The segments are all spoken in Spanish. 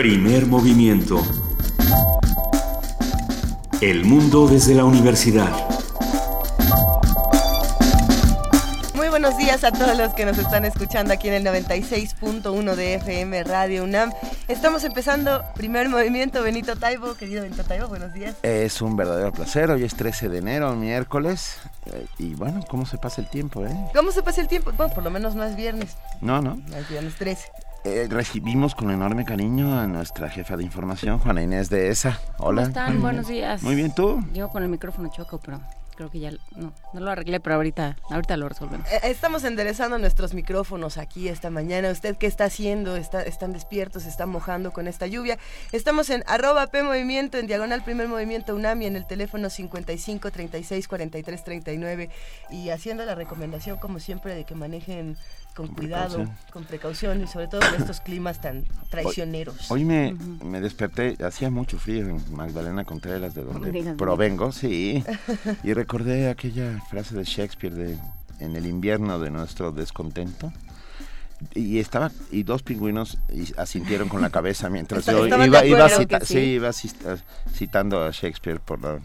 Primer movimiento. El mundo desde la universidad. Muy buenos días a todos los que nos están escuchando aquí en el 96.1 de FM Radio UNAM. Estamos empezando primer movimiento. Benito Taibo, querido Benito Taibo, buenos días. Es un verdadero placer. Hoy es 13 de enero, miércoles. Eh, y bueno, ¿cómo se pasa el tiempo, eh? ¿Cómo se pasa el tiempo? Bueno, por lo menos no es viernes. No, no. No es viernes 13. Eh, recibimos con enorme cariño a nuestra jefa de información, Juana Inés de ESA. Hola. ¿Cómo están? Buenos días. Muy bien, ¿tú? Yo con el micrófono choco, pero creo que ya no, no lo arreglé, pero ahorita, ahorita lo resolvemos. Eh, Estamos enderezando nuestros micrófonos aquí esta mañana. ¿Usted qué está haciendo? Está, ¿Están despiertos? ¿Están mojando con esta lluvia? Estamos en arroba P Movimiento, en diagonal Primer Movimiento UNAMI, en el teléfono 55 36 43 39 y haciendo la recomendación, como siempre, de que manejen con cuidado, precaución. con precaución y sobre todo en estos climas tan traicioneros. Hoy me, me desperté, hacía mucho frío en Magdalena Contreras, de donde Díganme. provengo, sí. Y recordé aquella frase de Shakespeare de en el invierno de nuestro descontento. Y estaba y dos pingüinos y asintieron con la cabeza mientras yo iba, iba, acuerdo cita- que sí, sí. iba cita- citando a Shakespeare por la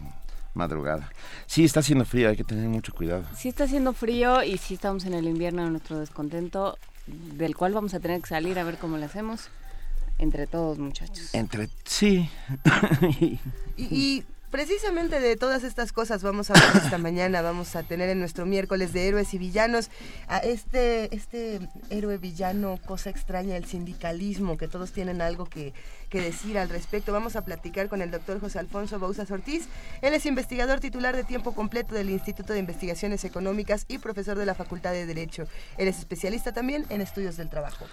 madrugada. Sí, está haciendo frío, hay que tener mucho cuidado. Sí está haciendo frío y sí estamos en el invierno de nuestro descontento, del cual vamos a tener que salir a ver cómo le hacemos entre todos, muchachos. Entre sí. Y, y precisamente de todas estas cosas vamos a hablar esta mañana. Vamos a tener en nuestro miércoles de héroes y villanos a este, este héroe villano, cosa extraña, el sindicalismo, que todos tienen algo que, que decir al respecto. Vamos a platicar con el doctor José Alfonso Bauzas Ortiz. Él es investigador titular de tiempo completo del Instituto de Investigaciones Económicas y profesor de la Facultad de Derecho. Él es especialista también en estudios del trabajo.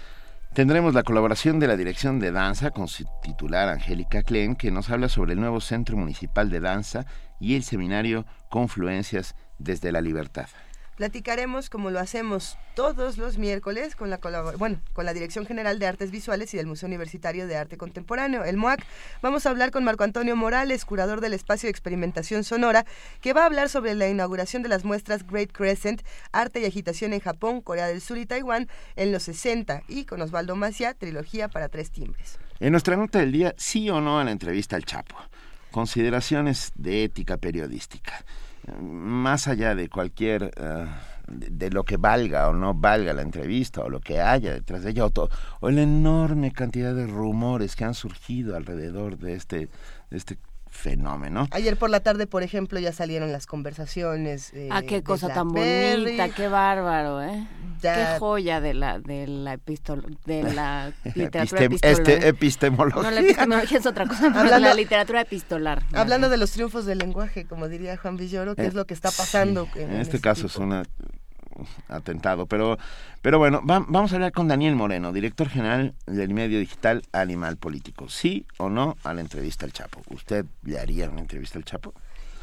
Tendremos la colaboración de la Dirección de Danza con su titular Angélica Klen, que nos habla sobre el nuevo Centro Municipal de Danza y el seminario Confluencias desde la Libertad. Platicaremos como lo hacemos todos los miércoles con la bueno, con la Dirección General de Artes Visuales y del Museo Universitario de Arte Contemporáneo, el MUAC. Vamos a hablar con Marco Antonio Morales, curador del espacio de experimentación sonora, que va a hablar sobre la inauguración de las muestras Great Crescent, Arte y Agitación en Japón, Corea del Sur y Taiwán en los 60 y con Osvaldo Macia, trilogía para tres timbres. En nuestra nota del día, sí o no a la entrevista al Chapo. Consideraciones de ética periodística. Eh, Más allá de cualquier, eh, de, de lo que valga o no valga la entrevista o lo que haya detrás de ella o, to- o la enorme cantidad de rumores que han surgido alrededor de este, de este fenómeno. Ayer por la tarde, por ejemplo, ya salieron las conversaciones. eh, ah, qué de cosa tan bonita, qué bárbaro, ¿eh? Ya- Qué joya de la de la epistol de la literatura Epistem- epistolar. este, epistemología. no, la epistemología es otra cosa, Hablando- la literatura epistolar. Hablando de los triunfos del lenguaje, como diría Juan Villoro, que Eh, es lo que está pasando. Sí, en, en este este caso es tipo. Atentado, pero, pero bueno, va- vamos a hablar con Daniel Moreno, director general del medio digital Animal Político. ¿Sí o no a la entrevista al Chapo? ¿Usted le haría una entrevista al Chapo?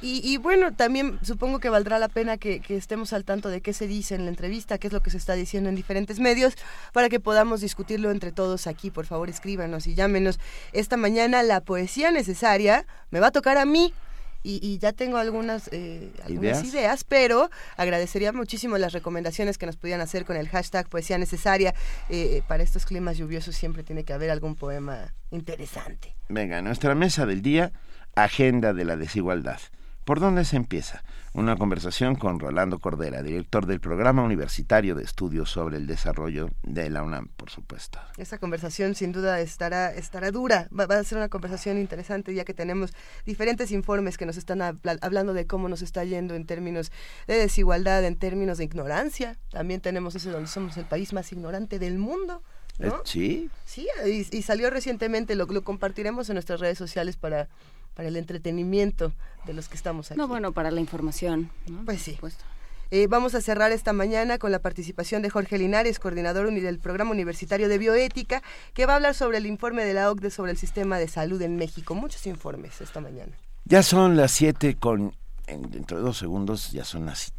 Y, y bueno, también supongo que valdrá la pena que, que estemos al tanto de qué se dice en la entrevista, qué es lo que se está diciendo en diferentes medios, para que podamos discutirlo entre todos aquí. Por favor, escríbanos y llámenos. Esta mañana la poesía necesaria me va a tocar a mí. Y, y ya tengo algunas, eh, algunas ¿Ideas? ideas, pero agradecería muchísimo las recomendaciones que nos pudieran hacer con el hashtag poesía necesaria. Eh, para estos climas lluviosos siempre tiene que haber algún poema interesante. Venga, nuestra mesa del día, Agenda de la Desigualdad. ¿Por dónde se empieza? Una conversación con Rolando Cordera, director del Programa Universitario de Estudios sobre el Desarrollo de la UNAM, por supuesto. Esta conversación sin duda estará, estará dura, va, va a ser una conversación interesante ya que tenemos diferentes informes que nos están habla- hablando de cómo nos está yendo en términos de desigualdad, en términos de ignorancia. También tenemos eso donde somos el país más ignorante del mundo. Eh, ¿no? sí, Sí, y, y salió recientemente, lo, lo compartiremos en nuestras redes sociales para, para el entretenimiento de los que estamos aquí. No, bueno, para la información, ¿no? Pues sí. Por supuesto. Eh, vamos a cerrar esta mañana con la participación de Jorge Linares, coordinador del Programa Universitario de Bioética, que va a hablar sobre el informe de la OCDE sobre el sistema de salud en México. Muchos informes esta mañana. Ya son las 7 con... en- dentro de dos segundos ya son las...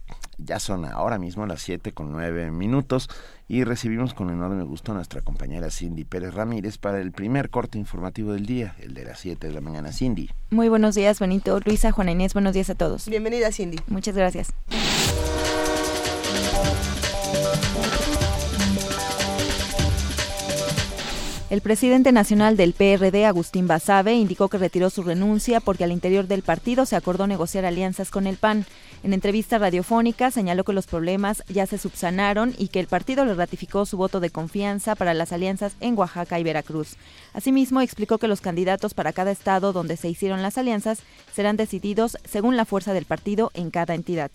Ya son ahora mismo las 7 con 9 minutos y recibimos con enorme gusto a nuestra compañera Cindy Pérez Ramírez para el primer corte informativo del día, el de las 7 de la mañana. Cindy. Muy buenos días, Benito, Luisa, Juana Inés, buenos días a todos. Bienvenida, Cindy. Muchas gracias. El presidente nacional del PRD, Agustín Basabe, indicó que retiró su renuncia porque al interior del partido se acordó negociar alianzas con el PAN. En entrevista radiofónica señaló que los problemas ya se subsanaron y que el partido le ratificó su voto de confianza para las alianzas en Oaxaca y Veracruz. Asimismo, explicó que los candidatos para cada estado donde se hicieron las alianzas serán decididos según la fuerza del partido en cada entidad.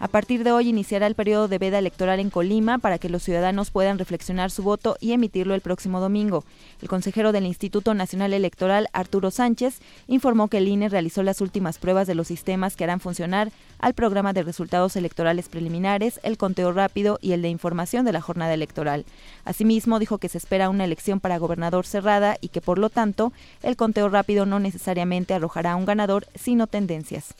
A partir de hoy iniciará el periodo de veda electoral en Colima para que los ciudadanos puedan reflexionar su voto y emitirlo el próximo domingo. El consejero del Instituto Nacional Electoral, Arturo Sánchez, informó que el INE realizó las últimas pruebas de los sistemas que harán funcionar al programa de resultados electorales preliminares, el conteo rápido y el de información de la jornada electoral. Asimismo, dijo que se espera una elección para gobernador cerrada y que, por lo tanto, el conteo rápido no necesariamente arrojará un ganador, sino tendencias.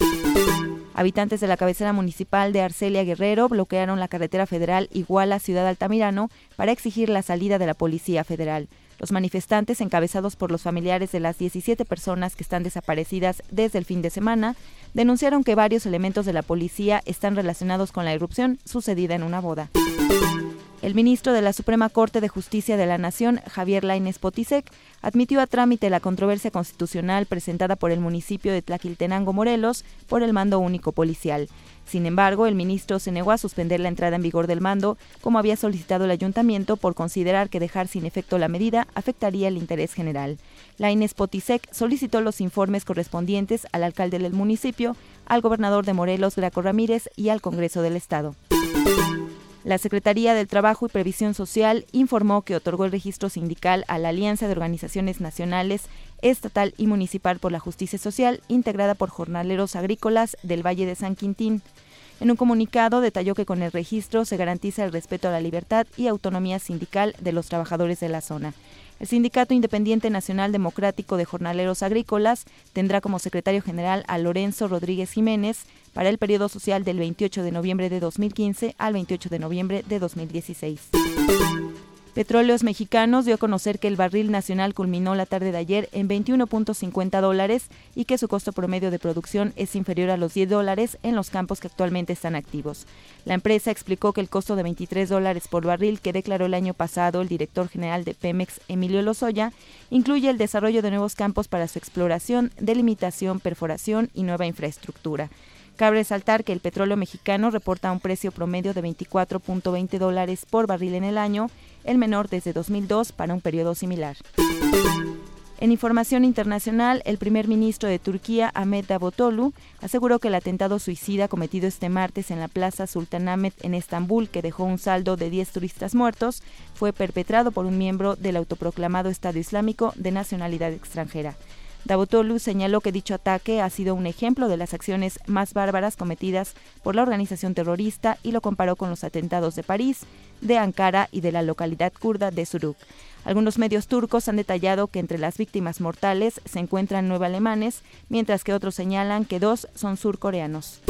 Habitantes de la cabecera municipal de Arcelia Guerrero bloquearon la carretera federal Iguala Ciudad Altamirano para exigir la salida de la Policía Federal. Los manifestantes, encabezados por los familiares de las 17 personas que están desaparecidas desde el fin de semana, denunciaron que varios elementos de la policía están relacionados con la irrupción sucedida en una boda. El ministro de la Suprema Corte de Justicia de la Nación, Javier Lainez Potisek, admitió a trámite la controversia constitucional presentada por el municipio de Tlaquiltenango, Morelos, por el mando único policial. Sin embargo, el ministro se negó a suspender la entrada en vigor del mando, como había solicitado el ayuntamiento, por considerar que dejar sin efecto la medida afectaría el interés general. Lainez Potisek solicitó los informes correspondientes al alcalde del municipio, al gobernador de Morelos, Graco Ramírez, y al Congreso del Estado. La Secretaría del Trabajo y Previsión Social informó que otorgó el registro sindical a la Alianza de Organizaciones Nacionales, Estatal y Municipal por la Justicia Social, integrada por jornaleros agrícolas del Valle de San Quintín. En un comunicado detalló que con el registro se garantiza el respeto a la libertad y autonomía sindical de los trabajadores de la zona. El Sindicato Independiente Nacional Democrático de Jornaleros Agrícolas tendrá como secretario general a Lorenzo Rodríguez Jiménez para el periodo social del 28 de noviembre de 2015 al 28 de noviembre de 2016. Petróleos Mexicanos dio a conocer que el barril nacional culminó la tarde de ayer en 21.50 dólares y que su costo promedio de producción es inferior a los 10 dólares en los campos que actualmente están activos. La empresa explicó que el costo de 23 dólares por barril que declaró el año pasado el director general de Pemex, Emilio Lozoya, incluye el desarrollo de nuevos campos para su exploración, delimitación, perforación y nueva infraestructura. Cabe resaltar que el petróleo mexicano reporta un precio promedio de 24.20 dólares por barril en el año, el menor desde 2002 para un periodo similar. En información internacional, el primer ministro de Turquía, Ahmet Davutoglu, aseguró que el atentado suicida cometido este martes en la Plaza Sultanahmet en Estambul, que dejó un saldo de 10 turistas muertos, fue perpetrado por un miembro del autoproclamado Estado Islámico de nacionalidad extranjera. Davutoglu señaló que dicho ataque ha sido un ejemplo de las acciones más bárbaras cometidas por la organización terrorista y lo comparó con los atentados de París, de Ankara y de la localidad kurda de Suruk. Algunos medios turcos han detallado que entre las víctimas mortales se encuentran nueve alemanes, mientras que otros señalan que dos son surcoreanos.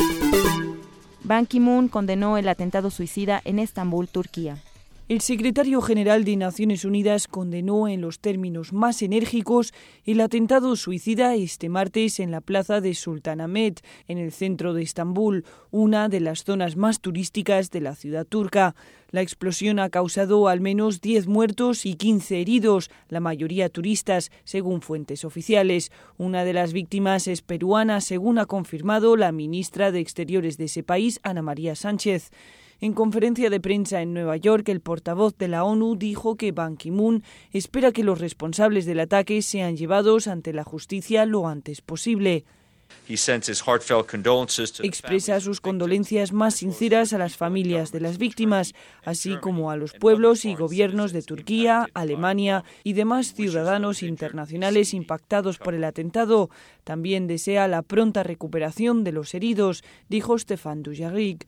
Ban Ki-moon condenó el atentado suicida en Estambul, Turquía. El secretario general de Naciones Unidas condenó en los términos más enérgicos el atentado suicida este martes en la plaza de Sultanahmet, en el centro de Estambul, una de las zonas más turísticas de la ciudad turca. La explosión ha causado al menos 10 muertos y 15 heridos, la mayoría turistas, según fuentes oficiales. Una de las víctimas es peruana, según ha confirmado la ministra de Exteriores de ese país, Ana María Sánchez. En conferencia de prensa en Nueva York, el portavoz de la ONU dijo que Ban Ki-moon espera que los responsables del ataque sean llevados ante la justicia lo antes posible. Expresa sus condolencias más sinceras a las familias de las víctimas, así como a los pueblos y gobiernos de Turquía, Alemania y demás ciudadanos internacionales impactados por el atentado. También desea la pronta recuperación de los heridos, dijo Stefan Dujarric.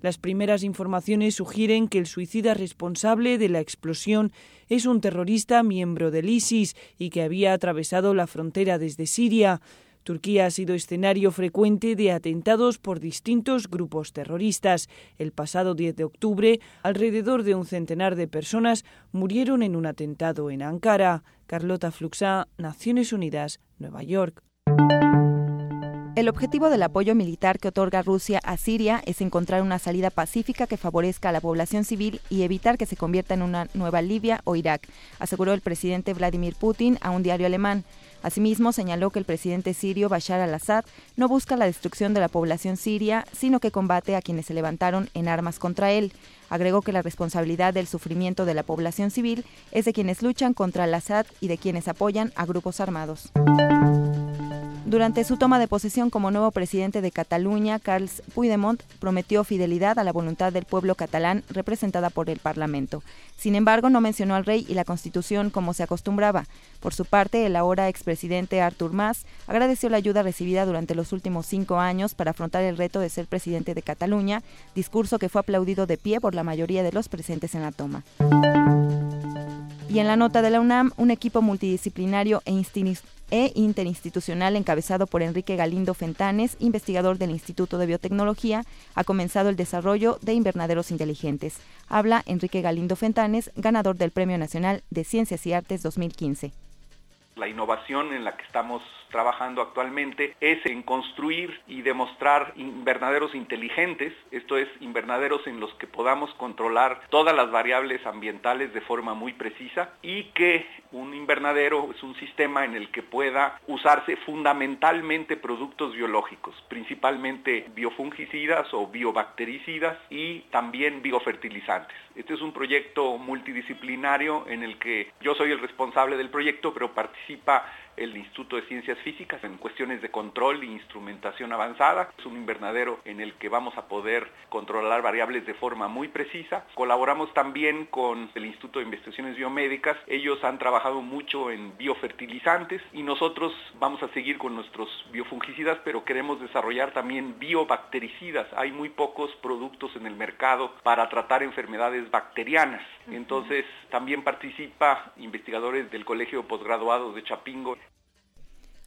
Las primeras informaciones sugieren que el suicida responsable de la explosión es un terrorista miembro del ISIS y que había atravesado la frontera desde Siria. Turquía ha sido escenario frecuente de atentados por distintos grupos terroristas. El pasado 10 de octubre, alrededor de un centenar de personas murieron en un atentado en Ankara. Carlota Fluxá, Naciones Unidas, Nueva York. El objetivo del apoyo militar que otorga Rusia a Siria es encontrar una salida pacífica que favorezca a la población civil y evitar que se convierta en una nueva Libia o Irak, aseguró el presidente Vladimir Putin a un diario alemán. Asimismo, señaló que el presidente sirio Bashar al-Assad no busca la destrucción de la población siria, sino que combate a quienes se levantaron en armas contra él. Agregó que la responsabilidad del sufrimiento de la población civil es de quienes luchan contra al-Assad y de quienes apoyan a grupos armados. Durante su toma de posesión como nuevo presidente de Cataluña, Carles Puigdemont prometió fidelidad a la voluntad del pueblo catalán representada por el Parlamento. Sin embargo, no mencionó al rey y la Constitución como se acostumbraba. Por su parte, el ahora expresidente Artur Mas agradeció la ayuda recibida durante los últimos cinco años para afrontar el reto de ser presidente de Cataluña, discurso que fue aplaudido de pie por la mayoría de los presentes en la toma. Y en la nota de la UNAM, un equipo multidisciplinario e, e, interinstitucional encabezado por Enrique Galindo Fentanes, investigador del Instituto de Biotecnología, ha comenzado el desarrollo de invernaderos inteligentes. Habla Enrique Galindo Fentanes, ganador del Premio Nacional de Ciencias y Artes 2015. La innovación en la que estamos trabajando actualmente es en construir y demostrar invernaderos inteligentes, esto es, invernaderos en los que podamos controlar todas las variables ambientales de forma muy precisa y que un invernadero es un sistema en el que pueda usarse fundamentalmente productos biológicos, principalmente biofungicidas o biobactericidas y también biofertilizantes. Este es un proyecto multidisciplinario en el que yo soy el responsable del proyecto, pero participa el Instituto de Ciencias Físicas en cuestiones de control e instrumentación avanzada. Es un invernadero en el que vamos a poder controlar variables de forma muy precisa. Colaboramos también con el Instituto de Investigaciones Biomédicas. Ellos han trabajado mucho en biofertilizantes y nosotros vamos a seguir con nuestros biofungicidas, pero queremos desarrollar también biobactericidas. Hay muy pocos productos en el mercado para tratar enfermedades bacterianas. Entonces también participa investigadores del Colegio Postgraduado de Chapingo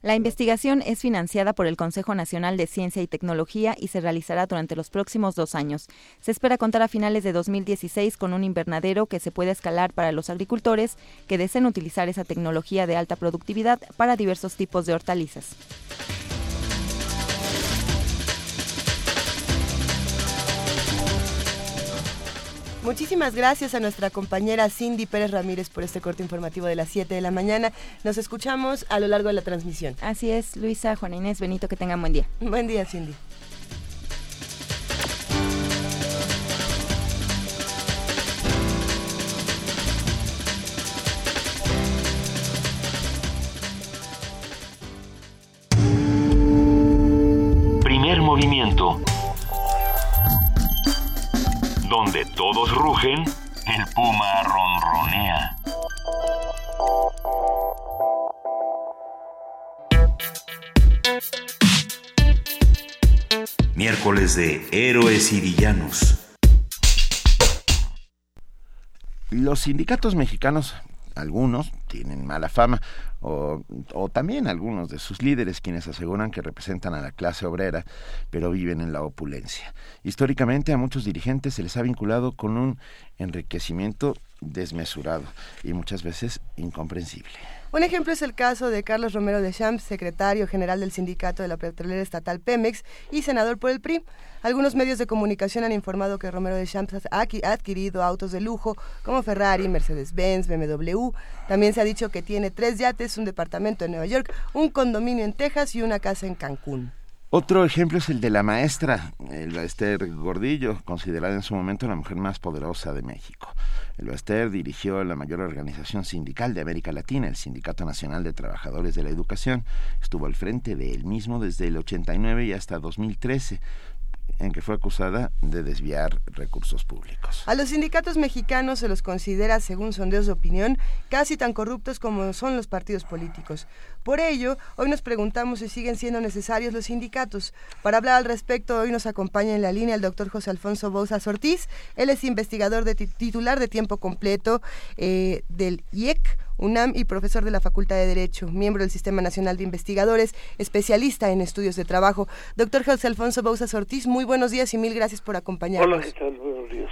la investigación es financiada por el Consejo Nacional de Ciencia y Tecnología y se realizará durante los próximos dos años. Se espera contar a finales de 2016 con un invernadero que se pueda escalar para los agricultores que deseen utilizar esa tecnología de alta productividad para diversos tipos de hortalizas. Muchísimas gracias a nuestra compañera Cindy Pérez Ramírez por este corte informativo de las 7 de la mañana. Nos escuchamos a lo largo de la transmisión. Así es, Luisa, Juana Inés, Benito, que tengan buen día. Buen día, Cindy. Primer movimiento donde todos rugen, el puma ronronea. Miércoles de Héroes y Villanos. Los sindicatos mexicanos, algunos, tienen mala fama o, también algunos de sus líderes quienes aseguran que representan a la clase obrera, pero viven en la opulencia. Históricamente a muchos dirigentes se les ha vinculado con un enriquecimiento desmesurado y muchas veces incomprensible. Un ejemplo es el caso de Carlos Romero de Champs, secretario general del sindicato de la petrolera estatal Pemex y senador por el PRI. Algunos medios de comunicación han informado que Romero de Champs ha adquirido autos de lujo como Ferrari, Mercedes-Benz, BMW. También se ha dicho que tiene tres yates, un departamento en Nueva York, un condominio en Texas y una casa en Cancún. Otro ejemplo es el de la maestra, el Esther Gordillo, considerada en su momento la mujer más poderosa de México. El Baster dirigió la mayor organización sindical de América Latina, el Sindicato Nacional de Trabajadores de la Educación. Estuvo al frente de él mismo desde el 89 y hasta 2013 en que fue acusada de desviar recursos públicos. A los sindicatos mexicanos se los considera, según sondeos de opinión, casi tan corruptos como son los partidos políticos. Por ello, hoy nos preguntamos si siguen siendo necesarios los sindicatos. Para hablar al respecto, hoy nos acompaña en la línea el doctor José Alfonso Bouzas Ortiz. Él es investigador de titular de tiempo completo eh, del IEC, UNAM y profesor de la Facultad de Derecho, miembro del Sistema Nacional de Investigadores, especialista en estudios de trabajo. Doctor José Alfonso Bouzas Ortiz, muy buenos días y mil gracias por acompañarnos. Hola, ¿qué tal? Buenos días.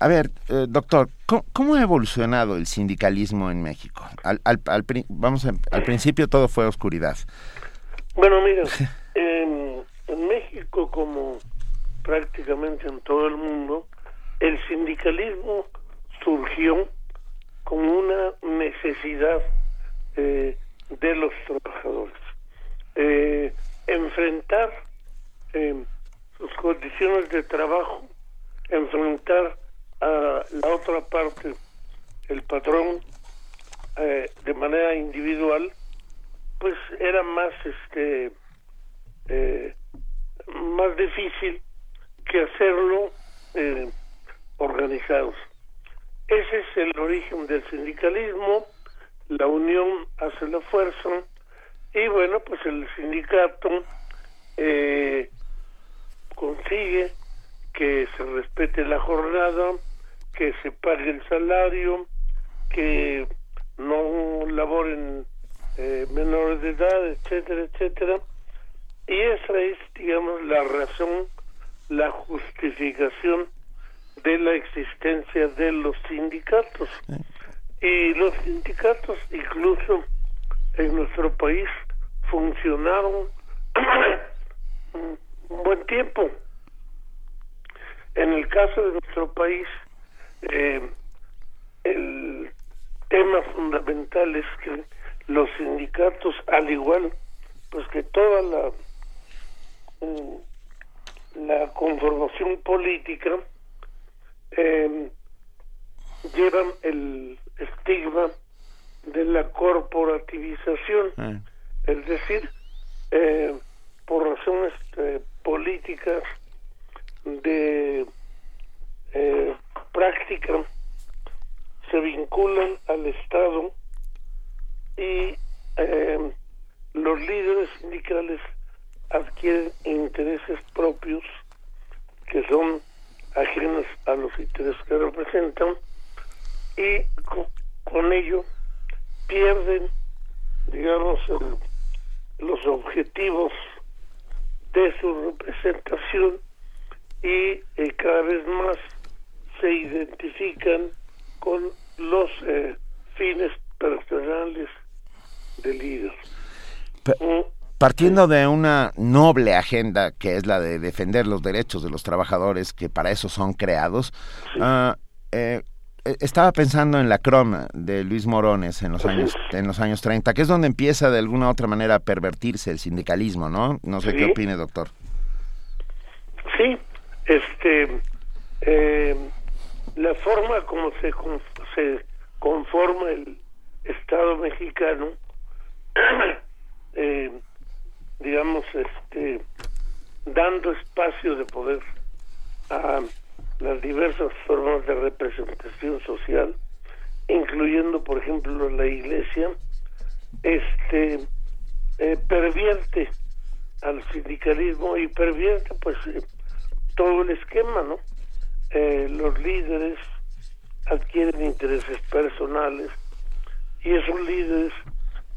A, ver, eh, doctor, ¿cómo, ha evolucionado el sindicalismo en México? Al, al, vamos al principio todo fue oscuridad. Bueno, mira, en, en México como prácticamente en todo el mundo, el sindicalismo surgió como una necesidad eh, de los trabajadores. Eh, enfrentar eh, sus condiciones de trabajo, enfrentar a la otra parte, el patrón, de manera individual, pues era más este más difícil que hacerlo organizados. Ese es el origen del sindicalismo, la unión hace la fuerza y bueno, pues el sindicato eh, consigue que se respete la jornada, que se pague el salario, que no laboren eh, menores de edad, etcétera, etcétera. Y esa es, digamos, la razón, la justificación de la existencia de los sindicatos. Y los sindicatos, incluso en nuestro país, funcionaron un buen tiempo. En el caso de nuestro país, eh, el tema fundamental es que los sindicatos, al igual pues que toda la mm, la conformación política, eh, llevan el estigma de la corporativización, ah. es decir, eh, por razones eh, políticas de eh, práctica se vinculan al Estado y eh, los líderes sindicales adquieren intereses propios que son ajenos a los intereses que representan y con, ello pierden, digamos, los objetivos de su representación y eh, cada vez más se identifican con los eh, fines personales del líder. Partiendo de una noble agenda que es la de defender los derechos de los trabajadores, que para eso son creados, ah, eh, eh, estaba pensando en la croma de Luis Morones en los años en los años 30, que es donde empieza de alguna u otra manera a pervertirse el sindicalismo, ¿no? No sé qué opine, doctor. Sí, este eh, la forma como se se conforma el Estado mexicano eh, digamos, este, dando espacio de poder a las diversas formas de representación social, incluyendo, por ejemplo, la Iglesia, este, eh, pervierte al sindicalismo y pervierte, pues, eh, todo el esquema, ¿no? Eh, los líderes adquieren intereses personales y esos líderes,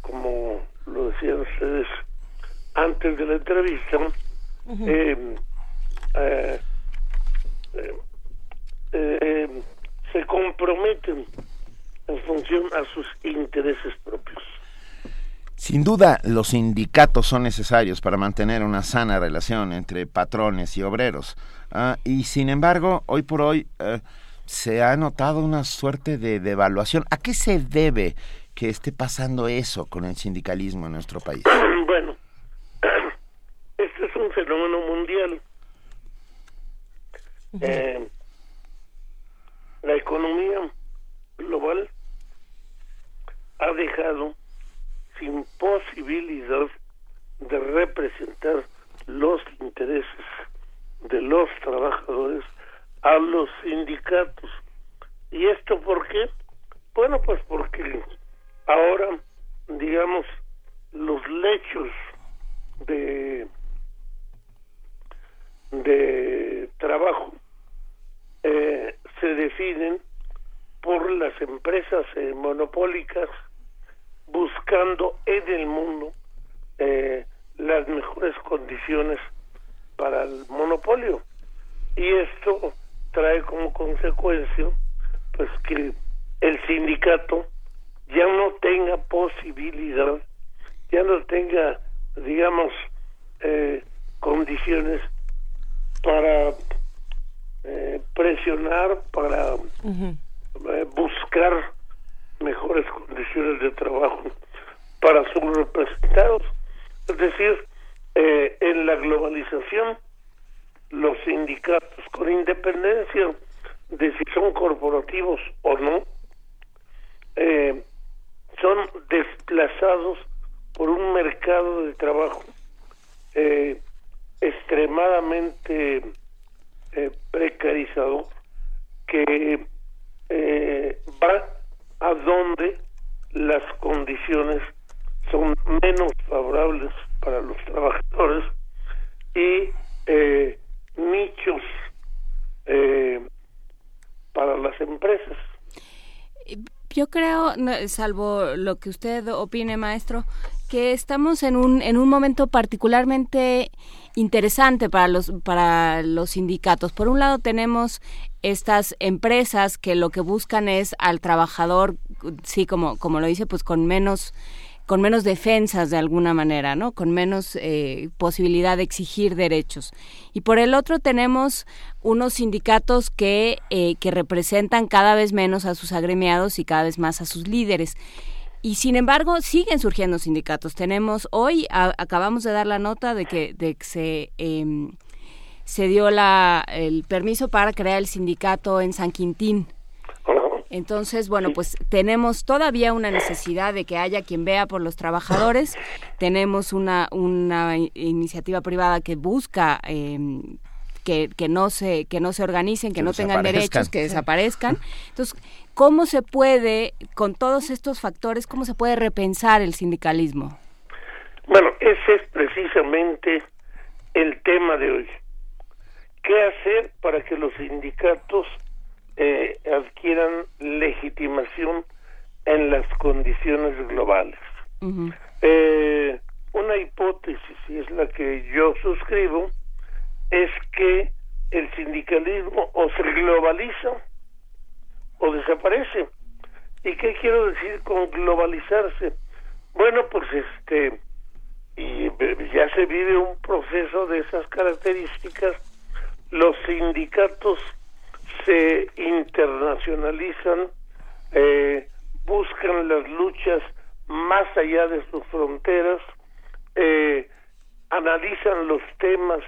como lo decían ustedes, antes de la entrevista, eh, eh, eh, se comprometen en función a sus intereses propios. Sin duda, los sindicatos son necesarios para mantener una sana relación entre patrones y obreros. Ah, y sin embargo, hoy por hoy se ha notado una suerte de devaluación. ¿A qué se debe que esté pasando eso con el sindicalismo en nuestro país? Bueno, es un fenómeno mundial. Eh, la economía global ha dejado sin posibilidad de representar los intereses de los trabajadores a los sindicatos. ¿Y esto por qué? Bueno, pues porque ahora, digamos, los lechos de, de trabajo eh, se definen por las empresas eh, monopólicas buscando en el mundo eh, las mejores condiciones para el monopolio. Y esto trae como consecuencia pues que el sindicato ya no tenga posibilidad ya no tenga digamos, eh, condiciones para eh, presionar, para eh, buscar mejores condiciones de trabajo para sus representados. Es decir, en la globalización, los sindicatos, con independencia de si son corporativos o no, son desplazados por un mercado de trabajo eh, extremadamente eh, precarizador que eh, va a donde las condiciones son menos favorables para los trabajadores y eh, nichos para las empresas. Yo creo, salvo lo que usted opine, maestro, que estamos en un, en un momento particularmente interesante para los, para los sindicatos. Por un lado tenemos estas empresas que lo que buscan es al trabajador, sí, como, como lo dice, pues con menos con menos defensas de alguna manera, ¿no? Con menos eh, posibilidad de exigir derechos. Y por el otro tenemos unos sindicatos que, eh, que representan cada vez menos a sus agremiados y cada vez más a sus líderes. Y sin embargo, siguen surgiendo sindicatos. Tenemos hoy, acabamos de dar la nota de que, de que se, em, se dio la, el permiso para crear el sindicato en San Quintín. Entonces, bueno, pues tenemos todavía una necesidad de que haya quien vea por los trabajadores. Tenemos una, una iniciativa privada que busca eh, que, que, no se que no se organicen, que, no tengan derechos, que desaparezcan. Entonces, ¿cómo se puede con todos estos factores cómo se puede repensar el sindicalismo? Bueno, ese es precisamente el tema de hoy. ¿Qué hacer para que los sindicatos eh, adquieran legitimación en las condiciones globales? eh, una hipótesis, y es la que yo suscribo, es que el sindicalismo o se globaliza desaparece. ¿Y qué quiero decir con globalizarse? Bueno, pues este, y ya se vive un proceso de esas características, los sindicatos se internacionalizan, eh, buscan las luchas más allá de sus fronteras, eh, analizan los temas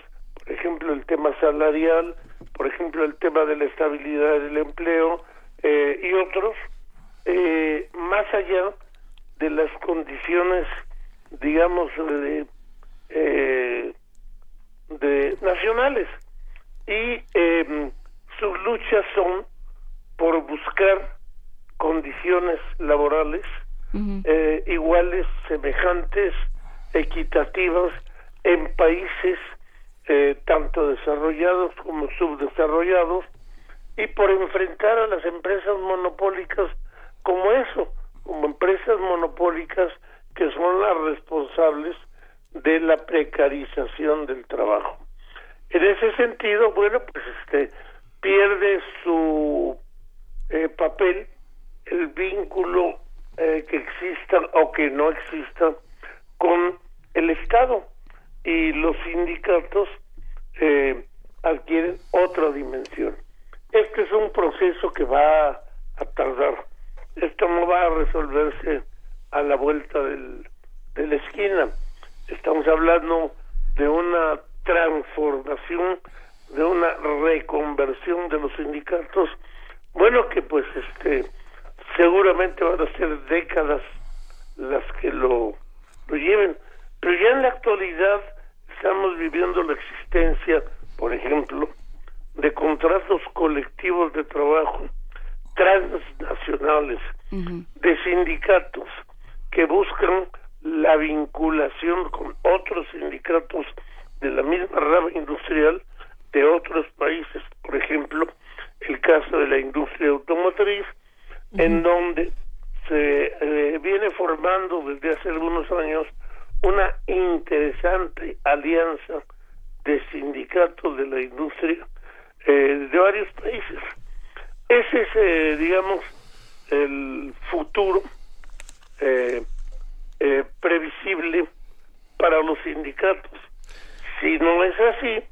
por ejemplo, el tema salarial, por ejemplo, el tema de la estabilidad del empleo eh, y otros, eh, más allá de las condiciones, digamos, de, eh, de nacionales. Y em, sus luchas son por buscar condiciones laborales iguales, semejantes, equitativas en países tanto desarrollados como subdesarrollados, y por enfrentar a las empresas monopólicas como eso, como empresas monopólicas que son las responsables de la precarización del trabajo. En ese sentido, bueno, pues este pierde su eh, papel el vínculo eh, que exista o que no exista con el Estado y los sindicatos eh, adquieren otra dimensión. Este es un proceso que va a tardar. Esto no va a resolverse a la vuelta del, de la esquina. Estamos hablando de una transformación, de una reconversión de los sindicatos. Bueno, que pues este seguramente van a ser décadas las que lo, lo lleven. Pero ya en la actualidad estamos viviendo la existencia, por ejemplo, de contratos colectivos de trabajo transnacionales, de sindicatos que buscan la vinculación con otros sindicatos de la misma rama industrial de otros países, por ejemplo, el caso de la industria automotriz, en donde se eh, viene formando desde hace algunos años una interesante alianza de sindicatos de la industria eh, de varios países. Ese es, eh, digamos, el futuro eh, previsible para los sindicatos. Si no es así,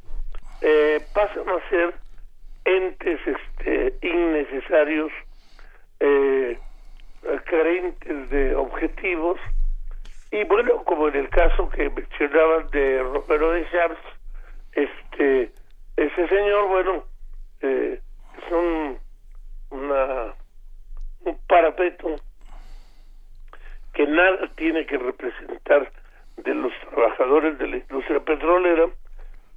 eh, pasan a ser entes este, innecesarios, eh, carentes de objetivos, y bueno, como en el caso que mencionaban de Romero de Champs, este, ese señor, bueno, eh, es un, una, un parapeto que nada tiene que representar de los trabajadores de la industria petrolera,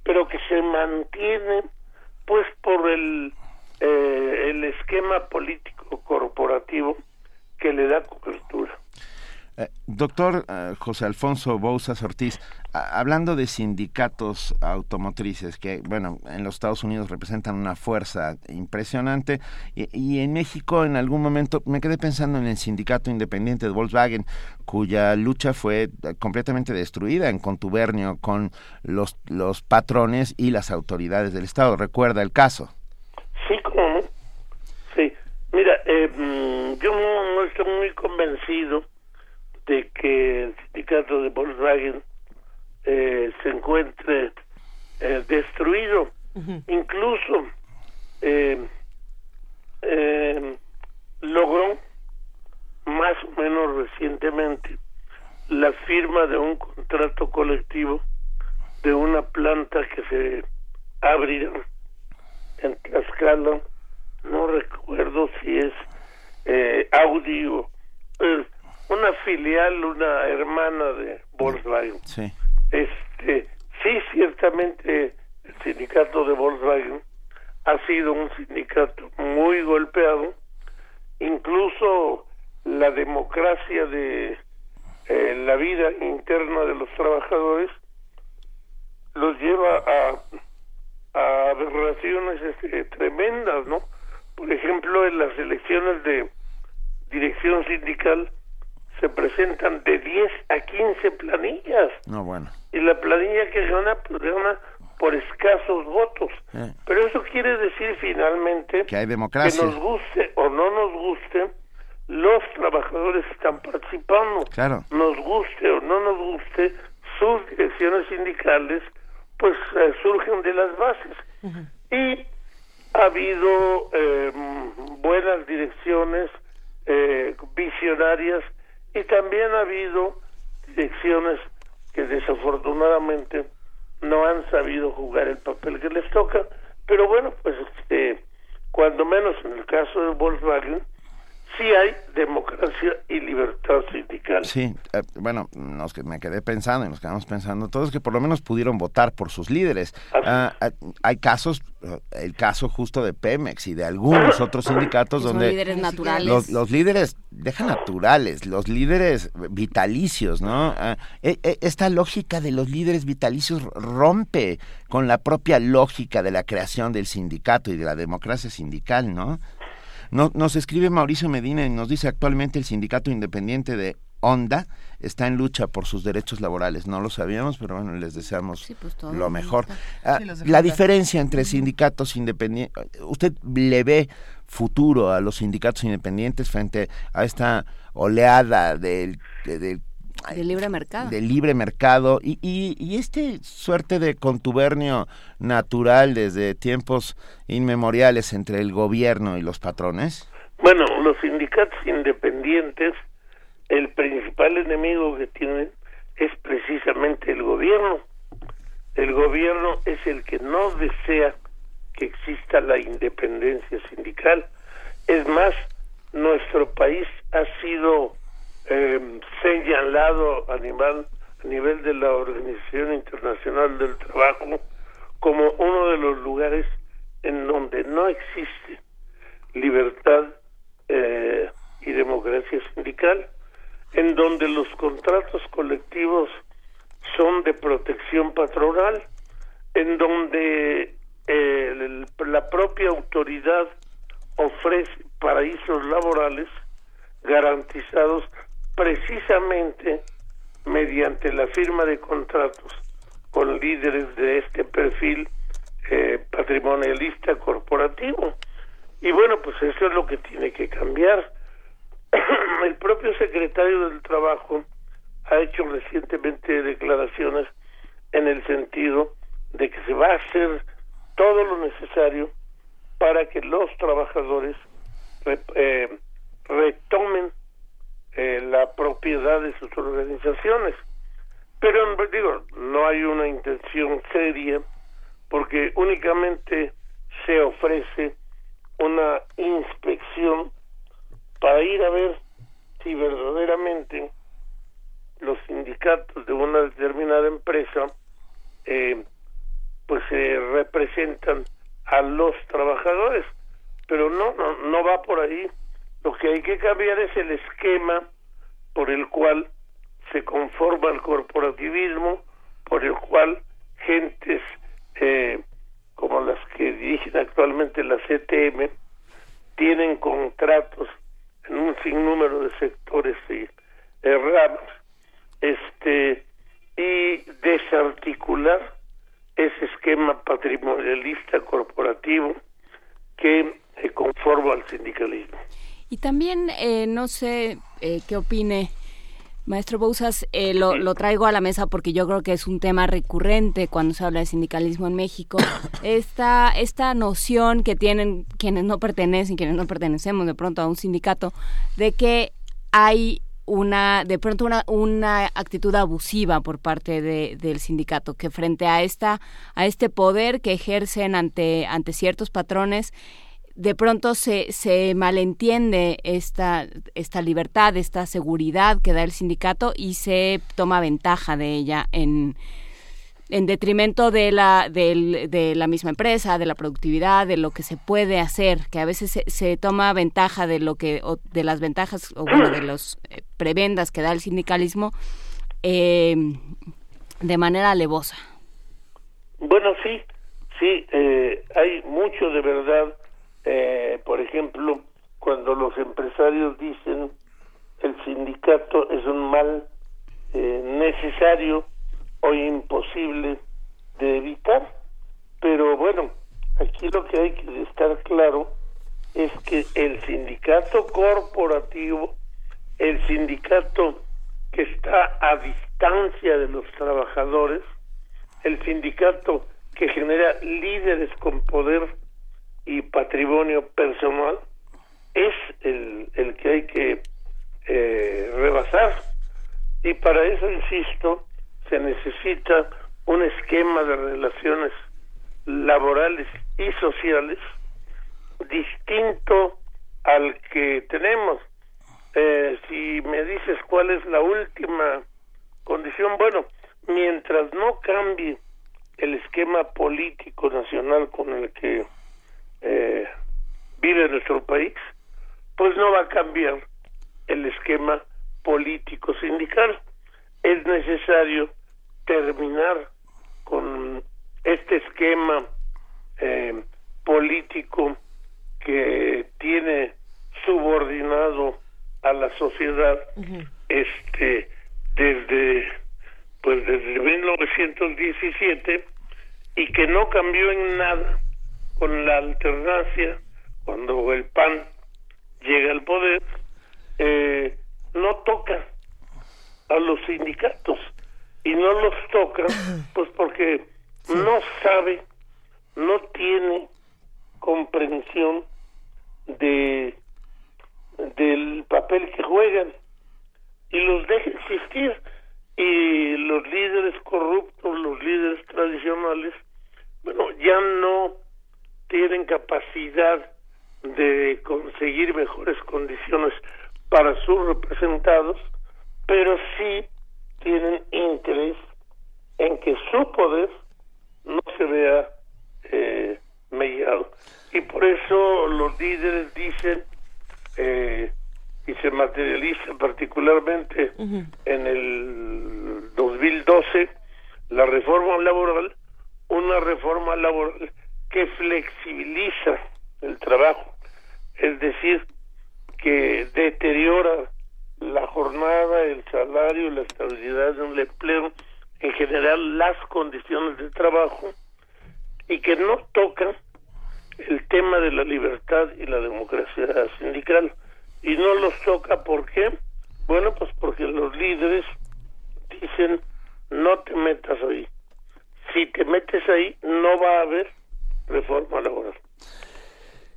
pero que se mantiene pues por el, eh, el esquema político corporativo que le da cobertura. Eh, doctor eh, José Alfonso Bouzas Ortiz, hablando de sindicatos automotrices que, bueno, en los Estados Unidos representan una fuerza impresionante y, en México en algún momento me quedé pensando en el sindicato independiente de Volkswagen, cuya lucha fue completamente destruida en contubernio con los, los patrones y las autoridades del Estado. ¿Recuerda el caso? Sí, ¿cómo Sí. Mira, eh, mm, yo no estoy muy convencido de que el sindicato de Volkswagen eh, se encuentre eh, destruido. Incluso eh, logró más o menos recientemente la firma de un contrato colectivo de una planta que se abrirá en Tlaxcala, no recuerdo si es eh, Audi o una filial, una hermana de Volkswagen. Sí. Este, sí, ciertamente el sindicato de Volkswagen ha sido un sindicato muy golpeado, incluso la democracia de eh, la vida interna de los trabajadores los lleva a, a aberraciones este, tremendas, ¿no? Por ejemplo, en las elecciones de dirección sindical, se presentan de 10 a 15 planillas. No, bueno. Y la planilla que gana, pues gana por escasos votos. Eh. Pero eso quiere decir finalmente que hay democracia. Que nos guste o no nos guste, los trabajadores están participando. Claro. Nos guste o no nos guste, sus direcciones sindicales pues eh, surgen de las bases. Y ha habido eh, buenas direcciones eh, visionarias y también ha habido direcciones que desafortunadamente no han sabido jugar el papel que les toca, pero bueno, pues este, cuando menos en el caso de Volkswagen, sí hay democracia y libertad sindical. Sí, eh, bueno, nos que me quedé pensando y nos quedamos pensando todos que por lo menos pudieron votar por sus líderes. Ah, ah, hay casos, eh, el caso justo de Pemex y de algunos otros sindicatos donde líderes naturales. Los, líderes, deja naturales, los líderes vitalicios, ¿no? Ah, e, e, esta lógica de los líderes vitalicios rompe con la propia lógica de la creación del sindicato y de la democracia sindical, ¿no? Nos escribe Mauricio Medina y nos dice actualmente el sindicato independiente de Honda está en lucha por sus derechos laborales. No lo sabíamos, pero bueno, les deseamos pues, lo mejor. Ah, la diferencia entre sindicatos independientes, ¿usted le ve futuro a los sindicatos independientes frente a esta oleada del, del de libre mercado. De libre mercado y, y, este suerte de contubernio natural desde tiempos inmemoriales entre el gobierno y los patrones. Bueno, los sindicatos independientes, el principal enemigo que tienen es precisamente el gobierno. El gobierno es el que no desea que exista la independencia sindical. Es más, nuestro país ha sido eh, señalado a nivel, a nivel de la Organización Internacional del Trabajo como uno de los lugares en donde no existe libertad eh, y democracia sindical, en donde los contratos colectivos son de protección patronal, en donde eh, la propia autoridad ofrece paraísos laborales garantizados precisamente mediante la firma de contratos con líderes de este perfil eh, patrimonialista corporativo. Y bueno, pues eso es lo que tiene que cambiar. El propio secretario del Trabajo ha hecho recientemente declaraciones en el sentido de que se va a hacer todo lo necesario para que los trabajadores eh, retomen eh, la propiedad de sus organizaciones. Pero digo, no hay una intención seria porque únicamente se ofrece una inspección para ir a ver si verdaderamente los sindicatos de una determinada empresa eh, pues se representan a los trabajadores pero no, no no va por ahí lo que hay que cambiar es el esquema por el cual se conforma el corporativismo por el cual gentes eh, como las que dirigen actualmente la CTM tienen contratos en un sinnúmero de sectores y ramas este y desarticular ese esquema patrimonialista corporativo que conforma al sindicalismo. Y también, eh, no sé eh, qué opine, maestro Bouzas, eh, lo, lo, traigo a la mesa porque yo creo que es un tema recurrente cuando se habla de sindicalismo en México. Esta, esta noción que tienen quienes no pertenecen, quienes no pertenecemos de pronto a un sindicato, de que hay una de pronto una, una actitud abusiva por parte de, del sindicato que frente a esta a este poder que ejercen ante ante ciertos patrones de pronto se, se malentiende esta, esta libertad, esta seguridad que da el sindicato y se toma ventaja de ella en, en detrimento de la, de, la misma empresa, de la productividad, de lo que se puede hacer, que a veces se, toma ventaja de lo que, de las ventajas, o bueno, de los eh, prebendas que da el sindicalismo eh, de manera alevosa. Bueno, sí, sí, eh, hay mucho de verdad, por ejemplo, cuando los empresarios dicen el sindicato es un mal necesario, hoy imposible de evitar. Pero bueno, aquí lo que hay que estar claro es que el sindicato corporativo, el sindicato que está a distancia de los trabajadores, el sindicato que genera líderes con poder y patrimonio personal, es el, el que hay que eh, rebasar. Y para eso, insisto, se necesita un esquema de relaciones laborales y sociales distinto al que tenemos. Eh, si me dices cuál es la última condición, bueno, mientras no cambie el esquema político nacional con el que eh, vive nuestro país, pues no va a cambiar el esquema político sindical. Es necesario terminar con este esquema eh, político que tiene subordinado a la sociedad este desde pues desde 1917 y que no cambió en nada con la alternancia cuando el PAN llega al poder eh, no toca a los sindicatos. Y no los toca, pues porque no sabe, no tiene comprensión de del papel que juegan. Y los deja existir. Y los líderes corruptos, los líderes tradicionales, bueno, ya no tienen capacidad de conseguir mejores condiciones para sus representados, pero sí tienen interés en que su poder no se vea eh, mediado. Y por eso los líderes dicen, eh, y se materializa particularmente en el 2012, la reforma laboral, una reforma laboral que flexibiliza el trabajo, es decir, que deteriora la jornada, el salario, la estabilidad de un empleo, en general las condiciones de trabajo y que no tocan el tema de la libertad y la democracia sindical. Y no los toca, ¿por qué? Bueno, pues porque los líderes dicen no te metas ahí. Si te metes ahí, no va a haber reforma laboral.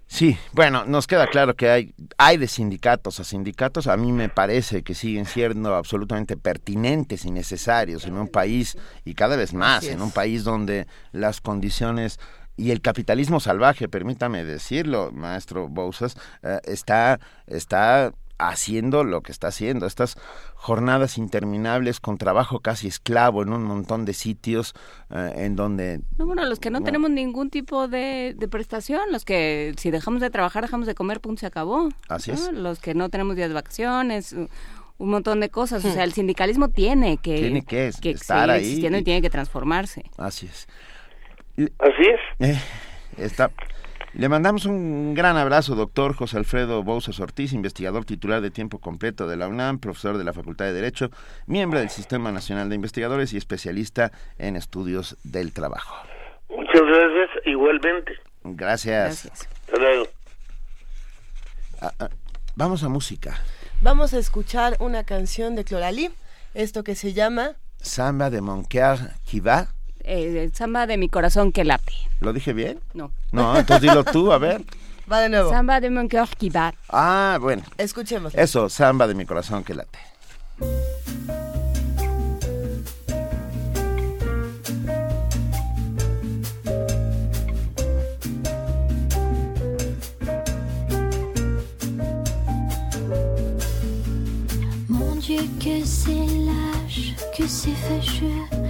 Sí, bueno, nos queda claro que hay, hay de sindicatos a sindicatos. A mí me parece que siguen siendo absolutamente pertinentes y necesarios en un país, y cada vez más, en un país donde las condiciones y el capitalismo salvaje, permítame decirlo, maestro Bousas, eh, está, está haciendo lo que está haciendo. Estas jornadas interminables con trabajo casi esclavo en un montón de sitios eh, en donde... No, bueno, los que no, tenemos ningún tipo de, prestación, los que si dejamos de trabajar, dejamos de comer, punto, se acabó. Así es. Los que no tenemos días de vacaciones, un montón de cosas. O sea, el sindicalismo tiene que... Tiene que, estar ahí. existiendo y tiene que transformarse. Así es. Así es. Eh, está... Le mandamos un gran abrazo, doctor José Alfredo Bouzas Ortiz, investigador titular de tiempo completo de la UNAM, profesor de la Facultad de Derecho, miembro del Sistema Nacional de Investigadores y especialista en estudios del trabajo. Muchas gracias, igualmente. Gracias. Hasta luego. Ah, ah, vamos a música. Vamos a escuchar una canción de Cloralí, esto que se llama... Samba de Monquer qui va eh, samba de mi corazón que late. ¿Lo dije bien? No. No, entonces dilo tú, a ver. Va de nuevo. Samba de mon cœur qui bat. Ah, bueno. Escuchemos. Eso, samba de mi corazón que late. Mon Dieu, que c'est lâche, que c'est fâcheux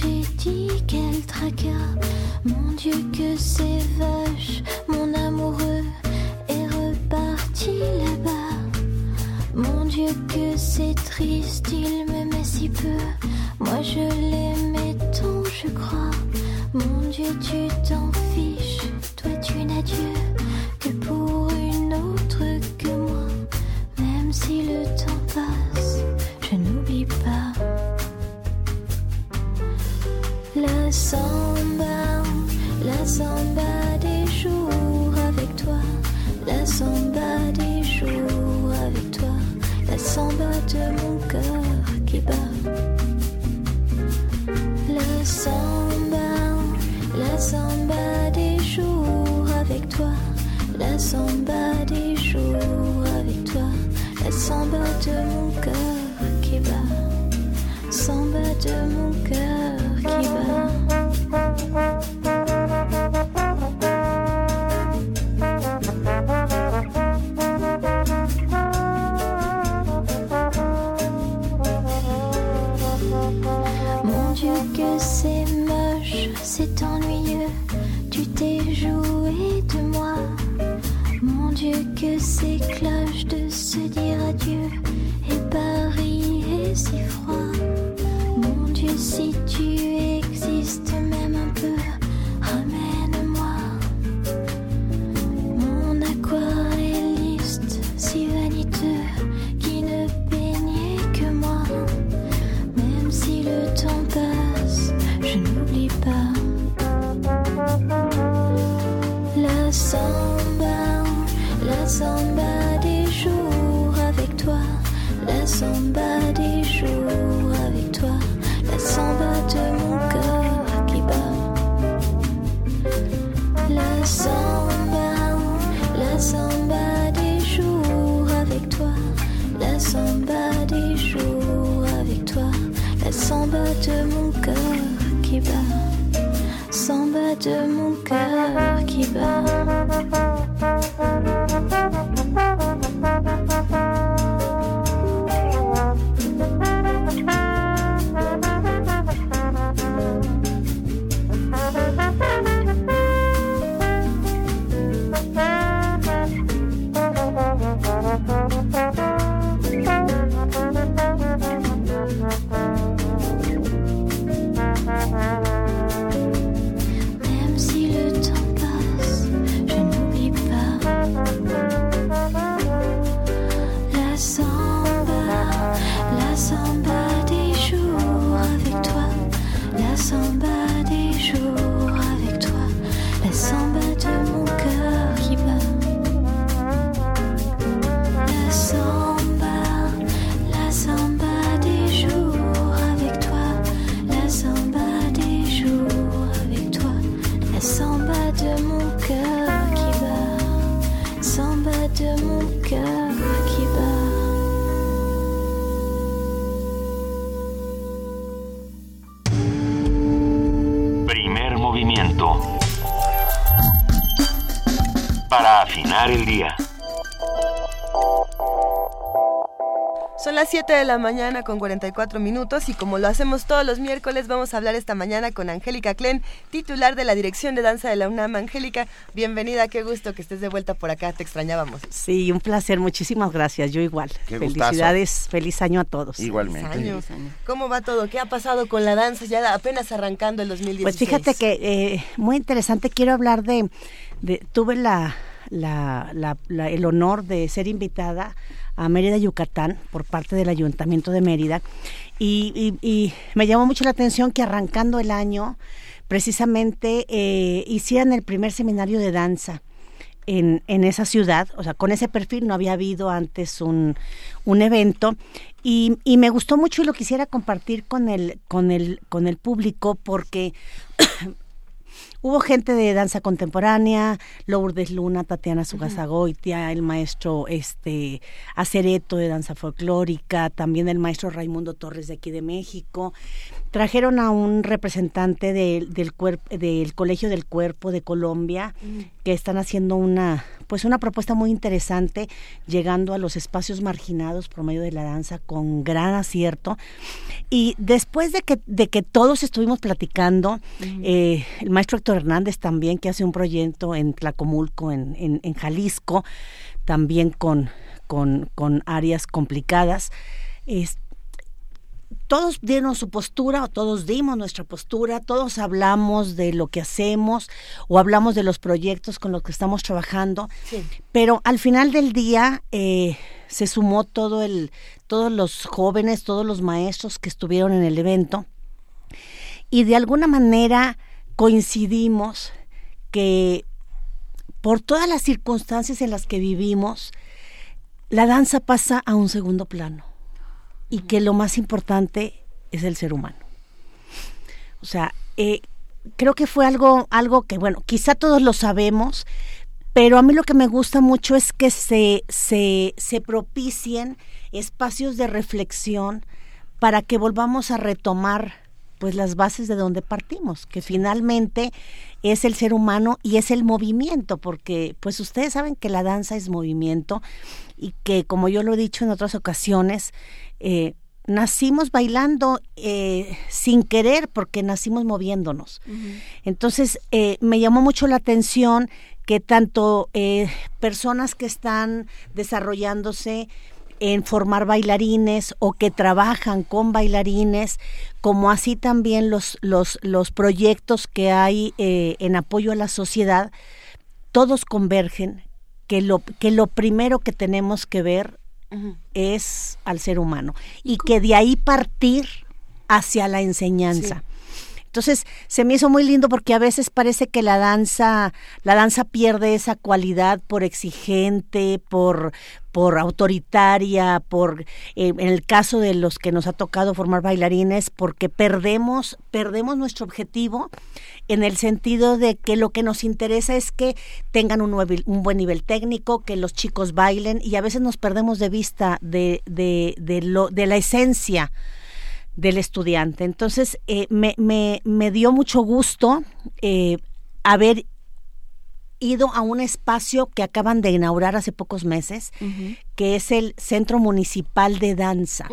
tragédie, quel tracas. Mon Dieu, que c'est vache, mon amoureux est reparti là-bas. Mon Dieu, que c'est triste, il met si peu. Moi, je l'aimais tant, je crois. Mon Dieu, tu t'en fiches, toi, tu n'as Dieu que pour une autre que moi. Même si le temps passe, je n'oublie pas. La samba, la samba des jours avec toi, la samba des jours avec toi, la samba de mon cœur qui bat. La samba, la samba des jours avec toi, la samba des jours avec toi, la samba de mon cœur qui bat, de mon cœur. Mon Dieu que c'est moche, c'est ennuyeux, tu t'es joué de moi. Mon Dieu que c'est cloche de se dire adieu, et Paris est si froid. Samba, la samba des jours avec toi, la samba la samba de mon cœur qui bat, samba de mon cœur qui bat. 7 de la mañana con 44 minutos y como lo hacemos todos los miércoles vamos a hablar esta mañana con Angélica Klen, titular de la Dirección de Danza de la UNAM. Angélica, bienvenida, qué gusto que estés de vuelta por acá, te extrañábamos. Sí, un placer, muchísimas gracias, yo igual. Qué Felicidades, gustazo. feliz año a todos. Igualmente. Año. ¿Cómo va todo? ¿Qué ha pasado con la danza ya apenas arrancando el 2016? Pues fíjate que eh, muy interesante, quiero hablar de, de tuve la, la, la- la- el honor de ser invitada a Mérida, Yucatán, por parte del Ayuntamiento de Mérida, y, me llamó mucho la atención que arrancando el año, precisamente eh, hicieran el primer seminario de danza. En, en esa ciudad, o sea, con ese perfil no había habido antes un, un evento y, y me gustó mucho y lo quisiera compartir con el, con el, con el público porque Hubo gente de danza contemporánea, Lourdes Luna, Tatiana Sugasagoitia, el maestro este Acereto de danza folclórica, también el maestro Raimundo Torres de aquí de México. Trajeron a un representante del, del, cuerp- del Colegio del Cuerpo de Colombia, que están haciendo una pues una propuesta muy interesante, llegando a los espacios marginados por medio de la danza con gran acierto. Y después de que, de que todos estuvimos platicando, eh, el maestro Héctor Hernández también, que hace un proyecto en Tlacomulco, en, en, en Jalisco, también con, con, con áreas complicadas, es- todos dieron su postura o todos dimos nuestra postura, todos hablamos de lo que hacemos o hablamos de los proyectos con los que estamos trabajando, pero al final del día eh, se sumó todo el, todos los jóvenes, todos los maestros que estuvieron en el evento. Y de alguna manera coincidimos que por todas las circunstancias en las que vivimos, la danza pasa a un segundo plano y que lo más importante es el ser humano. O sea, eh, creo que fue algo, algo que, bueno, quizá todos lo sabemos, pero a mí lo que me gusta mucho es que se, se, se propicien espacios de reflexión para que volvamos a retomar pues las bases de donde partimos, que finalmente es el ser humano y es el movimiento, porque pues ustedes saben que la danza es movimiento y que como yo lo he dicho en otras ocasiones, eh, nacimos bailando eh, sin querer porque nacimos moviéndonos. Entonces, eh, me llamó mucho la atención que tanto eh, personas que están desarrollándose en formar bailarines o que trabajan con bailarines, como así también los, los, los proyectos que hay en apoyo a la sociedad, todos convergen que lo, que lo primero que tenemos que ver es al ser humano. Y que de ahí partir hacia la enseñanza. Entonces se me hizo muy lindo porque a veces parece que la danza, la danza pierde esa cualidad por exigente, por, por autoritaria, por eh, en el caso de los que nos ha tocado formar bailarines, porque perdemos, perdemos nuestro objetivo en el sentido de que lo que nos interesa es que tengan un, nuevo- un buen nivel técnico, que los chicos bailen y a veces nos perdemos de vista de, de, de, lo, de la esencia del estudiante. Entonces, eh, me, me, me dio mucho gusto eh, haber ido a un espacio que acaban de inaugurar hace pocos meses, que es el Centro Municipal de Danza.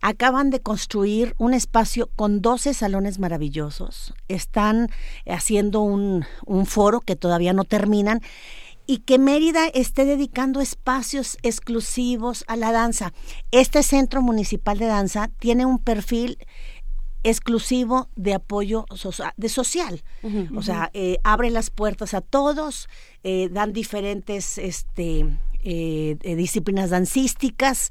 Acaban de construir un espacio con 12 salones maravillosos. Están haciendo un, un foro que todavía no terminan y que Mérida esté dedicando espacios exclusivos a la danza. Este Centro Municipal de Danza tiene un perfil exclusivo de apoyo socia- de social. O sea, eh, abre las puertas a todos, eh, dan diferentes este, eh, disciplinas dancísticas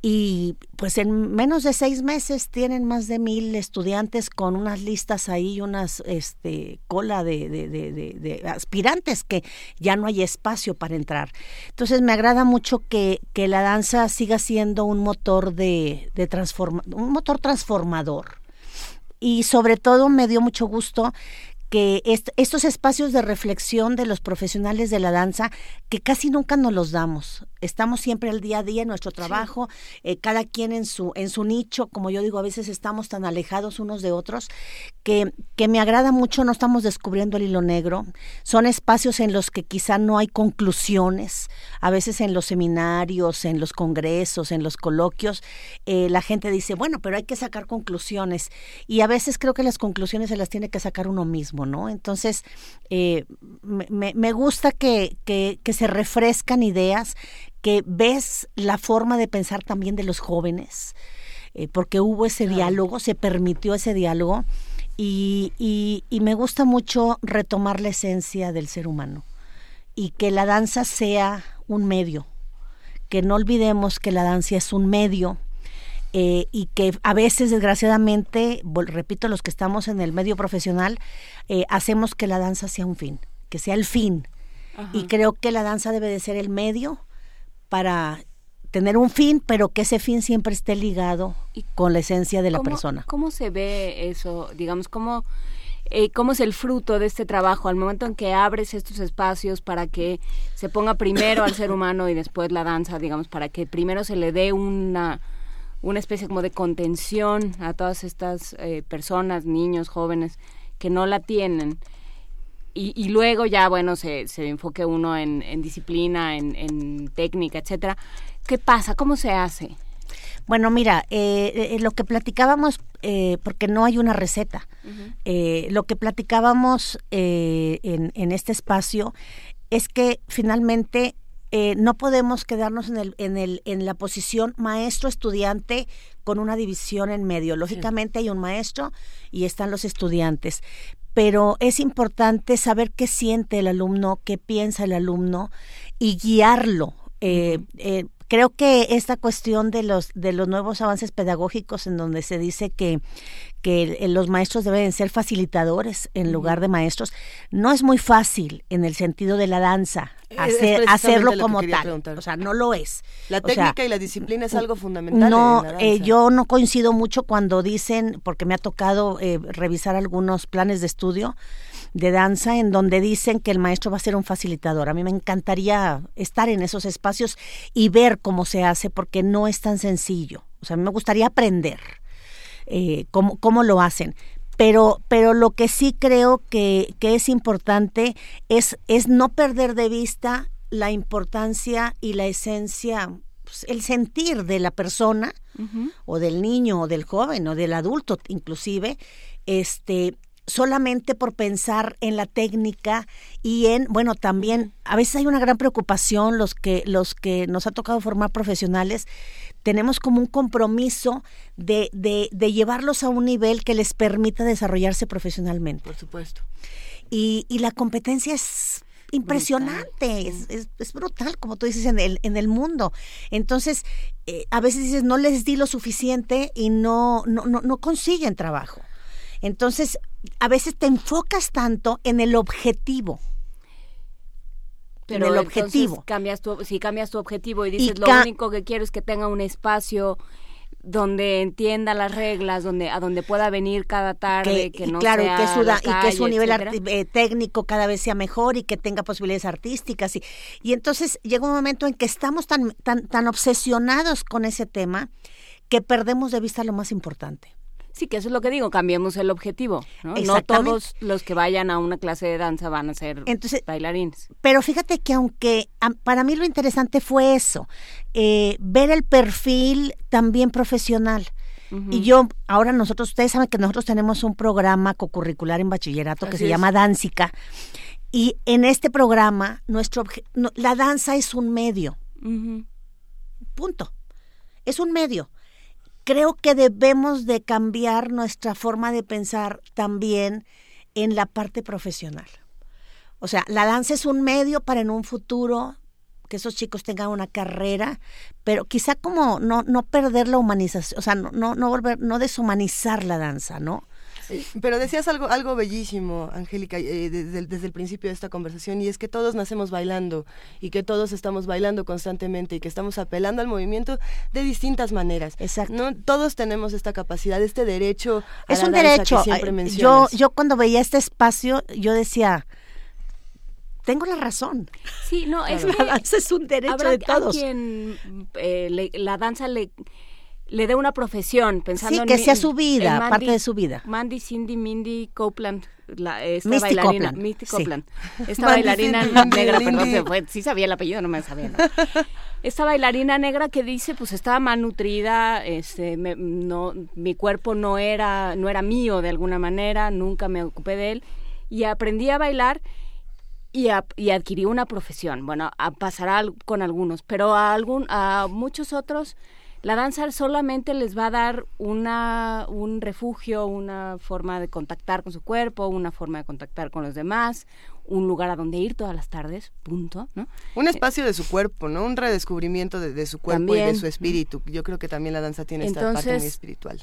y pues en menos de seis meses tienen más de mil estudiantes con unas listas ahí, unas este, cola de, de- aspirantes que ya no hay espacio para entrar. Entonces me agrada mucho que, que la danza siga siendo un motor de, de transforma, un motor transformador y sobre todo me dio mucho gusto que estos espacios de reflexión de los profesionales de la danza, que casi nunca nos los damos. Estamos siempre al día a día en nuestro trabajo, eh, cada quien en su, en su nicho, como yo digo, a veces estamos tan alejados unos de otros, que, que me agrada mucho, no estamos descubriendo el hilo negro. Son espacios en los que quizá no hay conclusiones, a veces en los seminarios, en los congresos, en los coloquios, eh, la gente dice, bueno, pero hay que sacar conclusiones. Y a veces creo que las conclusiones se las tiene que sacar uno mismo. ¿No? Entonces, eh, me, gusta que, que, se refrescan ideas, que ves la forma de pensar también de los jóvenes, eh, porque hubo ese diálogo, se permitió ese diálogo, y, y, me gusta mucho retomar la esencia del ser humano y que la danza sea un medio, que no olvidemos que la danza es un medio eh, y que a veces, desgraciadamente, repito, los que estamos en el medio profesional, eh, hacemos que la danza sea un fin, que sea el fin. Y creo que la danza debe de ser el medio para tener un fin, pero que ese fin siempre esté ligado con la esencia de la persona. ¿Cómo se ve eso? Digamos, ¿cómo, eh, ¿cómo es el fruto de este trabajo al momento en que abres estos espacios para que se ponga primero al ser humano y después la danza, digamos, para que primero se le dé una una especie como de contención a todas estas eh, personas, niños, jóvenes que no la tienen. Y, luego ya, bueno, se, se enfoque uno en, disciplina, en, técnica, etcétera. ¿Qué pasa? ¿Cómo se hace? Bueno, mira, eh, eh, lo que platicábamos, porque no hay una receta, lo que platicábamos en, en este espacio es que finalmente eh, no podemos quedarnos en, el, en, el, en la posición maestro-estudiante con una división en medio. Lógicamente hay un maestro y están los estudiantes, pero es importante saber qué siente el alumno, qué piensa el alumno y guiarlo. Eh, eh, creo que esta cuestión de los de los nuevos avances pedagógicos en donde se dice que que los maestros deben ser facilitadores en lugar de maestros, no es muy fácil en el sentido de la danza hacer, hacerlo como tal. O sea, no lo es. La técnica y la disciplina es algo fundamental. No, eh, yo no coincido mucho cuando dicen, porque me ha tocado eh, revisar algunos planes de estudio de danza en donde dicen que el maestro va a ser un facilitador. A mí me encantaría estar en esos espacios y ver cómo se hace porque no es tan sencillo. O sea, me gustaría aprender eh, cómo, cómo lo hacen. Pero, pero lo que sí creo que, que es importante es, es no perder de vista la importancia y la esencia, pues, el sentir de la persona, o del niño, o del joven, o del adulto inclusive, este, solamente por pensar en la técnica y en, bueno, también a veces hay una gran preocupación los que los que nos ha tocado formar profesionales tenemos como un compromiso de, de, de llevarlos a un nivel que les permita desarrollarse profesionalmente. Por supuesto. Y, y la competencia es impresionante, es, es, brutal, como tú dices, en el, en el mundo. Entonces, eh, a veces dices, no les di lo suficiente y no, no, no, no consiguen trabajo. Entonces, a veces te enfocas tanto en el objetivo. Pero en el objetivo. Cambias tu, si cambias tu objetivo y dices, lo único que quiero es que tenga un espacio donde entienda las reglas, donde a donde pueda venir cada tarde, que, no claro, sea que su, y que su nivel eh, técnico cada vez sea mejor y que tenga posibilidades artísticas y, y entonces llega un momento en que estamos tan tan tan obsesionados con ese tema que perdemos de vista lo más importante. Sí, que eso es lo que digo, cambiemos el objetivo. ¿no? no todos los que vayan a una clase de danza van a ser bailarines. Pero fíjate que aunque para mí lo interesante fue eso, eh, ver el perfil también profesional. Y yo, ahora nosotros, ustedes saben que nosotros tenemos un programa cocurricular en bachillerato que se llama Danzica. Y en este programa, nuestro la danza es un medio. Punto. Es un medio creo que debemos de cambiar nuestra forma de pensar también en la parte profesional. O sea, la danza es un medio para en un futuro que esos chicos tengan una carrera, pero quizá como no, no perder la humanización, o sea, no, no, no volver, no deshumanizar la danza, ¿no? Pero decías algo, algo bellísimo, Angélica, eh, desde, el, desde, el, principio de esta conversación, y es que todos nacemos bailando, y que todos estamos bailando constantemente, y que estamos apelando al movimiento de distintas maneras. Exacto. ¿no? Todos tenemos esta capacidad, este derecho a Es un derecho. yo, yo cuando veía este espacio, yo decía, tengo la razón. Sí, no, es la danza es un derecho de todos. quien eh, la danza le le dé una profesión, pensando sí, que sea su vida, parte de su vida. Mandy, Cindy, Mindy, Copeland, la, esta Misty bailarina, Copeland. Misty Copeland, esta bailarina negra, perdón, sí sabía el apellido, no me sabía. Esta bailarina negra que dice, pues estaba malnutrida, este, no, mi cuerpo no era, no era mío de alguna manera, nunca me ocupé de él y aprendí a bailar y, y adquirí una profesión. Bueno, a, pasará con algunos, pero a algún, a muchos otros la danza solamente les va a dar una, un refugio, una forma de contactar con su cuerpo, una forma de contactar con los demás, un lugar a donde ir todas las tardes, punto, ¿no? Un espacio de su cuerpo, ¿no? Un redescubrimiento de, su cuerpo y de su espíritu. Yo creo que también la danza tiene esta parte muy espiritual.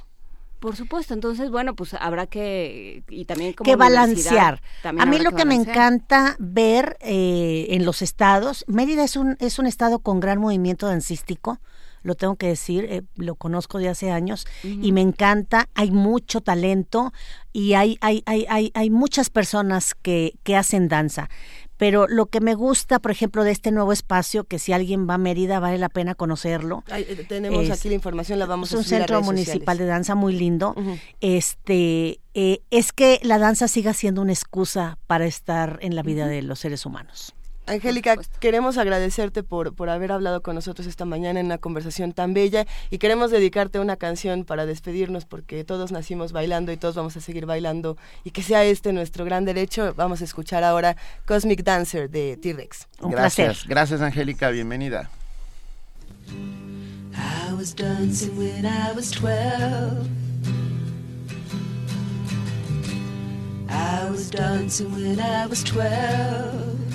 Por supuesto, entonces, bueno, pues habrá que, y también como que balancear. A mí lo que, me encanta ver eh, en los estados, Mérida es un, es un estado con gran movimiento dancístico, lo tengo que decir, eh, lo conozco de hace años y me encanta, hay mucho talento y hay, hay, hay, hay, hay muchas personas que, que hacen danza. Pero lo que me gusta, por ejemplo, de este nuevo espacio, que si alguien va a Mérida vale la pena conocerlo. Eh, tenemos aquí la información, la vamos a Es un centro municipal de danza muy lindo. Este eh, es que la danza siga siendo una excusa para estar en la vida de los seres humanos. Angélica, queremos agradecerte por, por haber hablado con nosotros esta mañana en una conversación tan bella y queremos dedicarte una canción para despedirnos porque todos nacimos bailando y todos vamos a seguir bailando y que sea este nuestro gran derecho. Vamos a escuchar ahora Cosmic Dancer de T-Rex. Gracias, gracias Angélica, bienvenida. I was dancing when I was 12. I was dancing when I was 12.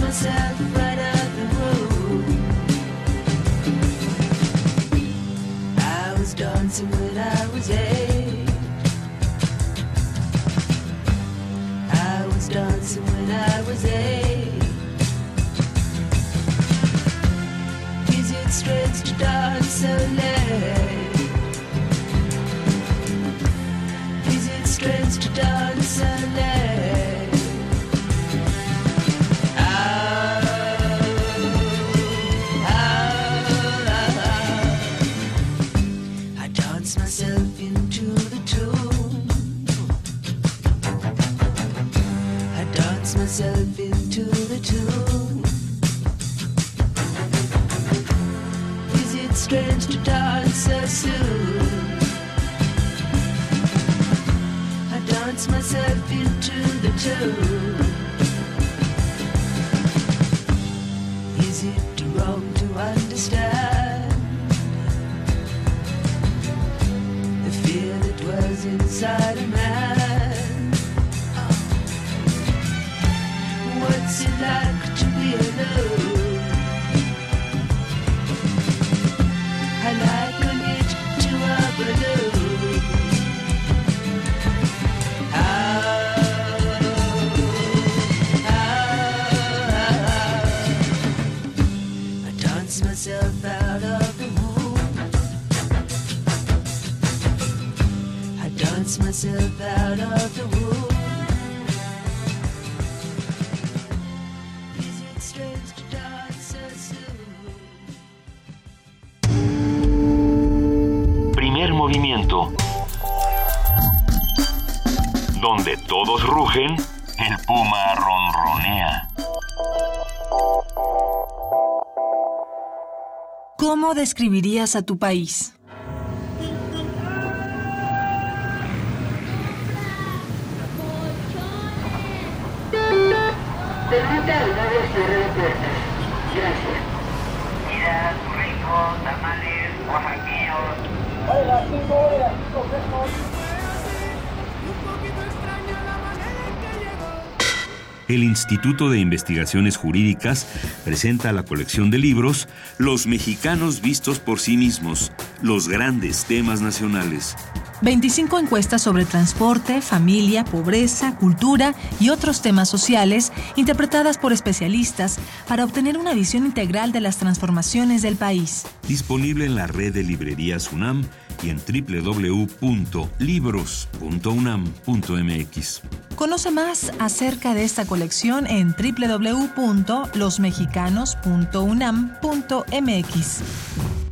Myself right out the room. I was dancing when I was eight. I was dancing when I was eight. Is it strange to dance so late? Is it strange to dance so late? Into the tune. Is it strange to dance so soon? I dance myself into the tune. Is it wrong to understand the fear that was inside a man? What's it like to be alone? I liken to a balloon. I dance myself out of the womb. I dance myself out of the. Movimiento. Donde todos rugen, el puma ronronea. ¿Cómo describirías a tu país? El Instituto de Investigaciones Jurídicas presenta la colección de libros Los mexicanos vistos por sí mismos, los grandes temas nacionales. 25 encuestas sobre transporte, familia, pobreza, cultura y otros temas sociales interpretadas por especialistas para obtener una visión integral de las transformaciones del país. Disponible en la red de librerías UNAM y en www.libros.unam.mx. Conoce más acerca de esta colección en www.losmexicanos.unam.mx.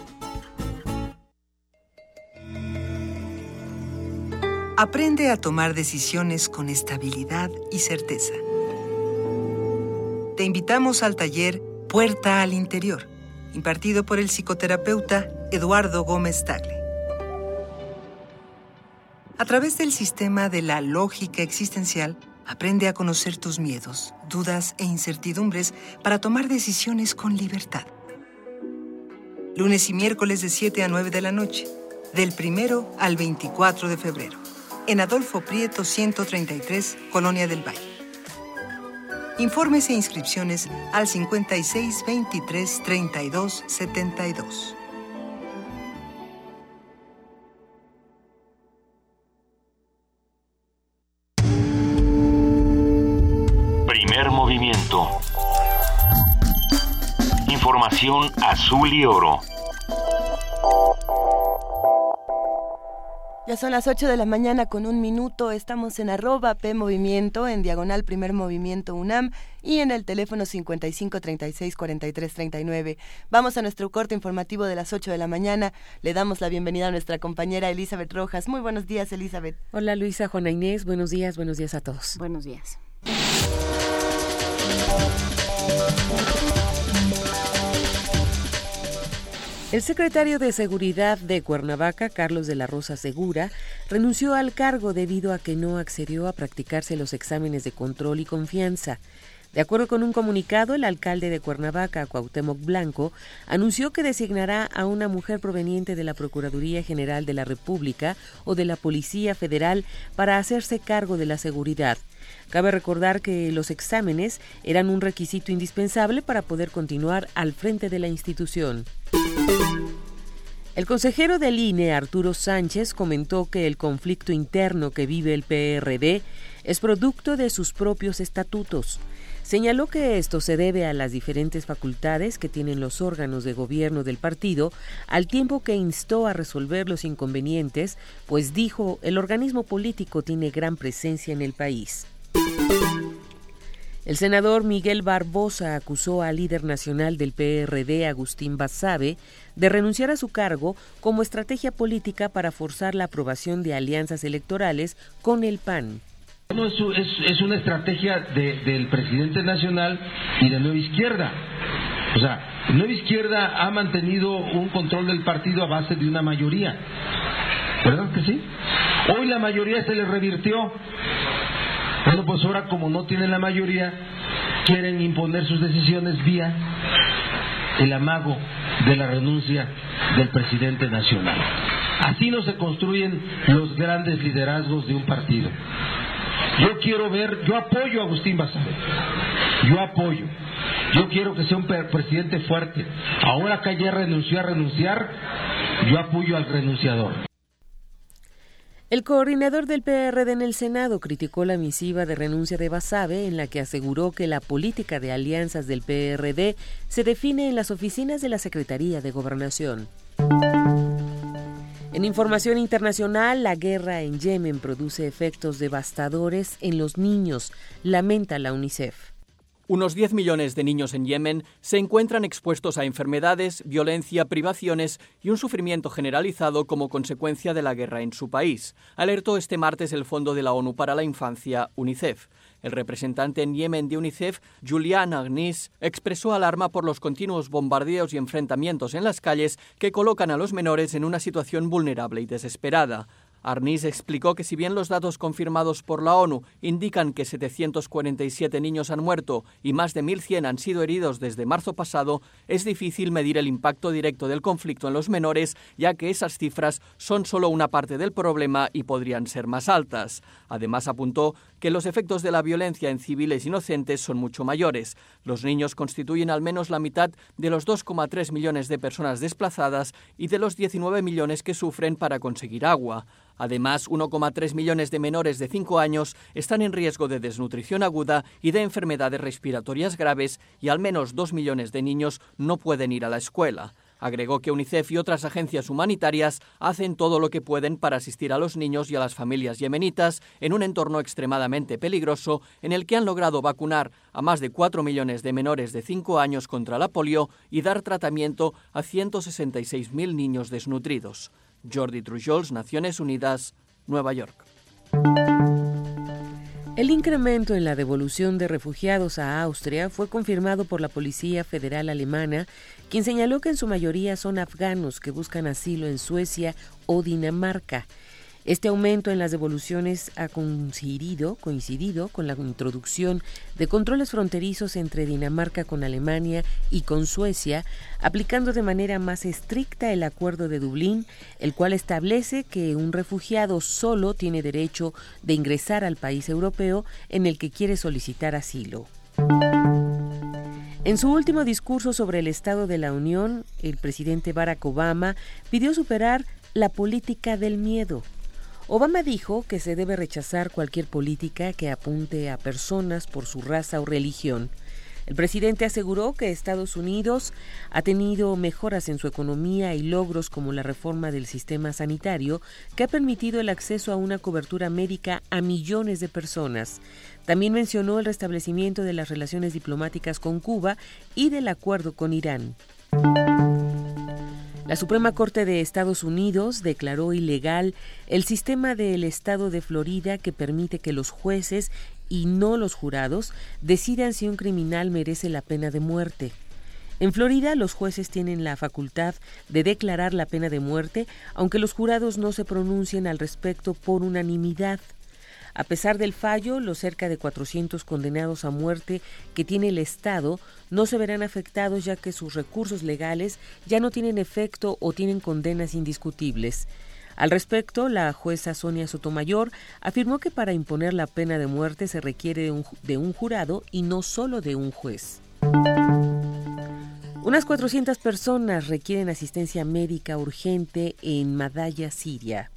Aprende a tomar decisiones con estabilidad y certeza. Te invitamos al taller Puerta al Interior, impartido por el psicoterapeuta Eduardo Gómez Tagle. A través del sistema de la lógica existencial, aprende a conocer tus miedos, dudas e incertidumbres para tomar decisiones con libertad. Lunes y miércoles de 7 a 9 de la noche, del 1 al 24 de febrero, en Adolfo Prieto 133, Colonia del Valle. Informes e inscripciones al 56 23 32 72. movimiento. Información azul y oro. Ya son las 8 de la mañana con un minuto. Estamos en arroba P Movimiento, en diagonal Primer Movimiento UNAM y en el teléfono 55 36 43 39. Vamos a nuestro corte informativo de las 8 de la mañana. Le damos la bienvenida a nuestra compañera Elizabeth Rojas. Muy buenos días, Elizabeth. Hola, Luisa, Juana Inés. Buenos días, buenos días a todos. Buenos días. El secretario de Seguridad de Cuernavaca, Carlos de la Rosa Segura, renunció al cargo debido a que no accedió a practicarse los exámenes de control y confianza. De acuerdo con un comunicado, el alcalde de Cuernavaca, Cuauhtémoc Blanco, anunció que designará a una mujer proveniente de la Procuraduría General de la República o de la Policía Federal para hacerse cargo de la seguridad. Cabe recordar que los exámenes eran un requisito indispensable para poder continuar al frente de la institución. El consejero del INE, Arturo Sánchez, comentó que el conflicto interno que vive el PRD es producto de sus propios estatutos. Señaló que esto se debe a las diferentes facultades que tienen los órganos de gobierno del partido, al tiempo que instó a resolver los inconvenientes, pues dijo el organismo político tiene gran presencia en el país. El senador Miguel Barbosa acusó al líder nacional del PRD, Agustín Basabe, de renunciar a su cargo como estrategia política para forzar la aprobación de alianzas electorales con el PAN. No, es, es, una estrategia del presidente nacional y de Nueva Izquierda. O sea, Nueva Izquierda ha mantenido un control del partido a base de una mayoría. ¿Verdad que sí? Hoy la mayoría se le revirtió bueno, pues ahora como no tienen la mayoría, quieren imponer sus decisiones vía el amago de la renuncia del presidente nacional. Así no se construyen los grandes liderazgos de un partido. Yo quiero ver, yo apoyo a Agustín Basabe, yo apoyo. Yo quiero que sea un presidente fuerte. Ahora que ya renunció a renunciar, yo apoyo al renunciador. El coordinador del PRD en el Senado criticó la misiva de renuncia de Basabe en la que aseguró que la política de alianzas del PRD se define en las oficinas de la Secretaría de Gobernación. En información internacional, la guerra en Yemen produce efectos devastadores en los niños, lamenta la UNICEF. Unos 10 millones de niños en Yemen se encuentran expuestos a enfermedades, violencia, privaciones y un sufrimiento generalizado como consecuencia de la guerra en su país, alertó este martes el Fondo de la ONU para la Infancia, UNICEF. El representante en Yemen de UNICEF, Julian Agnis, expresó alarma por los continuos bombardeos y enfrentamientos en las calles que colocan a los menores en una situación vulnerable y desesperada. Arnis explicó que si bien los datos confirmados por la ONU indican que 747 niños han muerto y más de 1.100 han sido heridos desde marzo pasado, es difícil medir el impacto directo del conflicto en los menores, ya que esas cifras son solo una parte del problema y podrían ser más altas. Además apuntó que los efectos de la violencia en civiles inocentes son mucho mayores. Los niños constituyen al menos la mitad de los 2,3 millones de personas desplazadas y de los 19 millones que sufren para conseguir agua. Además, 1,3 millones de menores de 5 años están en riesgo de desnutrición aguda y de enfermedades respiratorias graves y al menos 2 millones de niños no pueden ir a la escuela. Agregó que UNICEF y otras agencias humanitarias hacen todo lo que pueden para asistir a los niños y a las familias yemenitas en un entorno extremadamente peligroso en el que han logrado vacunar a más de 4 millones de menores de 5 años contra la polio y dar tratamiento a 166.000 niños desnutridos. Jordi Trujols, Naciones Unidas, Nueva York. El incremento en la devolución de refugiados a Austria fue confirmado por la Policía Federal Alemana, quien señaló que en su mayoría son afganos que buscan asilo en Suecia o Dinamarca. Este aumento en las devoluciones ha coincidido, coincidido con la introducción de controles fronterizos entre Dinamarca con Alemania y con Suecia, aplicando de manera más estricta el Acuerdo de Dublín, el cual establece que un refugiado solo tiene derecho de ingresar al país europeo en el que quiere solicitar asilo. En su último discurso sobre el Estado de la Unión, el presidente Barack Obama pidió superar la política del miedo Obama dijo que se debe rechazar cualquier política que apunte a personas por su raza o religión. El presidente aseguró que Estados Unidos ha tenido mejoras en su economía y logros como la reforma del sistema sanitario que ha permitido el acceso a una cobertura médica a millones de personas. También mencionó el restablecimiento de las relaciones diplomáticas con Cuba y del acuerdo con Irán. La Suprema Corte de Estados Unidos declaró ilegal el sistema del estado de Florida que permite que los jueces y no los jurados decidan si un criminal merece la pena de muerte. En Florida, los jueces tienen la facultad de declarar la pena de muerte, aunque los jurados no se pronuncien al respecto por unanimidad. A pesar del fallo, los cerca de 400 condenados a muerte que tiene el Estado no se verán afectados ya que sus recursos legales ya no tienen efecto o tienen condenas indiscutibles. Al respecto, la jueza Sonia Sotomayor afirmó que para imponer la pena de muerte se requiere de un, de un jurado y no solo de un juez. Unas 400 personas requieren asistencia médica urgente en Madaya, Siria.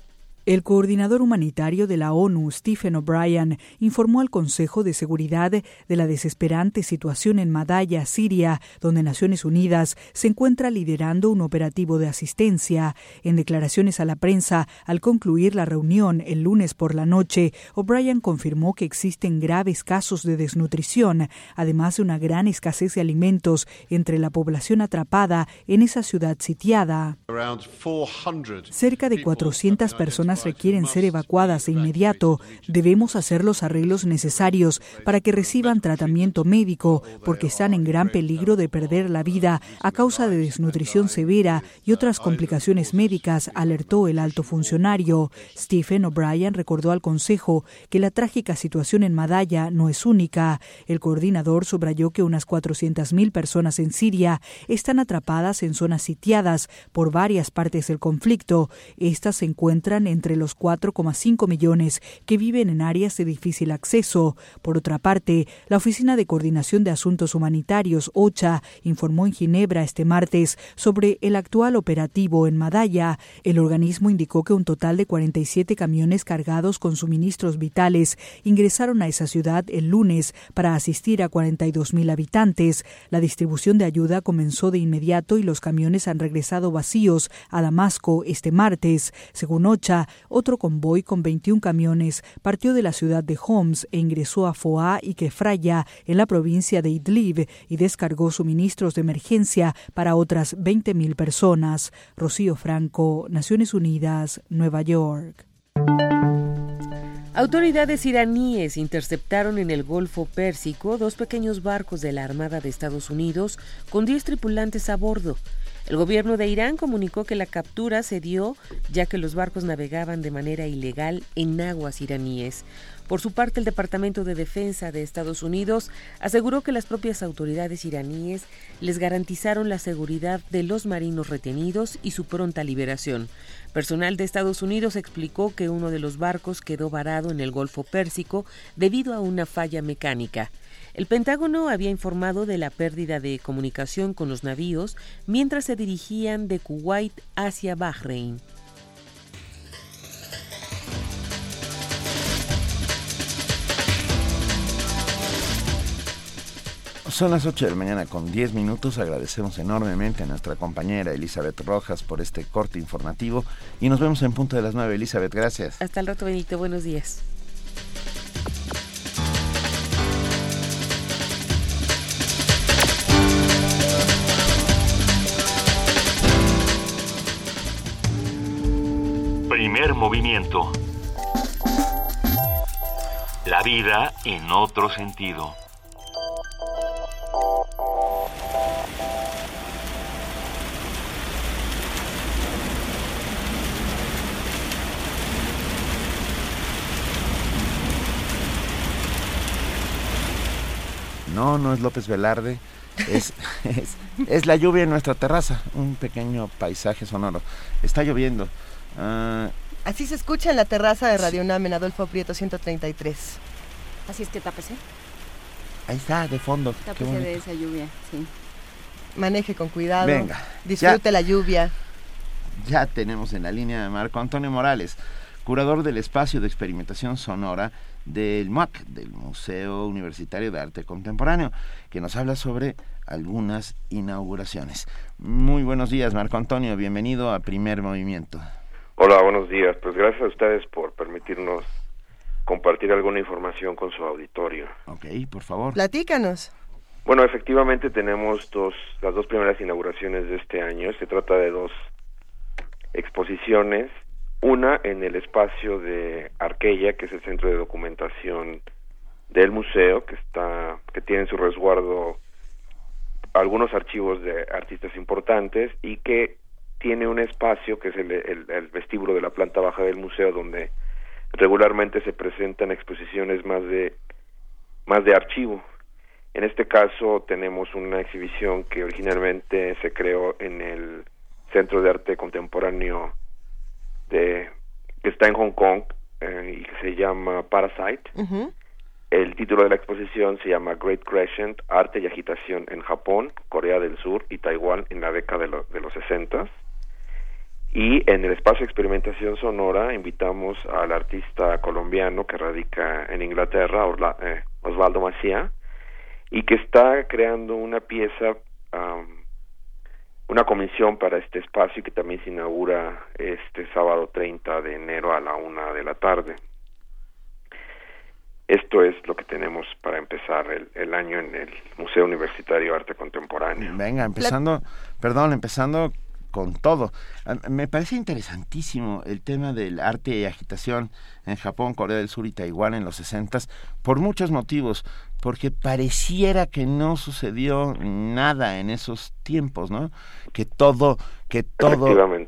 El coordinador humanitario de la ONU, Stephen O'Brien, informó al Consejo de Seguridad de la desesperante situación en Madaya, Siria, donde Naciones Unidas se encuentra liderando un operativo de asistencia. En declaraciones a la prensa, al concluir la reunión el lunes por la noche, O'Brien confirmó que existen graves casos de desnutrición, además de una gran escasez de alimentos entre la población atrapada en esa ciudad sitiada. Cerca de 400 personas requieren ser evacuadas de inmediato. Debemos hacer los arreglos necesarios para que reciban tratamiento médico, porque están en gran peligro de perder la vida a causa de desnutrición severa y otras complicaciones médicas, alertó el alto funcionario. Stephen O'Brien recordó al Consejo que la trágica situación en Madaya no es única. El coordinador subrayó que unas 400.000 personas en Siria están atrapadas en zonas sitiadas por varias partes del conflicto. Estas se encuentran en entre los 4,5 millones que viven en áreas de difícil acceso. Por otra parte, la Oficina de Coordinación de Asuntos Humanitarios, OCHA, informó en Ginebra este martes sobre el actual operativo en Madaya. El organismo indicó que un total de 47 camiones cargados con suministros vitales ingresaron a esa ciudad el lunes para asistir a 42.000 habitantes. La distribución de ayuda comenzó de inmediato y los camiones han regresado vacíos a Damasco este martes. Según OCHA, otro convoy con 21 camiones partió de la ciudad de Homs e ingresó a Foa y Kefraya, en la provincia de Idlib, y descargó suministros de emergencia para otras 20.000 personas. Rocío Franco, Naciones Unidas, Nueva York. Autoridades iraníes interceptaron en el Golfo Pérsico dos pequeños barcos de la Armada de Estados Unidos con 10 tripulantes a bordo. El gobierno de Irán comunicó que la captura se dio ya que los barcos navegaban de manera ilegal en aguas iraníes. Por su parte, el Departamento de Defensa de Estados Unidos aseguró que las propias autoridades iraníes les garantizaron la seguridad de los marinos retenidos y su pronta liberación. Personal de Estados Unidos explicó que uno de los barcos quedó varado en el Golfo Pérsico debido a una falla mecánica. El Pentágono había informado de la pérdida de comunicación con los navíos mientras se dirigían de Kuwait hacia Bahrein. Son las 8 de la mañana con 10 minutos. Agradecemos enormemente a nuestra compañera Elizabeth Rojas por este corte informativo y nos vemos en punto de las 9. Elizabeth, gracias. Hasta el rato, Benito. Buenos días. Primer movimiento. La vida en otro sentido. No, no es López Velarde. Es, es, la lluvia en nuestra terraza, un pequeño paisaje sonoro. Está lloviendo. Ah, Así se escucha en la terraza de Radio UNAM en Adolfo Prieto 133. Así es que tápese. Ahí está, de fondo. Tápese de esa lluvia, sí. Maneje con cuidado. Venga. Disfrute la lluvia. Ya tenemos en la línea de Marco Antonio Morales, curador del espacio de experimentación sonora del MUAC, del Museo Universitario de Arte Contemporáneo, que nos habla sobre algunas inauguraciones. Muy buenos días, Marco Antonio, bienvenido a Primer Movimiento. Hola, buenos días. Pues gracias a ustedes por permitirnos compartir alguna información con su auditorio. Ok, por favor. Platícanos. Bueno, efectivamente tenemos dos, las dos primeras inauguraciones de este año. Se trata de dos exposiciones una en el espacio de Arquella, que es el centro de documentación del museo, que está, que tiene en su resguardo algunos archivos de artistas importantes y que tiene un espacio que es el, el, vestíbulo de la planta baja del museo donde regularmente se presentan exposiciones más de más de archivo. En este caso tenemos una exhibición que originalmente se creó en el Centro de Arte Contemporáneo de que está en Hong Kong eh, y que se llama Parasite. El título de la exposición se llama Great Crescent, Arte y Agitación en Japón, Corea del Sur y Taiwán en la década de, de los 60. Y en el espacio de experimentación sonora invitamos al artista colombiano que radica en Inglaterra, eh, Osvaldo Macía, y que está creando una pieza una comisión para este espacio que también se inaugura este sábado 30 de enero a la una de la tarde. Esto es lo que tenemos para empezar el, el año en el Museo Universitario de Arte Contemporáneo. Venga, empezando, perdón, empezando con todo. Me parece interesantísimo el tema del arte y agitación en Japón, Corea del Sur y Taiwán en los 60 por muchos motivos, porque pareciera que no sucedió nada en esos tiempos, ¿no? Que todo que todo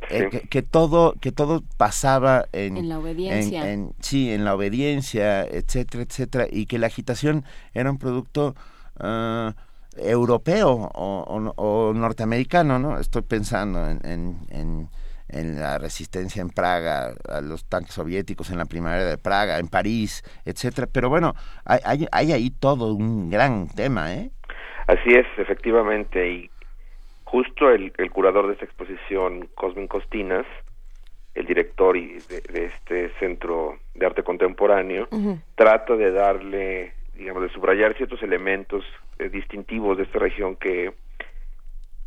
eh, que, todo que todo pasaba en, la obediencia. sí, en la obediencia, etcétera, etcétera, y que la agitación era un producto uh, europeo o, norteamericano, ¿no? Estoy pensando en, en, en, la resistencia en Praga, a los tanques soviéticos en la primavera de Praga, en París, etcétera. Pero bueno, hay, hay, hay ahí todo un gran tema, ¿eh? Así es, efectivamente, y justo el, el curador de esta exposición, Cosmin Costinas, el director y de, este centro de arte contemporáneo, trata de darle digamos, de subrayar ciertos elementos eh, distintivos de esta región que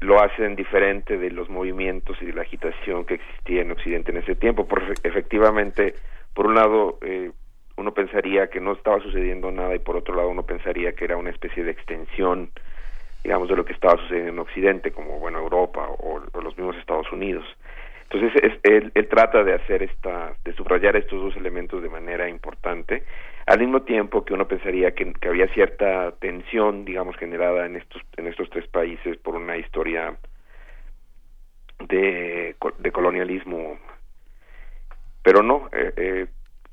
lo hacen diferente de los movimientos y de la agitación que existía en Occidente en ese tiempo. Por, efectivamente, por un lado, eh, uno pensaría que no estaba sucediendo nada y por otro lado uno pensaría que era una especie de extensión, digamos, de lo que estaba sucediendo en Occidente, como, bueno, Europa o, los mismos Estados Unidos. Entonces, es, él, él, trata de hacer esta, de subrayar estos dos elementos de manera importante, al mismo tiempo que uno pensaría que, había cierta tensión, digamos, generada en estos, en estos tres países por una historia de, de colonialismo, pero no, eh, eh,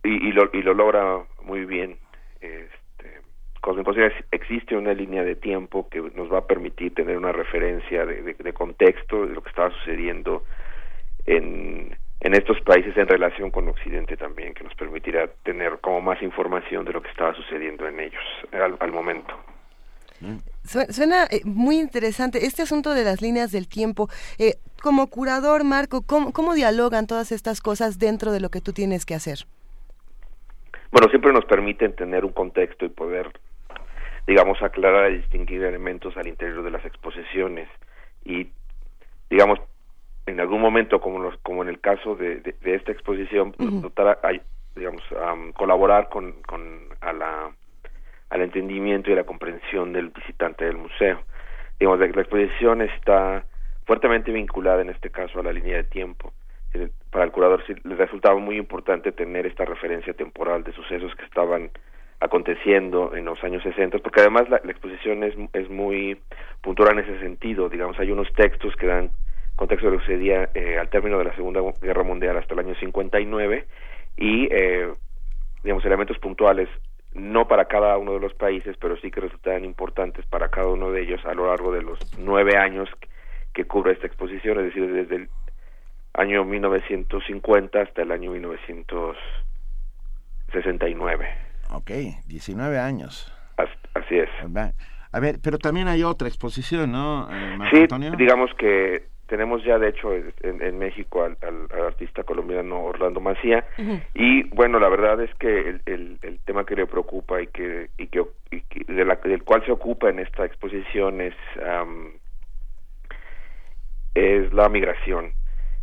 y, lo, y lo logra muy bien. Este, Cosmoposición existe una línea de tiempo que nos va a permitir tener una referencia de, contexto de lo que estaba sucediendo en, en estos países en relación con Occidente también, que nos permitirá tener como más información de lo que estaba sucediendo en ellos al, al momento. Suena eh, muy interesante este asunto de las líneas del tiempo. Eh, como curador, Marco, ¿cómo, ¿cómo dialogan todas estas cosas dentro de lo que tú tienes que hacer? bueno, siempre nos permiten tener un contexto y poder, digamos, aclarar y distinguir elementos al interior de las exposiciones. Y, digamos, en algún momento, como, como en el caso de, de, esta exposición, digamos, colaborar con, con a la, al entendimiento y la comprensión del visitante del museo. Digamos, la exposición está fuertemente vinculada en este caso a la línea de tiempo. Para el curador sí, le resultaba muy importante tener esta referencia temporal de sucesos que estaban aconteciendo en los años 60, porque además la, exposición es, es muy puntual en ese sentido, digamos, hay unos textos que dan contexto de lo que sucedía eh, al término de la Segunda Guerra Mundial hasta el año 59 y, eh, digamos, elementos puntuales no para cada uno de los países, pero sí que resultaban importantes para cada uno de ellos a lo largo de los nueve años que cubre esta exposición, es decir, desde el año 1950 hasta el año 1969. Ok, 19 años. Así, es. A ver, pero también hay otra exposición, ¿no? Eh, sí, digamos que tenemos ya de hecho en, México al, artista colombiano Orlando Macía. Y bueno la verdad es que el, el, tema que le preocupa y que y que, de la, del cual se ocupa en esta exposición es es la migración.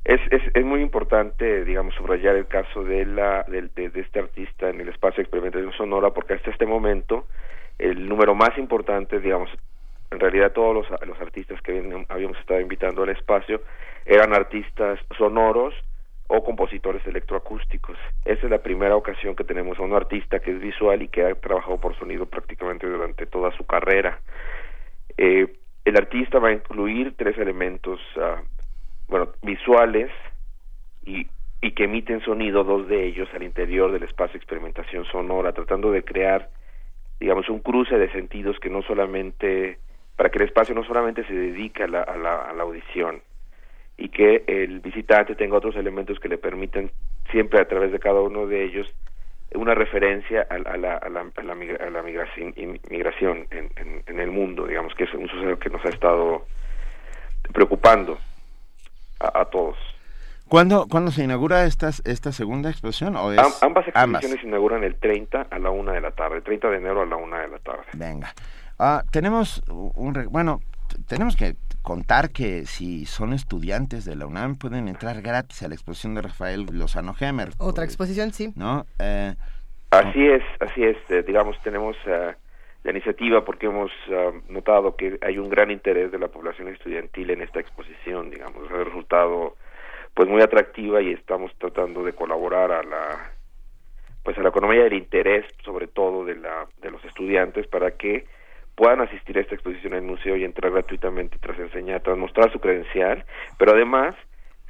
Es, es, es, muy importante, digamos, subrayar el caso de, la, de, de, este artista en el espacio de experimentación sonora, porque hasta este momento el número más importante, digamos, en realidad todos los, los artistas que habíamos estado invitando al espacio eran artistas sonoros o compositores electroacústicos. Esa es la primera ocasión que tenemos a un artista que es visual y que ha trabajado por sonido prácticamente durante toda su carrera. Eh, el artista va a incluir tres elementos uh, bueno, visuales y, y que emiten sonido, dos de ellos al interior del espacio de experimentación sonora, tratando de crear, digamos, un cruce de sentidos que no solamente, para que el espacio no solamente se dedique a la, a la, a la audición y que el visitante tenga otros elementos que le permitan siempre a través de cada uno de ellos una referencia a, a, la, a, la, a, la, migración, migración en, en, en, el mundo, digamos que es un suceso que nos ha estado preocupando a, todos. ¿Cuándo, ¿Cuándo se inaugura esta, esta segunda exposición? ¿o es ambas exposiciones se inauguran el 30 a la una de la tarde, 30 de enero a la una de la tarde. Venga. Ah, tenemos un... Bueno, tenemos que contar que si son estudiantes de la UNAM pueden entrar gratis a la exposición de Rafael Lozano Gemer. Otra exposición, sí. ¿No? Eh, así es, así es. Eh, digamos, tenemos... Uh, la iniciativa porque hemos ah, notado que hay un gran interés de la población estudiantil en esta exposición, digamos, ha resultado pues muy atractiva y estamos tratando de colaborar a la pues a la economía del interés sobre todo de la de los estudiantes para que puedan asistir a esta exposición en el museo y entrar gratuitamente tras enseñar, tras mostrar su credencial, pero además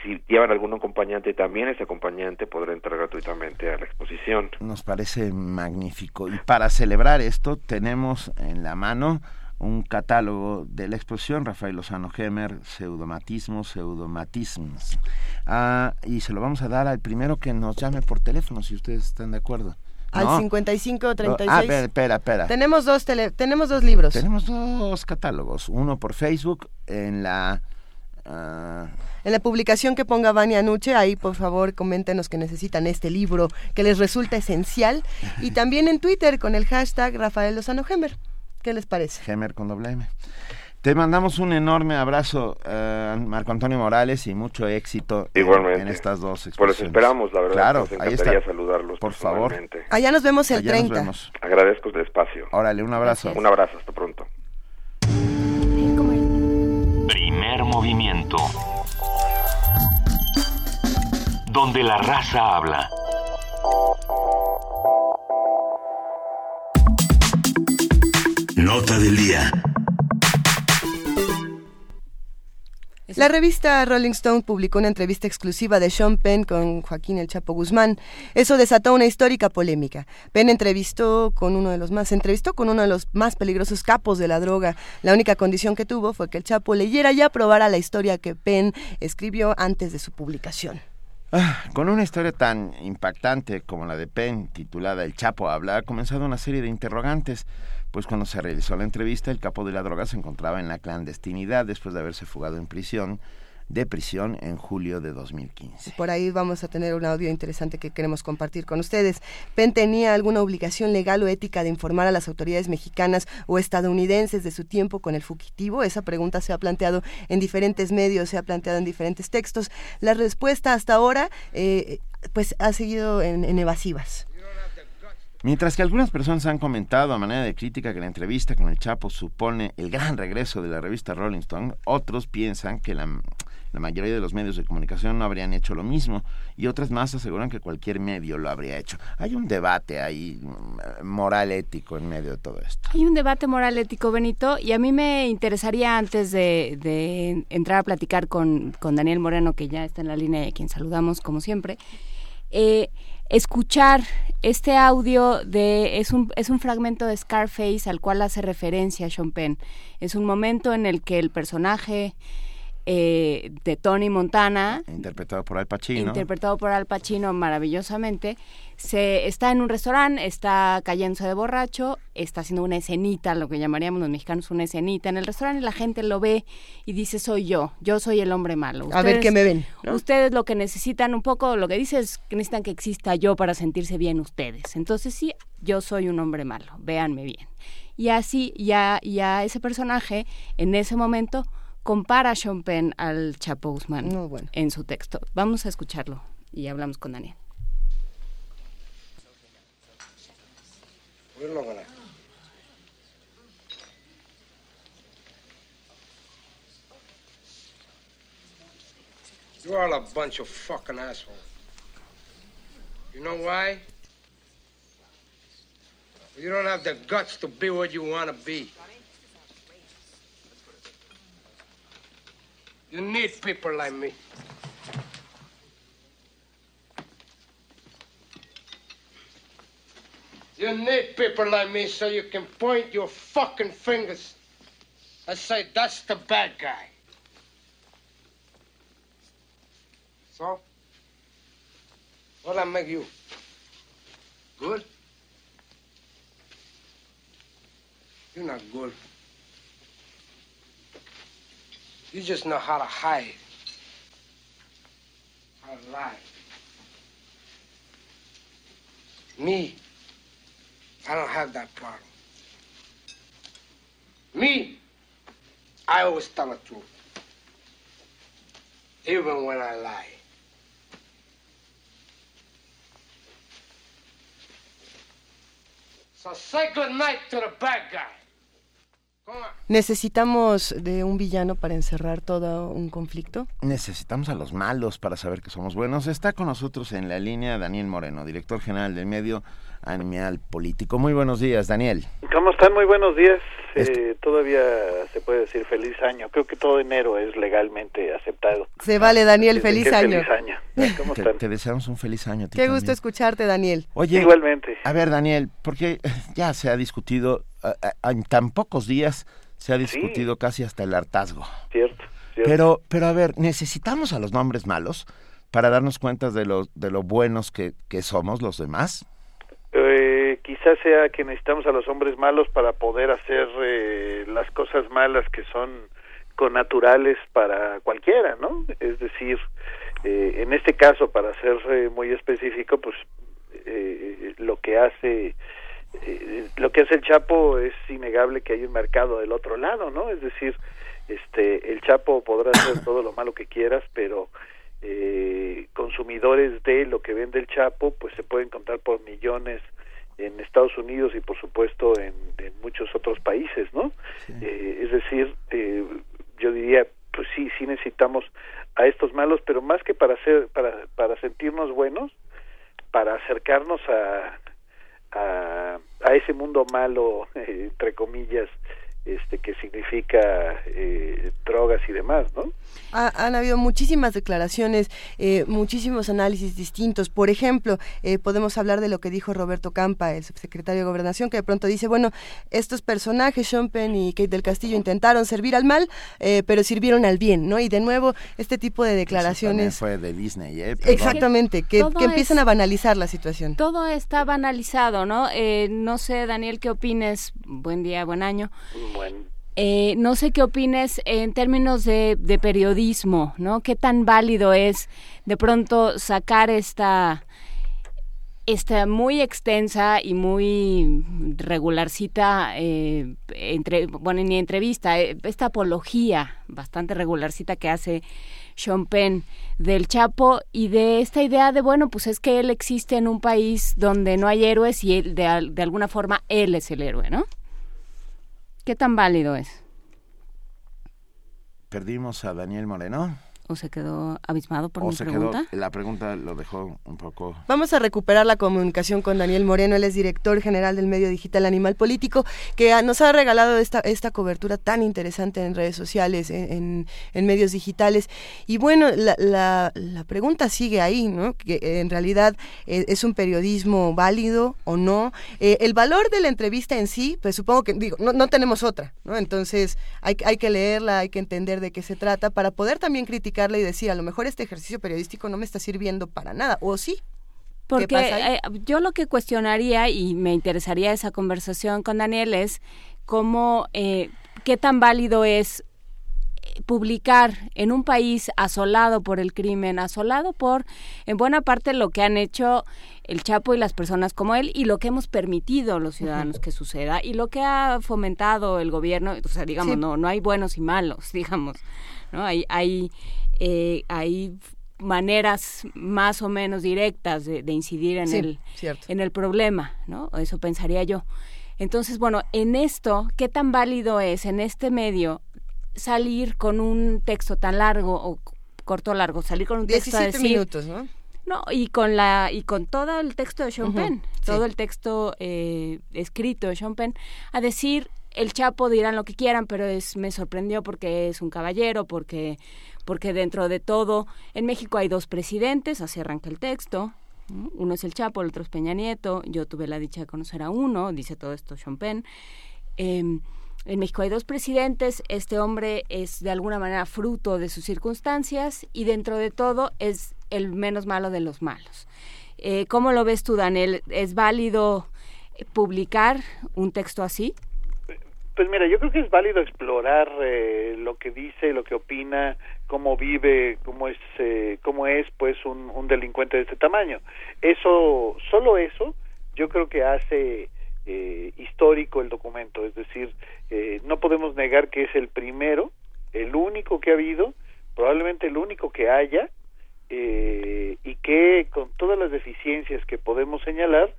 si llevan algún acompañante, también ese acompañante podrá entrar gratuitamente a la exposición. Nos parece magnífico. Y para celebrar esto, tenemos en la mano un catálogo de la exposición, Rafael Lozano Gemer, Pseudomatismos, Pseudomatismos. Ah, y se lo vamos a dar al primero que nos llame por teléfono, si ustedes están de acuerdo. Al 55 36. Ah, espera, espera, Tenemos dos, tele, tenemos dos libros. Tenemos dos catálogos. Uno por Facebook en la Ah. En la publicación que ponga Vania Nuche, ahí por favor coméntenos que necesitan este libro que les resulta esencial. Y también en Twitter con el hashtag Rafael Lozano Gemer. ¿Qué les parece? Gemer con doble M. Te mandamos un enorme abrazo, eh, Marco Antonio Morales, y mucho éxito en- Igualmente. En, estas dos Pues los exposiciones. esperamos, la verdad. Claro, nos ahí está. saludarlos Por favor. Allá nos vemos el Allá nos 30. vemos. Agradezco el espacio. Órale, un abrazo. Un abrazo, hasta pronto. Primer movimiento. Donde la raza habla. Nota del día. La revista Rolling Stone publicó una entrevista exclusiva de Sean Penn con Joaquín El Chapo Guzmán. Eso desató una histórica polémica. Penn entrevistó con uno de los más entrevistó con uno de los más peligrosos capos de la droga. La única condición que tuvo fue que el Chapo leyera y aprobara la historia que Penn escribió antes de su publicación. Ah, Con una historia tan impactante como la de Penn, titulada El Chapo habla, ha comenzado una serie de interrogantes, pues cuando se realizó la entrevista, el capo de la droga se encontraba en la clandestinidad después de haberse fugado en prisión, de prisión en julio de 2015. Por ahí vamos a tener un audio interesante que queremos compartir con ustedes. Penn tenía alguna obligación legal o ética de informar a las autoridades mexicanas o estadounidenses de su tiempo con el fugitivo. Esa pregunta se ha planteado en diferentes medios, se ha planteado en diferentes textos. La respuesta hasta ahora, eh, pues, ha seguido en, en evasivas. Mientras que algunas personas han comentado a manera de crítica que la entrevista con el Chapo supone el gran regreso de la revista Rolling Stone, otros piensan que la, mayoría de los medios de comunicación no habrían hecho lo mismo y otras más aseguran que cualquier medio lo habría hecho. Hay un debate ahí mm, moral ético en medio de todo esto. Hay un debate moral ético, Benito, y a mí me interesaría antes de, de entrar a platicar con, con Daniel Moreno, que ya está en la línea y a quien saludamos como siempre, eh, escuchar este audio de es un es un fragmento de Scarface al cual hace referencia Sean Penn. Es un momento en el que el personaje eh, de Tony Montana Interpretado por Al Pacino. interpretado por Al Pacino maravillosamente, se está en un restaurante, está cayéndose de borracho, está haciendo una escenita, lo que llamaríamos los mexicanos una escenita en el restaurante y la gente lo ve y dice soy yo, yo soy el hombre malo. A ver qué me ven, ¿no? Ustedes lo que necesitan un poco, lo que dice es que necesitan que exista yo para sentirse bien ustedes. Entonces sí, yo soy un hombre malo, véanme bien. Y así, ya, ya ese personaje en ese momento compara a Sean Penn al Chapo Guzmán en su texto. Vamos a escucharlo y hablamos con Daniel. We're not gonna. You're all a bunch of fucking assholes. You know why? You don't have the guts to be what you want to be. You need people like me. You need people like me so you can point your fucking fingers and say, that's the bad guy. So? What'll that make you? Good? You're not good. You just know how to hide, how to lie. Me, I don't have that problem. Me, I always tell the truth, even when I lie. So say good night to the bad guy. ¿Necesitamos de un villano para encerrar todo un conflicto? Necesitamos a los malos para saber que somos buenos. Está con nosotros en la línea Daniel Moreno, director general del medio Animal Político. Muy buenos días, Daniel. ¿Cómo están? Muy buenos días. Eh, todavía se puede decir feliz año. Creo que todo enero es legalmente aceptado. Se vale, Daniel, Desde feliz año. Feliz año. ¿Cómo Te, están? te deseamos un feliz año. a ti Qué también. gusto escucharte, Daniel. Oye, Igualmente. A ver, Daniel, porque ya se ha discutido, en tan pocos días se ha discutido casi hasta el hartazgo. Cierto. cierto. Pero, pero a ver, necesitamos a los nombres malos para darnos cuenta de lo, de lo buenos que, que somos los demás. Eh, quizás sea que necesitamos a los hombres malos para poder hacer eh, las cosas malas que son connaturales para cualquiera, ¿no? Es decir, eh, en este caso, para ser eh, muy específico, pues lo que hace lo que hace el Chapo es innegable que hay un mercado del otro lado, ¿no? Es decir, este, el Chapo podrá hacer todo lo malo que quieras, pero eh, consumidores de lo que vende el Chapo, pues se pueden contar por millones en Estados Unidos y por supuesto en, en muchos otros países, ¿no? Eh, es decir, eh, yo diría, pues sí, sí necesitamos a estos malos, pero más que para ser, para, para sentirnos buenos, para acercarnos a, a, a ese mundo malo, entre comillas, este que significa eh, drogas y demás, ¿no? Ha- han habido muchísimas declaraciones, eh, muchísimos análisis distintos. Por ejemplo, eh, podemos hablar de lo que dijo Roberto Campa, el subsecretario de Gobernación, que de pronto dice, bueno, estos personajes, Sean Penn y Kate del Castillo, intentaron servir al mal, eh, pero sirvieron al bien, ¿no? Y de nuevo, este tipo de También declaraciones... fue de Disney, ¿eh? Perdón. Exactamente, que, empiezan es- a banalizar la situación. Todo está banalizado, ¿no? Eh, no sé, Daniel, ¿qué opines? Buen día, buen año. Eh, no sé qué opines en términos de, periodismo, ¿no? ¿Qué tan válido es de pronto sacar esta, esta muy extensa y muy regularcita, eh, entre, bueno, ni entrevista, eh, esta apología bastante regularcita que hace Sean Penn del Chapo y de esta idea de, bueno, pues es que él existe en un país donde no hay héroes y él, de, de alguna forma él es el héroe, ¿no? ¿Qué tan válido es? Perdimos a Daniel Moreno. ¿O se quedó abismado por o mi se pregunta? quedó, la pregunta lo dejó un poco... Vamos a recuperar la comunicación con Daniel Moreno, él es director general del medio digital Animal Político, que nos ha regalado esta, esta cobertura tan interesante en redes sociales, en, en- en medios digitales. Y bueno, la, la- la pregunta sigue ahí, ¿no? Que eh, en realidad eh, es un periodismo válido o no. Eh, el valor de la entrevista en sí, pues supongo que, digo, no, no tenemos otra, ¿no? Entonces hay, hay que leerla, hay que entender de qué se trata para poder también y decir, a lo mejor este ejercicio periodístico no me está sirviendo para nada, o sí. Porque eh, yo lo que cuestionaría y me interesaría esa conversación con Daniel es cómo, eh, qué tan válido es eh, publicar en un país asolado por el crimen, asolado por, en buena parte, lo que han hecho el Chapo y las personas como él y lo que hemos permitido los ciudadanos que suceda y lo que ha fomentado el gobierno, o sea, digamos, Sí. no, no hay buenos y malos, digamos, ¿no? Hay, hay, eh, hay maneras más o menos directas de, de incidir en Sí, el cierto. en el problema, ¿no? Eso pensaría yo. Entonces, bueno, en esto, ¿qué tan válido es en este medio salir con un texto tan largo o corto o largo, salir con un texto a 17 decir- minutos, ¿no? No, y con la y con todo el texto de Sean Penn, sí. todo el texto eh, escrito de Sean Penn, a decir el Chapo dirán lo que quieran, pero es me sorprendió porque es un caballero, porque porque dentro de todo en México hay dos presidentes, así arranca el texto. ¿no? Uno es el Chapo, el otro es Peña Nieto. Yo tuve la dicha de conocer a uno, dice todo esto Sean Penn. Em, en México hay dos presidentes, este hombre es de alguna manera fruto de sus circunstancias y dentro de todo es el menos malo de los malos. Eh, ¿Cómo lo ves tú, Daniel? ¿Es válido publicar un texto así? Pues mira, yo creo que es válido explorar eh, lo que dice, lo que opina, cómo vive, cómo es, eh, cómo es, pues, un, delincuente de este tamaño. Eso, solo eso, yo creo que hace eh, histórico el documento. Es decir, eh, no podemos negar que es el primero, el único que ha habido, probablemente el único que haya, eh, y que con todas las deficiencias que podemos señalar,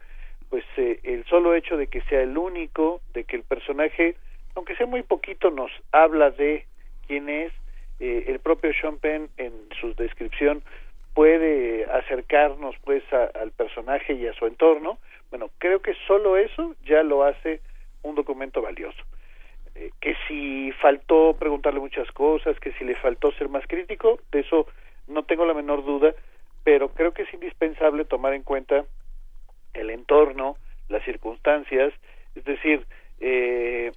pues eh, el solo hecho de que sea el único, de que el personaje, aunque sea muy poquito, nos habla de quién es, eh, el propio Sean Penn en su descripción puede acercarnos pues a- al personaje y a su entorno, bueno, creo que solo eso ya lo hace un documento valioso. Eh, que si faltó preguntarle muchas cosas, que si le faltó ser más crítico, de eso no tengo la menor duda, pero creo que es indispensable tomar en cuenta el entorno, las circunstancias, es decir, eh,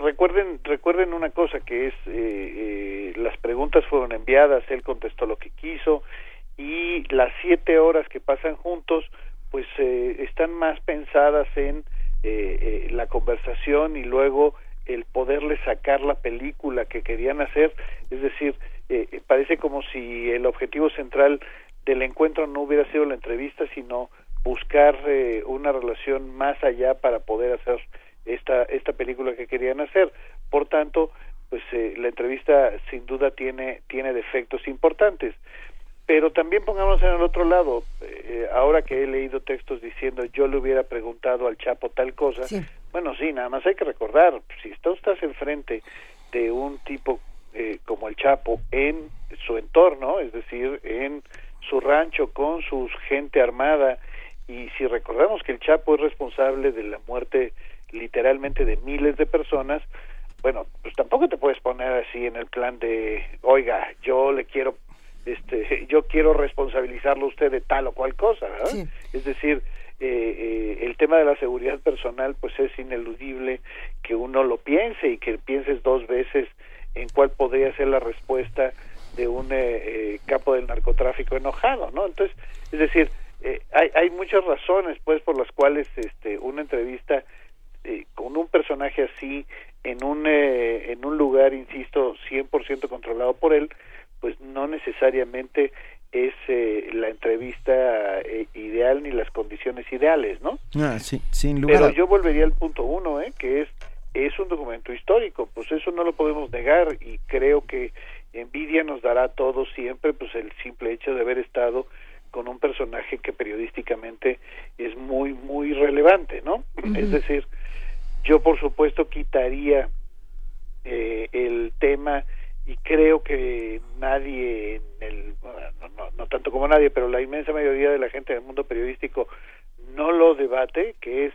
recuerden recuerden una cosa que es eh, eh, las preguntas fueron enviadas, él contestó lo que quiso y las siete horas que pasan juntos, pues eh, están más pensadas en eh, eh, la conversación y luego el poderle sacar la película que querían hacer, es decir, parece como si el objetivo central del encuentro no hubiera sido la entrevista, sino buscar eh, una relación más allá para poder hacer esta esta película que querían hacer. Por tanto pues eh, la entrevista sin duda tiene tiene defectos importantes. Pero también pongamos en el otro lado eh, ahora que he leído textos diciendo yo le hubiera preguntado al Chapo tal cosa bueno sí nada más hay que recordar si tú estás enfrente de un tipo eh, como el Chapo en su entorno es decir en su rancho con su gente armada y si recordamos que el Chapo es responsable de la muerte literalmente de miles de personas, bueno, pues tampoco te puedes poner así en el plan de, oiga, yo le quiero, este, yo quiero responsabilizarlo a usted de tal o cual cosa, ¿verdad? Es decir, eh, eh, el tema de la seguridad personal, pues es ineludible que uno lo piense y que pienses dos veces en cuál podría ser la respuesta de un eh, capo del narcotráfico enojado, ¿no? Entonces, es decir, hay, hay muchas razones, pues, por las cuales este, una entrevista eh, con un personaje así en un eh, en un lugar insisto 100% controlado por él pues no necesariamente es eh, la entrevista ideal ni las condiciones ideales no ah, sí, sin lugar pero yo volvería al punto uno eh que es es un documento histórico pues eso no lo podemos negar y creo que envidia nos dará a todos siempre pues el simple hecho de haber estado con un personaje que periodísticamente es muy muy relevante no es decir yo, por supuesto, quitaría eh, el tema y creo que nadie, en el, no, no, tanto como nadie, pero la inmensa mayoría de la gente del mundo periodístico no lo debate, que es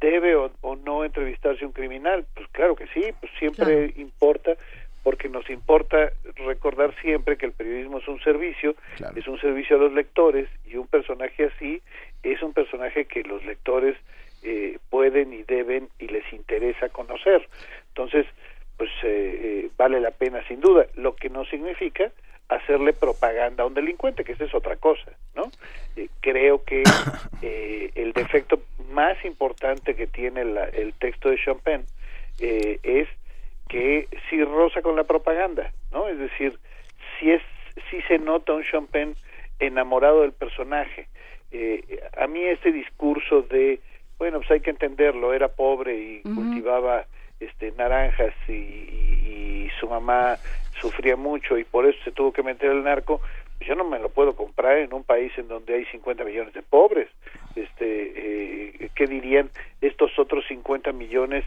debe o, no entrevistarse un criminal. Pues claro que sí, pues siempre importa, porque nos importa recordar siempre que el periodismo es un servicio, es un servicio a los lectores y un personaje así es un personaje que los lectores eh, pueden y deben y les interesa conocer. Entonces, pues eh, eh, vale la pena sin duda, lo que no significa hacerle propaganda a un delincuente, que esa es otra cosa, ¿no? creo que el defecto más importante que tiene el texto de Champagne es que si rosa con la propaganda, ¿no? Es decir, si es si se nota un Champagne enamorado del personaje. a mí este discurso de bueno, pues hay que entenderlo, era pobre y cultivaba este naranjas y, su mamá sufría mucho y por eso se tuvo que meter el narco, yo no me lo puedo comprar en un país en donde hay 50 millones de pobres. Este, eh, ¿qué dirían estos otros 50 millones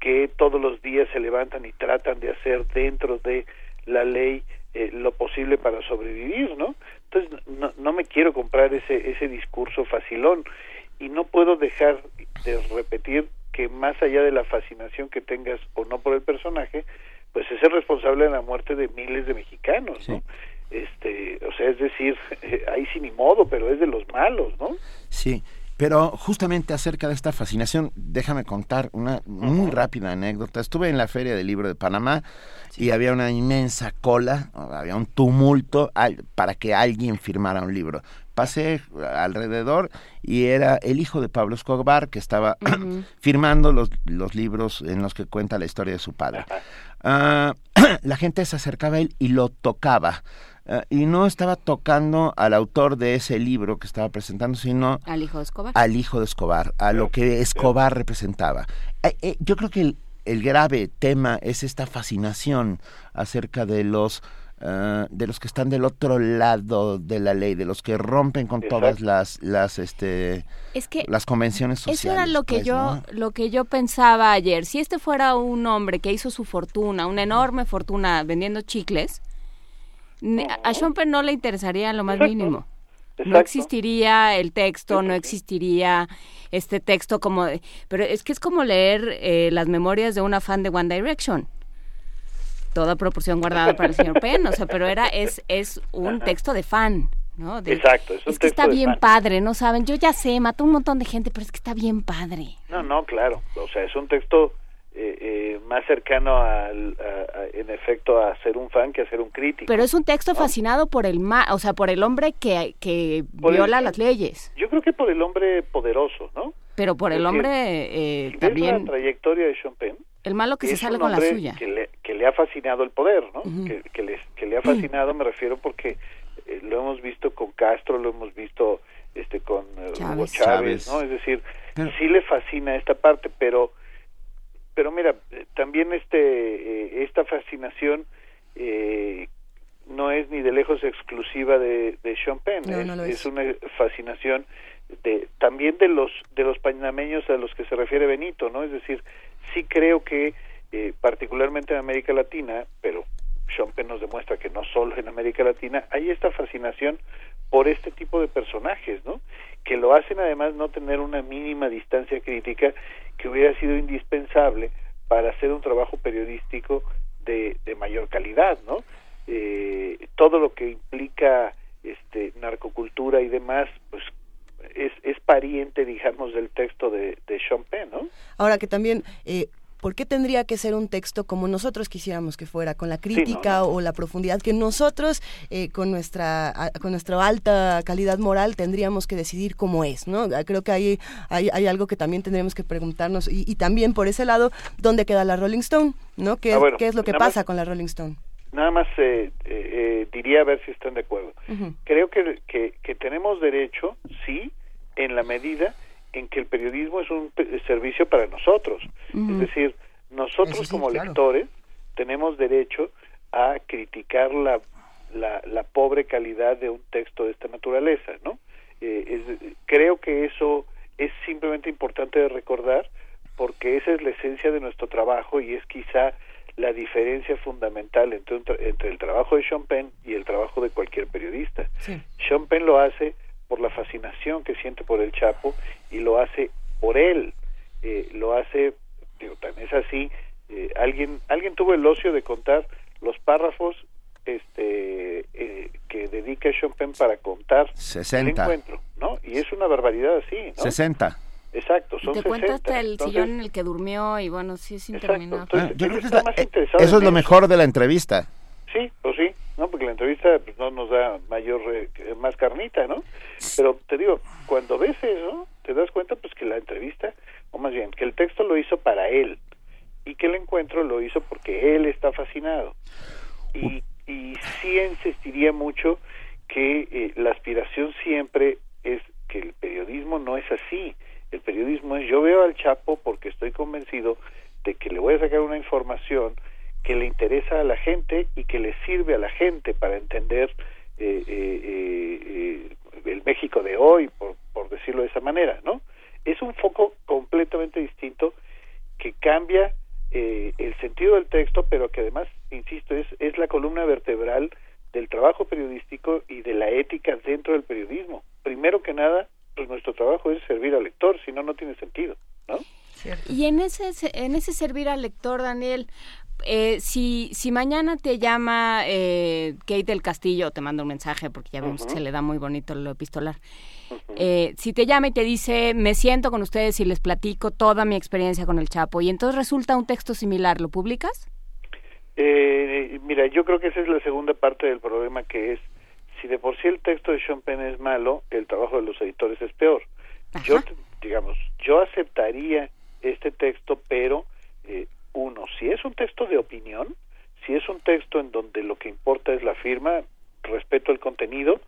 que todos los días se levantan y tratan de hacer dentro de la ley eh, lo posible para sobrevivir, ¿no? Entonces no, no me quiero comprar ese ese discurso facilón y no puedo dejar de repetir que más allá de la fascinación que tengas o no por el personaje, pues es el responsable de la muerte de miles de mexicanos, ¿no? Este, o sea, es decir, ahí sí ni modo, pero es de los malos, ¿no? Sí. Pero justamente acerca de esta fascinación, déjame contar una muy rápida anécdota. Estuve en la Feria del Libro de Panamá y había una inmensa cola, había un tumulto para que alguien firmara un libro pasé alrededor y era el hijo de Pablo Escobar que estaba firmando los, los, libros en los que cuenta la historia de su padre. la gente se acercaba a él y lo tocaba. Ah, y no estaba tocando al autor de ese libro que estaba presentando, sino al hijo de Escobar. Al hijo de Escobar, a lo que Escobar representaba. Eh, eh, yo creo que el grave tema es esta fascinación acerca de los Ah, de los que están del otro lado de la ley, de los que rompen con todas las las este las convenciones sociales. Eso era lo que pues, yo lo que yo pensaba ayer. Si este fuera un hombre que hizo su fortuna, una enorme fortuna vendiendo chicles, a Sean no le interesaría lo más mínimo. No existiría el texto, no existiría este texto como... pero es que es como leer eh, las memorias de una fan de One Direction toda proporción guardada para el señor Penn, o sea, pero era es es un texto de fan. ¿no? Exacto, es, que está bien padre, ¿no saben? Yo ya sé, mató un montón de gente, pero es que está bien padre. No, no, claro, o sea, es un texto eh, eh, más cercano al, en efecto a ser un fan que a ser un crítico. Pero es un texto fascinado por el ma o sea, por el hombre que, que viola las leyes. Yo creo que por el hombre poderoso, ¿no? Pero por el hombre eh, también. la trayectoria de Sean Penn, el malo que se sale con la suya. Que le, que le ha fascinado el poder, ¿no? que, que, le, que le ha fascinado, me refiero porque eh, lo hemos visto con Castro, lo hemos visto este, con eh, Chávez. Hugo Chávez, Chávez. ¿no? Es decir, sí le fascina esta parte, pero pero mira, eh, también este eh, esta fascinación eh, no es ni de lejos exclusiva de, de Sean Penn, No, es, no lo es es. una fascinación de también de los de los panameños a los que se refiere Benito, ¿no? Es decir, sí creo que eh, particularmente en América Latina, pero Penn nos demuestra que no solo en América Latina hay esta fascinación por este tipo de personajes, ¿no? Que lo hacen además no tener una mínima distancia crítica que hubiera sido indispensable para hacer un trabajo periodístico de, de mayor calidad, ¿no? Eh, todo lo que implica este narcocultura y demás, pues es, es pariente, digamos, del texto de, de Sean Penn, ¿no? Ahora que también, eh, ¿por qué tendría que ser un texto como nosotros quisiéramos que fuera, con la crítica o la profundidad que nosotros, eh, con nuestra a- con nuestra alta calidad moral, tendríamos que decidir cómo es, ¿no? Ah, Creo que hay, hay, hay algo que también tendremos que preguntarnos y, y también por ese lado, ¿dónde queda la Rolling Stone? ¿No? ¿Qué, Ah, bueno, qué es lo que más- pasa con la Rolling Stone? Nada más eh, eh, eh, diría a ver si están de acuerdo. Creo que, que, que tenemos derecho, sí, en la medida en que el periodismo es un servicio para nosotros. Es decir, nosotros sí, como claro. lectores tenemos derecho a criticar la, la, la pobre calidad de un texto de esta naturaleza, ¿no? Eh, es- creo que eso es simplemente importante de recordar porque esa es la esencia de nuestro trabajo y es quizá la diferencia fundamental entre, un tra- entre el trabajo de Sean Penn y el trabajo de cualquier periodista. Sean Penn lo hace por la fascinación que siente por el Chapo y lo hace por él. Eh, lo hace, digo, tan es así. eh, alguien, alguien tuvo el ocio de contar los párrafos este, eh, que dedica Sean Penn para contar el 60. encuentro, ¿no? Y es una barbaridad así, ¿no? 60. Exacto, son Te cuenta 60. hasta el Entonces, sillón en el que durmió y bueno, sí es interminable. Ah, yo creo que es la- más eh, eso es lo mejor de la entrevista. Sí, pues sí, no, porque la entrevista pues, no nos da mayor, eh, más carnita, ¿no? Pero te digo, cuando ves eso, te das cuenta pues que la entrevista, o más bien, que el texto lo hizo para él y que el encuentro lo hizo porque él está fascinado. Y, y sí insistiría mucho que eh, la aspiración siempre es que el periodismo no es así. El periodismo es yo veo al Chapo porque estoy convencido de que le voy a sacar una información que le interesa a la gente y que le sirve a la gente para entender eh, eh, eh, eh, el México de hoy, por, por decirlo de esa manera, ¿no? Es un foco completamente distinto que cambia eh, el sentido del texto, pero que además, insisto, es, es la columna vertebral del trabajo periodístico y de la ética dentro del periodismo. Primero que nada, pues nuestro trabajo es servir al lector, si no, no tiene sentido, ¿no? Y en ese, en ese servir al lector, Daniel, eh, si, si mañana te llama eh, Kate del Castillo, te manda un mensaje porque ya vemos que se le da muy bonito lo epistolar. Eh, si te llama y te dice, me siento con ustedes y les platico toda mi experiencia con el Chapo, y entonces resulta un texto similar, ¿lo publicas? Eh, mira, yo creo que esa es la segunda parte del problema que es, si de por sí el texto de Sean Penn es malo, el trabajo de los editores es peor. Yo, digamos, yo aceptaría este texto, pero eh, uno, si es un texto de opinión, si es un texto en donde lo que importa es la firma, respeto el contenido,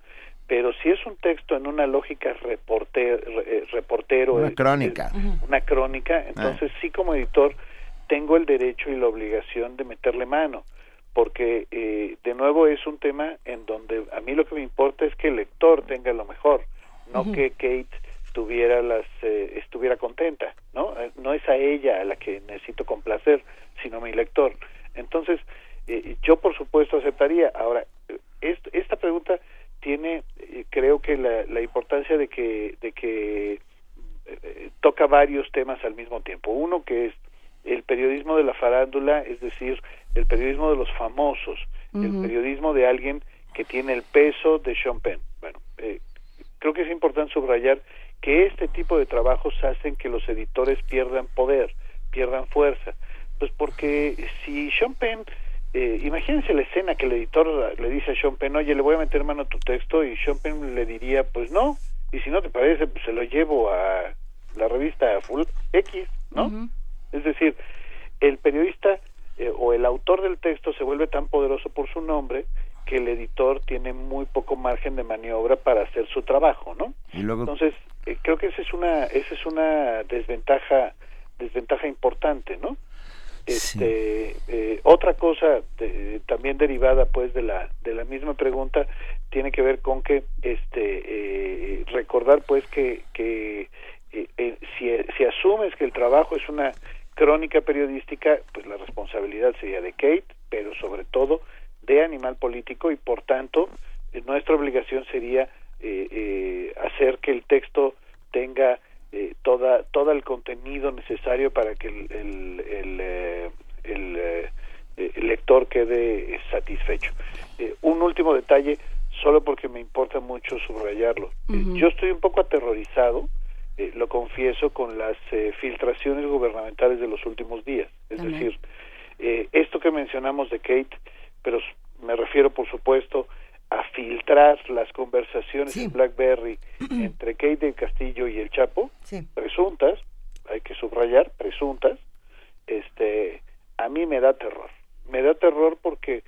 pero si es un texto en una lógica reporter, re- eh, reportero, Una el- crónica. el- una crónica, entonces sí como editor tengo el derecho y la obligación de meterle mano, porque eh, de nuevo es un tema en donde a mí lo que me importa es que el lector tenga lo mejor, no que Kate tuviera las eh, estuviera contenta, ¿no? Eh, No es a ella a la que necesito complacer, sino a mi lector. Entonces, eh, yo por supuesto aceptaría. Ahora, eh, est- esta pregunta tiene, creo que la, la importancia de que, de que toca varios temas al mismo tiempo. Uno que es el periodismo de la farándula, es decir, el periodismo de los famosos, el periodismo de alguien que tiene el peso de Sean Penn. Bueno, eh, creo que es importante subrayar que este tipo de trabajos hacen que los editores pierdan poder, pierdan fuerza. Pues porque si Sean Penn, eh, imagínense la escena que el editor le dice a Sean Penn, oye, le voy a meter mano a tu texto, y Sean Penn le diría, pues no, y si no te parece, pues se lo llevo a la revista Full X, ¿no? Es decir, el periodista eh, o el autor del texto se vuelve tan poderoso por su nombre que el editor tiene muy poco margen de maniobra para hacer su trabajo, ¿no? Y luego Entonces, eh, creo que esa es una esa es una desventaja desventaja importante, ¿no? Este, eh, otra cosa de- también derivada pues de la de la misma pregunta tiene que ver con que este eh, recordar pues que que si, si asumes que el trabajo es una crónica periodística pues la responsabilidad sería de Kate pero sobre todo de Animal Político y por tanto eh, nuestra obligación sería eh, eh, hacer que el texto tenga eh, toda todo el contenido necesario para que el el, el, eh, el, eh, el lector quede satisfecho. Un último detalle, solo porque me importa mucho subrayarlo. Yo estoy un poco aterrorizado, eh, lo confieso, con las eh, filtraciones gubernamentales de los últimos días. Es También. decir, eh, esto que mencionamos de Kate, pero me refiero, por supuesto, a filtrar las conversaciones en BlackBerry entre Kate del Castillo y el Chapo, presuntas, hay que subrayar, presuntas, este, a mí me da terror. Me da terror porque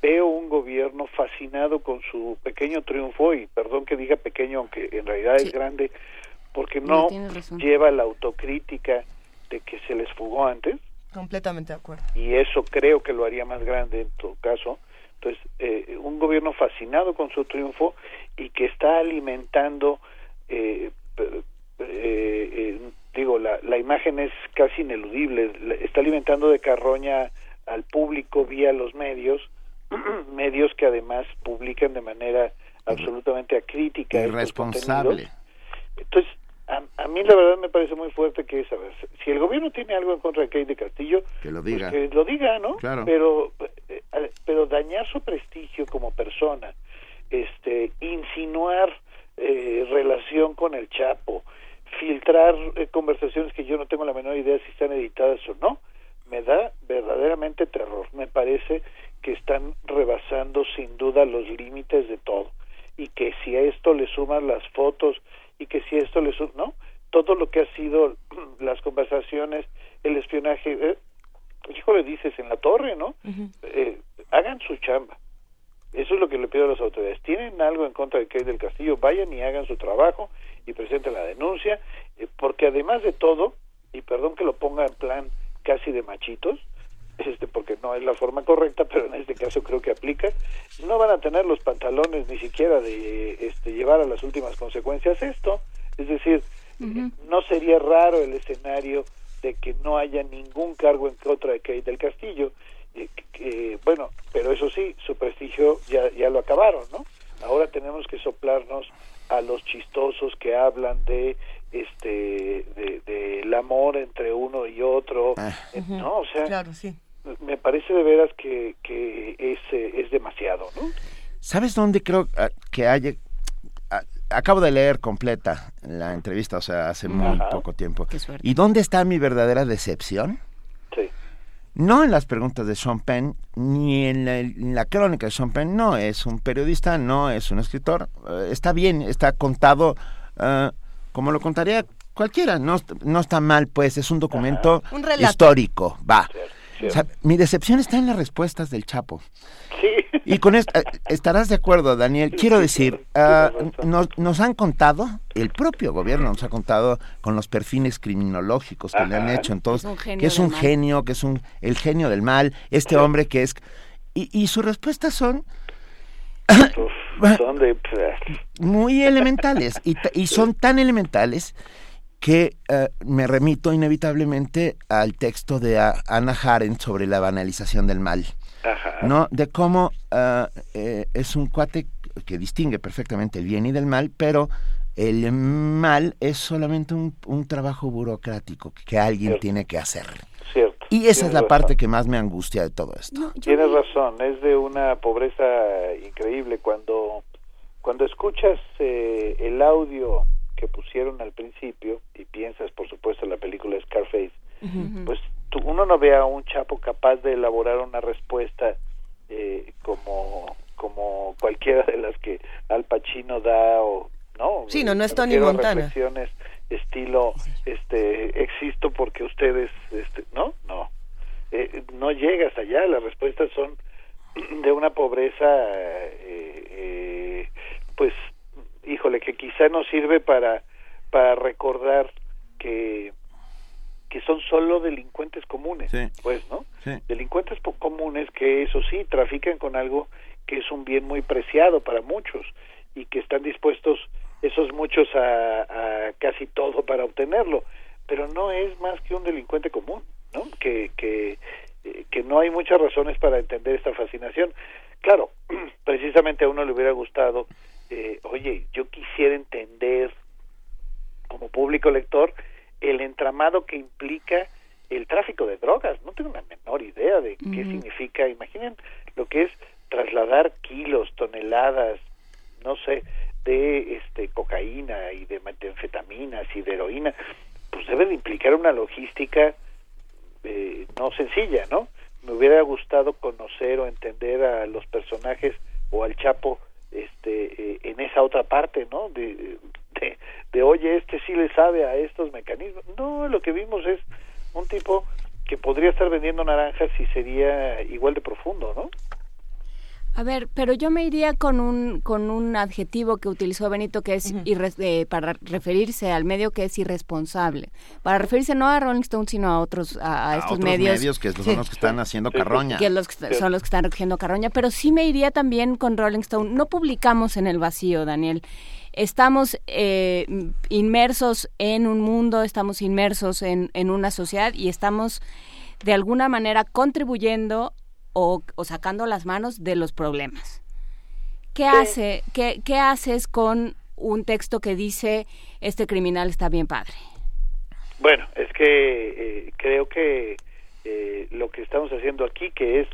veo un gobierno fascinado con su pequeño triunfo, y perdón que diga pequeño, aunque en realidad es grande, porque No, lleva la autocrítica de que se les fugó antes, Completamente de acuerdo. y eso creo que lo haría más grande en todo caso. Entonces, eh, un gobierno fascinado con su triunfo y que está alimentando, eh, eh, eh, digo, la, la imagen es casi ineludible, está alimentando de carroña al público vía los medios, medios que además publican de manera absolutamente acrítica irresponsable. Entonces, a, a mí la verdad me parece muy fuerte que es, a ver, si el gobierno tiene algo en contra de Kate de Castillo, Que lo pues diga. que lo diga, ¿no? Claro. Pero, eh, eh, pero dañar su prestigio como persona, este, insinuar eh, relación con el Chapo, filtrar eh, conversaciones que yo no tengo la menor idea si están editadas o no, me da verdaderamente terror. Me parece que están rebasando sin duda los límites de todo y que si a esto le suman las fotos y que si esto le suman, ¿no? Todo lo que ha sido las conversaciones, el espionaje, eh, híjole, dices en la torre, ¿no? Eh, hagan su chamba. Eso es lo que le pido a las autoridades. Tienen algo en contra de Kate del Castillo, vayan y hagan su trabajo y presenten la denuncia, eh, porque además de todo, y perdón que lo ponga en plan casi de machitos, este porque no es la forma correcta, pero en este caso creo que aplica, no van a tener los pantalones ni siquiera de este, llevar a las últimas consecuencias esto. Es decir, no sería raro el escenario de que no haya ningún cargo en contra de Kate del Castillo. eh, bueno, pero eso sí, su prestigio ya, ya lo acabaron, ¿no? Ahora tenemos que soplarnos a los chistosos que hablan de este de, del amor entre uno y otro, eh, ¿no? O sea, Claro, sí. Me parece de veras que, que es, eh, es demasiado, ¿no? ¿Sabes dónde creo ah, que haya... ah, Acabo de leer completa la entrevista, o sea, hace muy Ajá. poco tiempo. Qué suerte. ¿Y dónde está mi verdadera decepción? Sí. No en las preguntas de Sean Penn, ni en la, en la crónica de Sean Penn. No es un periodista, no es un escritor. Eh, está bien, está contado eh, como lo contaría cualquiera. No, no está mal, pues, es un documento Un relato. histórico. Va. cierto. O sea, mi decepción está en las respuestas del Chapo. Sí. Y con esto, eh, estarás de acuerdo, Daniel. Quiero decir, ah, nos, nos han contado, el propio gobierno nos ha contado con los perfiles criminológicos que le han hecho. En todos, Es un genio que es un genio, que es un el genio del mal, este hombre que es y, y sus respuestas son Son de... muy elementales y, y son tan elementales que eh, me remito inevitablemente al texto de Anna Arendt sobre la banalización del mal. Ajá. ¿no? De cómo eh, es un cuate que distingue perfectamente el bien y del mal, pero el mal es solamente un, un trabajo burocrático que alguien tiene que hacer. Cierto. Y esa es la razón. parte que más me angustia de todo esto. Tienes razón, es de una pobreza increíble. Cuando, cuando escuchas eh, el audio que pusieron al principio y piensas, por supuesto, en la película Scarface, pues tú- uno no ve a un chapo capaz de elaborar una respuesta eh, como, como cualquiera de las que Al Pacino da o no. Sí, no, no es Tony Montana. reflexiones estilo este existo porque ustedes este no no. Eh, no llegas allá las respuestas son de una pobreza, eh, eh, pues, que quizá no sirve para, para recordar que que son solo delincuentes comunes, pues, ¿no? Delincuentes comunes que eso sí trafican con algo que es un bien muy preciado para muchos y que están dispuestos esos muchos a, casi todo para obtenerlo, pero no es más que un delincuente común, ¿no? Que, que, eh, que no hay muchas razones para entender esta fascinación. Claro, precisamente a uno le hubiera gustado, eh, oye, yo quisiera entender como público lector el entramado que implica el tráfico de drogas. No tengo la menor idea de qué significa. Imaginen lo que es trasladar kilos, toneladas, no sé, de este cocaína y de metanfetaminas y de heroína. Pues debe de implicar una logística eh, no sencilla, ¿no? Me hubiera gustado conocer o entender a los personajes o al Chapo este eh, en esa otra parte, ¿no? De, de, oye, este sí le sabe a estos mecanismos. No, lo que vimos es un tipo que podría estar vendiendo naranjas y sería igual de profundo, ¿no? A ver, pero yo me iría con un con un adjetivo que utilizó Benito que es eh, para referirse al medio que es irresponsable. Para referirse no a Rolling Stone sino a otros a, estos medios, medios que son los que están haciendo carroña. Que los son los que están recogiendo carroña, pero sí me iría también con Rolling Stone. No publicamos en el vacío, Daniel estamos eh, inmersos en un mundo, estamos inmersos en, en, una sociedad y estamos de alguna manera contribuyendo o, sacando las manos de los problemas. ¿Qué, hace, qué, qué haces con un texto que dice este criminal está bien padre? Bueno, es que eh, creo que eh, lo que estamos haciendo aquí, que es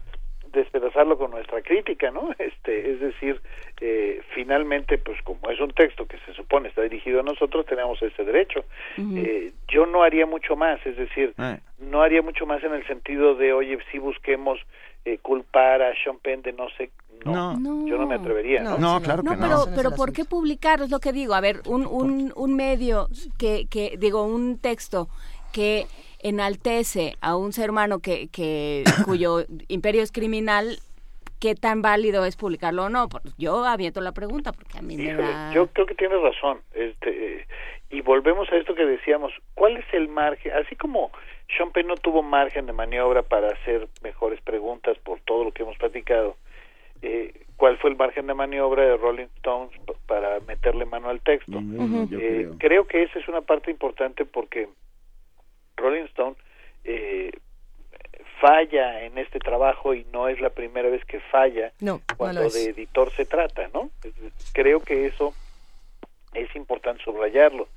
despedazarlo con nuestra crítica, ¿no? Este, es decir, eh, finalmente, pues como es un texto que se supone está dirigido a nosotros, tenemos ese derecho. eh, yo no haría mucho más, es decir, Ah. no haría mucho más en el sentido de, oye, si busquemos eh, culpar a Sean Penn de no sé, no, yo no me atrevería, ¿no? No, claro que no. pero, pero ¿por qué publicar? Es lo que digo. A ver, un, un, un medio que, que, digo, un texto que enaltece a un ser humano que, que cuyo imperio es criminal, ¿qué tan válido es publicarlo o no? Pues yo aviento la pregunta porque a mí me da... yo creo que tienes razón. Este, eh, y volvemos a esto que decíamos, ¿cuál es el margen? Así como Sean Penn no tuvo margen de maniobra para hacer mejores preguntas por todo lo que hemos platicado, eh, ¿cuál fue el margen de maniobra de Rolling Stones para meterle mano al texto? Eh, creo. creo que esa es una parte importante porque Rolling Stone eh, falla en este trabajo y no es la primera vez que falla No, no cuando de editor se trata, ¿no? Creo que eso es importante subrayarlo.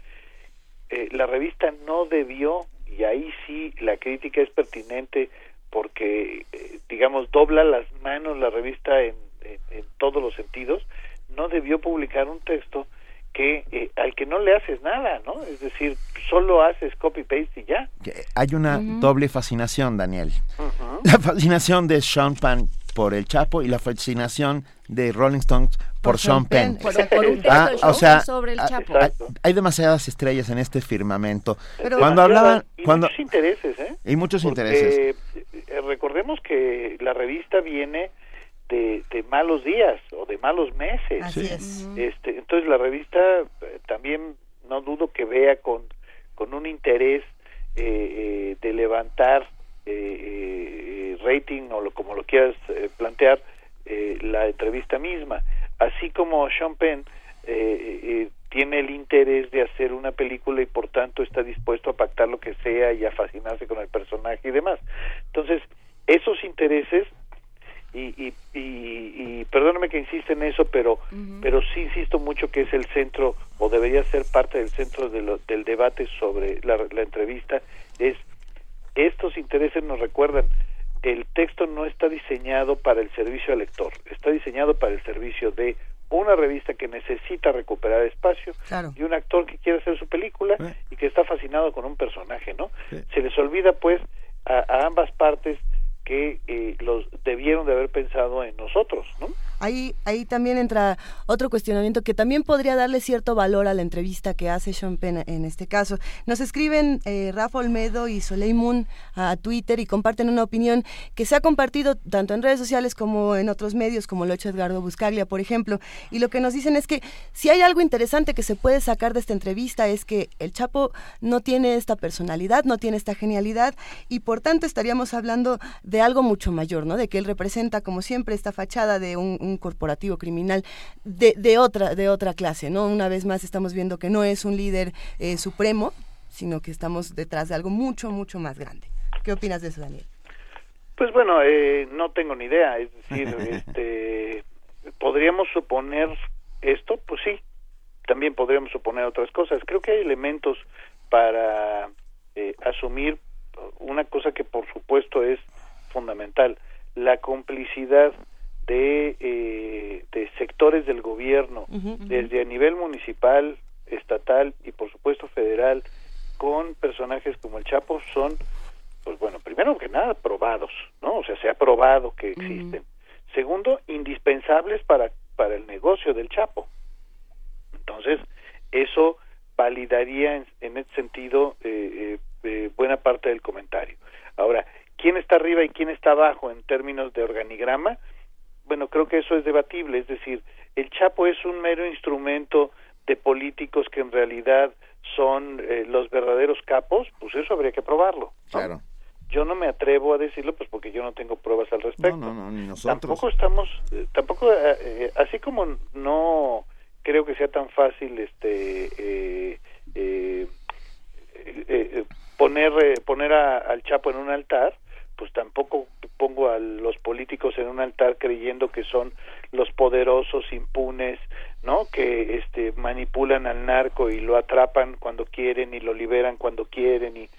Eh, la revista no debió, y ahí sí la crítica es pertinente porque, eh, digamos, dobla las manos la revista en, en- en todos los sentidos, no debió publicar un texto que eh, al que no le haces nada, ¿no? Es decir, solo haces copy-paste y ya. Hay una doble fascinación, Daniel. La fascinación de Sean Penn por el Chapo y la fascinación de Rolling Stones por, Por Sean Penn. Penn, por- por un texto Ah, o sea, sobre el ah, Chapo. hay, demasiadas estrellas en este firmamento. Pero cuando hablaban, y cuando muchos intereses, ¿eh? y muchos Porque, intereses. eh, recordemos que la revista viene de, de malos días o de malos meses. Así Sí. es. Este, entonces la revista eh, también no dudo que vea con, con un interés eh, eh, de levantar eh, eh, rating o lo, como lo quieras eh, plantear eh, la entrevista misma. Así como Sean Penn eh, eh, tiene el interés de hacer una película y por tanto está dispuesto a pactar lo que sea y a fascinarse con el personaje y demás. Entonces, esos intereses y, y, y, y perdóname que insiste en eso, pero pero sí insisto mucho que es el centro o debería ser parte del centro de lo- del debate sobre la, la entrevista es estos intereses nos recuerdan el texto no está diseñado para el servicio al lector, está diseñado para el servicio de una revista que necesita recuperar espacio Claro. y un actor que quiere hacer su película y que está fascinado con un personaje, ¿no? Se les olvida pues a, a ambas partes que eh, los debieron de haber pensado en nosotros, ¿no? Ahí, ahí también entra otro cuestionamiento que también podría darle cierto valor a la entrevista que hace Sean Penn en este caso. Nos escriben eh, Rafa Olmedo y Soleil a Twitter y comparten una opinión que se ha compartido tanto en redes sociales como en otros medios, como lo ha hecho Edgardo Buscaglia, por ejemplo. Y lo que nos dicen es que si hay algo interesante que se puede sacar de esta entrevista es que el Chapo no tiene esta personalidad, no tiene esta genialidad y por tanto estaríamos hablando de algo mucho mayor, ¿no? De que él representa, como siempre, esta fachada de un un corporativo criminal de, de, otra, de otra clase, ¿no? Una vez más estamos viendo que no es un líder eh, supremo, sino que estamos detrás de algo mucho, mucho más grande. ¿Qué opinas de eso, Daniel? Pues bueno, eh, no tengo ni idea, es decir, este, podríamos suponer esto, pues sí, también podríamos suponer otras cosas. Creo que hay elementos para eh, asumir una cosa que por supuesto es fundamental, la complicidad de, eh, de sectores del gobierno, desde a nivel municipal, estatal y por supuesto federal, con personajes como el Chapo, son, pues bueno, primero que nada, probados, ¿no? O sea, se ha probado que existen. Segundo, indispensables para, para el negocio del Chapo. Entonces, eso validaría en, en ese sentido eh, eh, buena parte del comentario. Ahora, ¿quién está arriba y quién está abajo en términos de organigrama? Bueno, creo que eso es debatible, es decir, el Chapo es un mero instrumento de políticos que en realidad son eh, los verdaderos capos, pues eso habría que probarlo. Claro. Yo no me atrevo a decirlo, pues porque yo no tengo pruebas al respecto. No, no, no, ni nosotros. Tampoco estamos, eh, tampoco, eh, así como no creo que sea tan fácil, este, poner, poner al Chapo en un altar, pues tampoco pongo a los políticos en un altar creyendo que son los poderosos impunes no que este manipulan al narco y lo atrapan cuando quieren y lo liberan cuando quieren y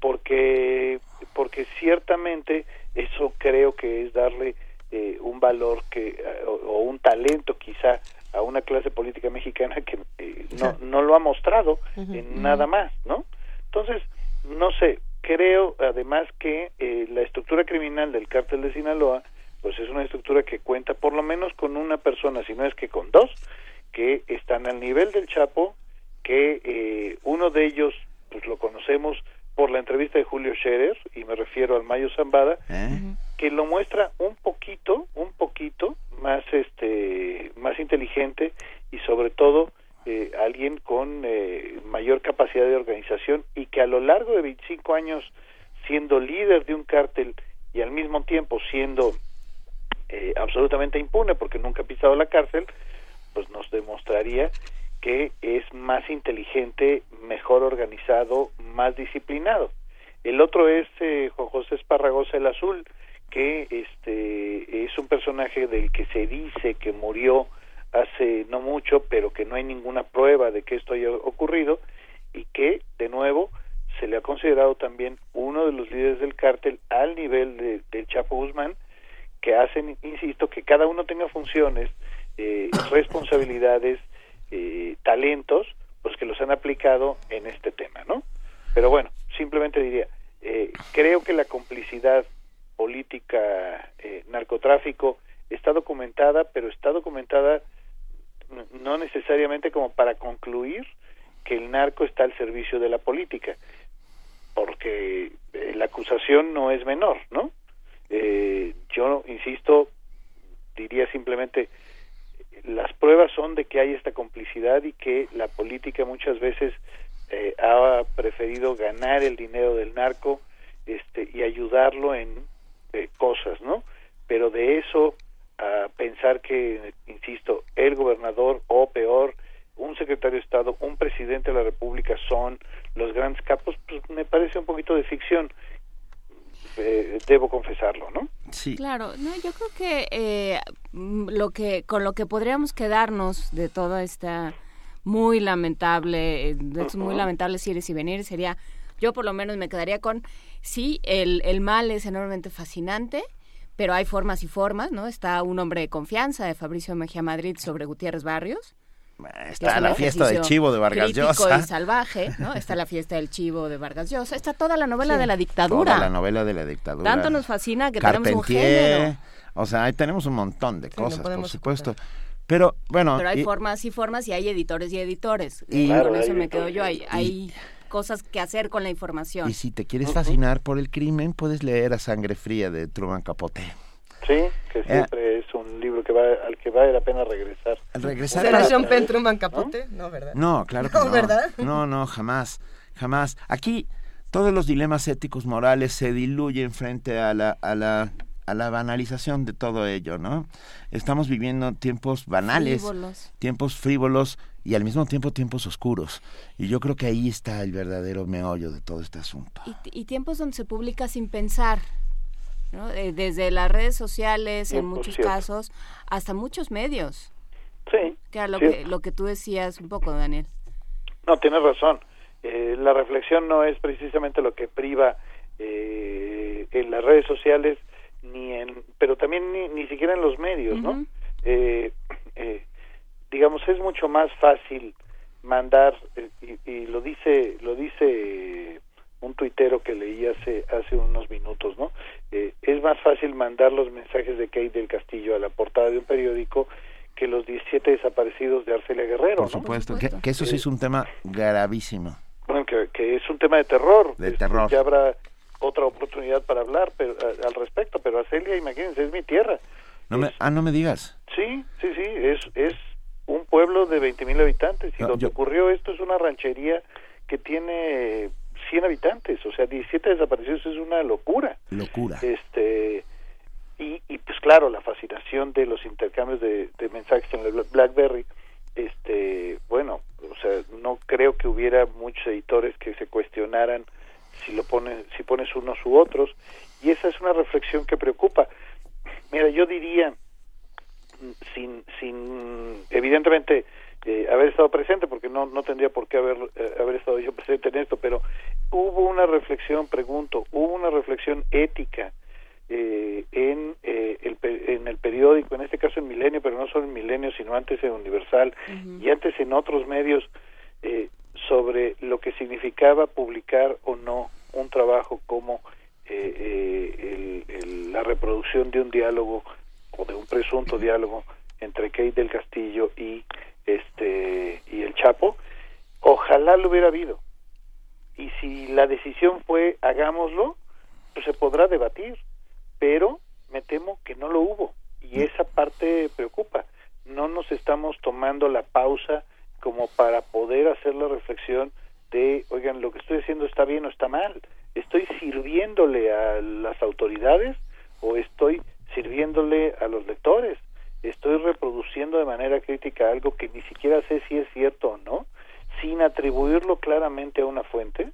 porque porque ciertamente eso creo que es darle eh, un valor que o, un talento quizá a una clase política mexicana que eh, no no lo ha mostrado en nada más no entonces no sé creo además que eh, la estructura criminal del cártel de Sinaloa pues es una estructura que cuenta por lo menos con una persona, si no es que con dos, que están al nivel del Chapo, que eh, uno de ellos pues lo conocemos por la entrevista de Julio Scherer, y me refiero al Mayo Zambada, que lo muestra un poquito, un poquito más este más inteligente y sobre todo eh, alguien con eh, mayor capacidad de organización y que a lo largo de 25 años siendo líder de un cártel y al mismo tiempo siendo eh, absolutamente impune porque nunca ha pisado la cárcel, pues nos demostraría que es más inteligente, mejor organizado, más disciplinado. El otro es eh, José Esparragosa el Azul, que este es un personaje del que se dice que murió hace no mucho, pero que no hay ninguna prueba de que esto haya ocurrido y que, de nuevo, se le ha considerado también uno de los líderes del cártel al nivel de, del Chapo Guzmán, que hacen, insisto, que cada uno tenga funciones, eh, responsabilidades, eh, talentos, pues que los han aplicado en este tema, ¿no? Pero bueno, simplemente diría, eh, creo que la complicidad política, eh, narcotráfico, está documentada, pero está documentada no necesariamente como para concluir que el narco está al servicio de la política, porque eh, la acusación no es menor, ¿no? Eh, yo insisto, diría simplemente, las pruebas son de que hay esta complicidad y que la política muchas veces eh, ha preferido ganar el dinero del narco este, y ayudarlo en eh, cosas, ¿no? Pero de eso a pensar que, insisto, el gobernador o peor, un secretario de Estado, un presidente de la República son los grandes capos, pues me parece un poquito de ficción. Eh, debo confesarlo, ¿no? Sí. Claro, no, yo creo que eh, lo que con lo que podríamos quedarnos de toda esta muy lamentable, de estos muy lamentables ires y venir sería, yo por lo menos me quedaría con, sí, el, el mal es enormemente fascinante, pero hay formas y formas, ¿no? Está un hombre de confianza de Fabricio Mejía Madrid sobre Gutiérrez Barrios. Está la fiesta del chivo de Vargas Llosa. y salvaje, ¿no? Está la fiesta del chivo de Vargas Llosa. Está toda la novela de la dictadura. Toda la novela de la dictadura. Tanto nos fascina que tenemos un género. O sea, ahí tenemos un montón de cosas, por supuesto. Pero bueno. Pero hay formas y formas y hay editores y editores. Y con eso me quedo yo. Hay, hay cosas que hacer con la información. Y si te quieres fascinar por el crimen, puedes leer A Sangre Fría de Truman Capote. Sí, que eh. siempre es un libro que va, al que vale la pena regresar. regresar ¿Será John Penn Truman Capote? No, ¿verdad? No, claro que no. ¿verdad? No, no, jamás, jamás. Aquí todos los dilemas éticos morales se diluyen frente a la, a la a la banalización de todo ello, ¿no? Estamos viviendo tiempos banales, tiempos frívolos y al mismo tiempo tiempos oscuros. Y yo creo que ahí está el verdadero meollo de todo este asunto. Y, tiempos donde se publica sin pensar, ¿no? Eh, desde las redes sociales, en muchos casos, hasta muchos medios. Sí. Que era lo, que, lo que tú decías un poco, Daniel. No, tienes razón. Eh, la reflexión no es precisamente lo que priva eh, en las redes sociales ni en, pero también ni, ni siquiera en los medios, ¿no? Eh, es mucho más fácil mandar eh, y, y, lo dice lo dice un tuitero que leí hace hace unos minutos, ¿no? Eh, es más fácil mandar los mensajes de Kate del Castillo a la portada de un periódico que los 17 desaparecidos de Arcelia Guerrero, Por supuesto, Que, que, eso sí es un tema gravísimo. Bueno, que, que es un tema de terror. De terror. Ya habrá otra oportunidad para hablar pero, al respecto, pero Arcelia, imagínense, es mi tierra. No me, ah, no me digas. Sí, sí, sí, es, es un pueblo de 20 mil habitantes y donde ocurrió esto es una ranchería que tiene 100 habitantes, o sea, 17 desaparecidos es una locura. Locura. Este, y, y pues claro, la fascinación de los intercambios de, de mensajes en el BlackBerry, este, bueno, o sea, no creo que hubiera muchos editores que se cuestionaran si lo pones, si pones unos u otros, y esa es una reflexión que preocupa. Mira, yo diría, sin, sin evidentemente eh, haber estado presente, porque no, no tendría por qué haber, eh, haber estado yo presente en esto, pero hubo una reflexión, pregunto, hubo una reflexión ética eh, en, el, en el periódico, en este caso en Milenio, pero no solo en Milenio, sino antes en Universal y antes en otros medios, sobre lo que significaba publicar o no un trabajo como eh, eh, la reproducción de un diálogo o de un presunto diálogo entre Kate del Castillo y este y el Chapo ojalá lo hubiera habido. Y si la decisión fue hagámoslo pues se podrá debatir pero me temo que no lo hubo y esa parte preocupa. No nos estamos tomando la pausa como para poder hacer la reflexión de, oigan, lo que estoy haciendo está bien o está mal. ¿Estoy sirviéndole a las autoridades o estoy sirviéndole a los lectores? ¿Estoy reproduciendo de manera crítica algo que ni siquiera sé si es cierto o no, sin atribuirlo claramente a una fuente?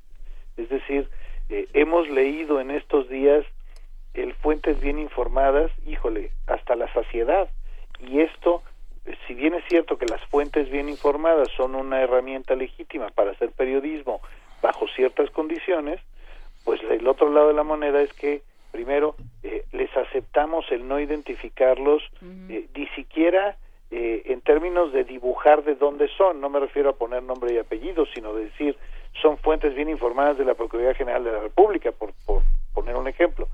Es decir, eh, hemos leído en estos días el fuentes bien informadas, híjole, hasta la saciedad. Y esto si bien es cierto que las fuentes bien informadas son una herramienta legítima para hacer periodismo bajo ciertas condiciones, pues el otro lado de la moneda es que primero eh, les aceptamos el no identificarlos eh, ni siquiera eh, en términos de dibujar de dónde son, no me refiero a poner nombre y apellido, sino de decir son fuentes bien informadas de la Procuraduría General de la República, por, por poner un ejemplo,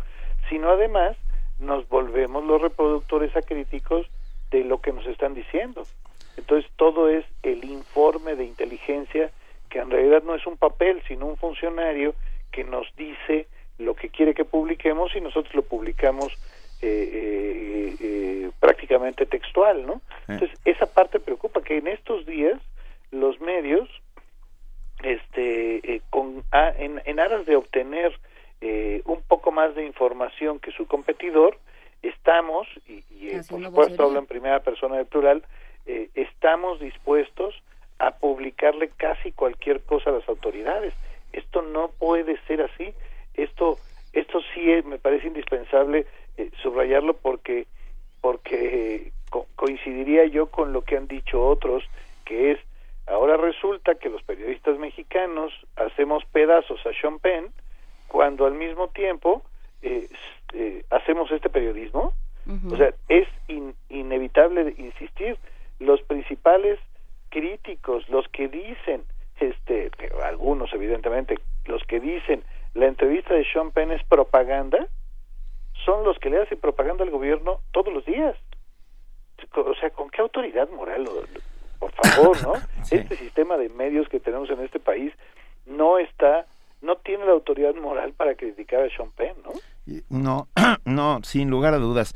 sino además nos volvemos los reproductores acríticos de lo que nos están diciendo. Entonces todo es el informe de inteligencia que en realidad no es un papel, sino un funcionario que nos dice lo que quiere que publiquemos y nosotros lo publicamos eh, eh, eh, prácticamente textual, ¿no? Entonces esa parte preocupa que en estos días los medios, este, con, en, en aras de obtener un poco más de información que su competidor, estamos, y, eh, por supuesto hablo en primera persona del plural, eh, estamos dispuestos a publicarle casi cualquier cosa a las autoridades. Esto no puede ser así. Esto, esto sí me parece indispensable eh, subrayarlo porque, porque coincidiría yo con lo que han dicho otros, que es ahora resulta que los periodistas mexicanos hacemos pedazos a Sean Penn cuando al mismo tiempo eh, eh, hacemos este periodismo. O sea, es inevitable insistir. Los principales críticos, los que dicen, este, algunos evidentemente, los que dicen la entrevista de Sean Penn es propaganda, son los que le hacen propaganda al gobierno todos los días. O sea, ¿con qué autoridad moral? Por favor, ¿no? Este sistema de medios que tenemos en este país no está, no tiene la autoridad moral para criticar a Sean Penn, ¿no? No, no, sin lugar a dudas.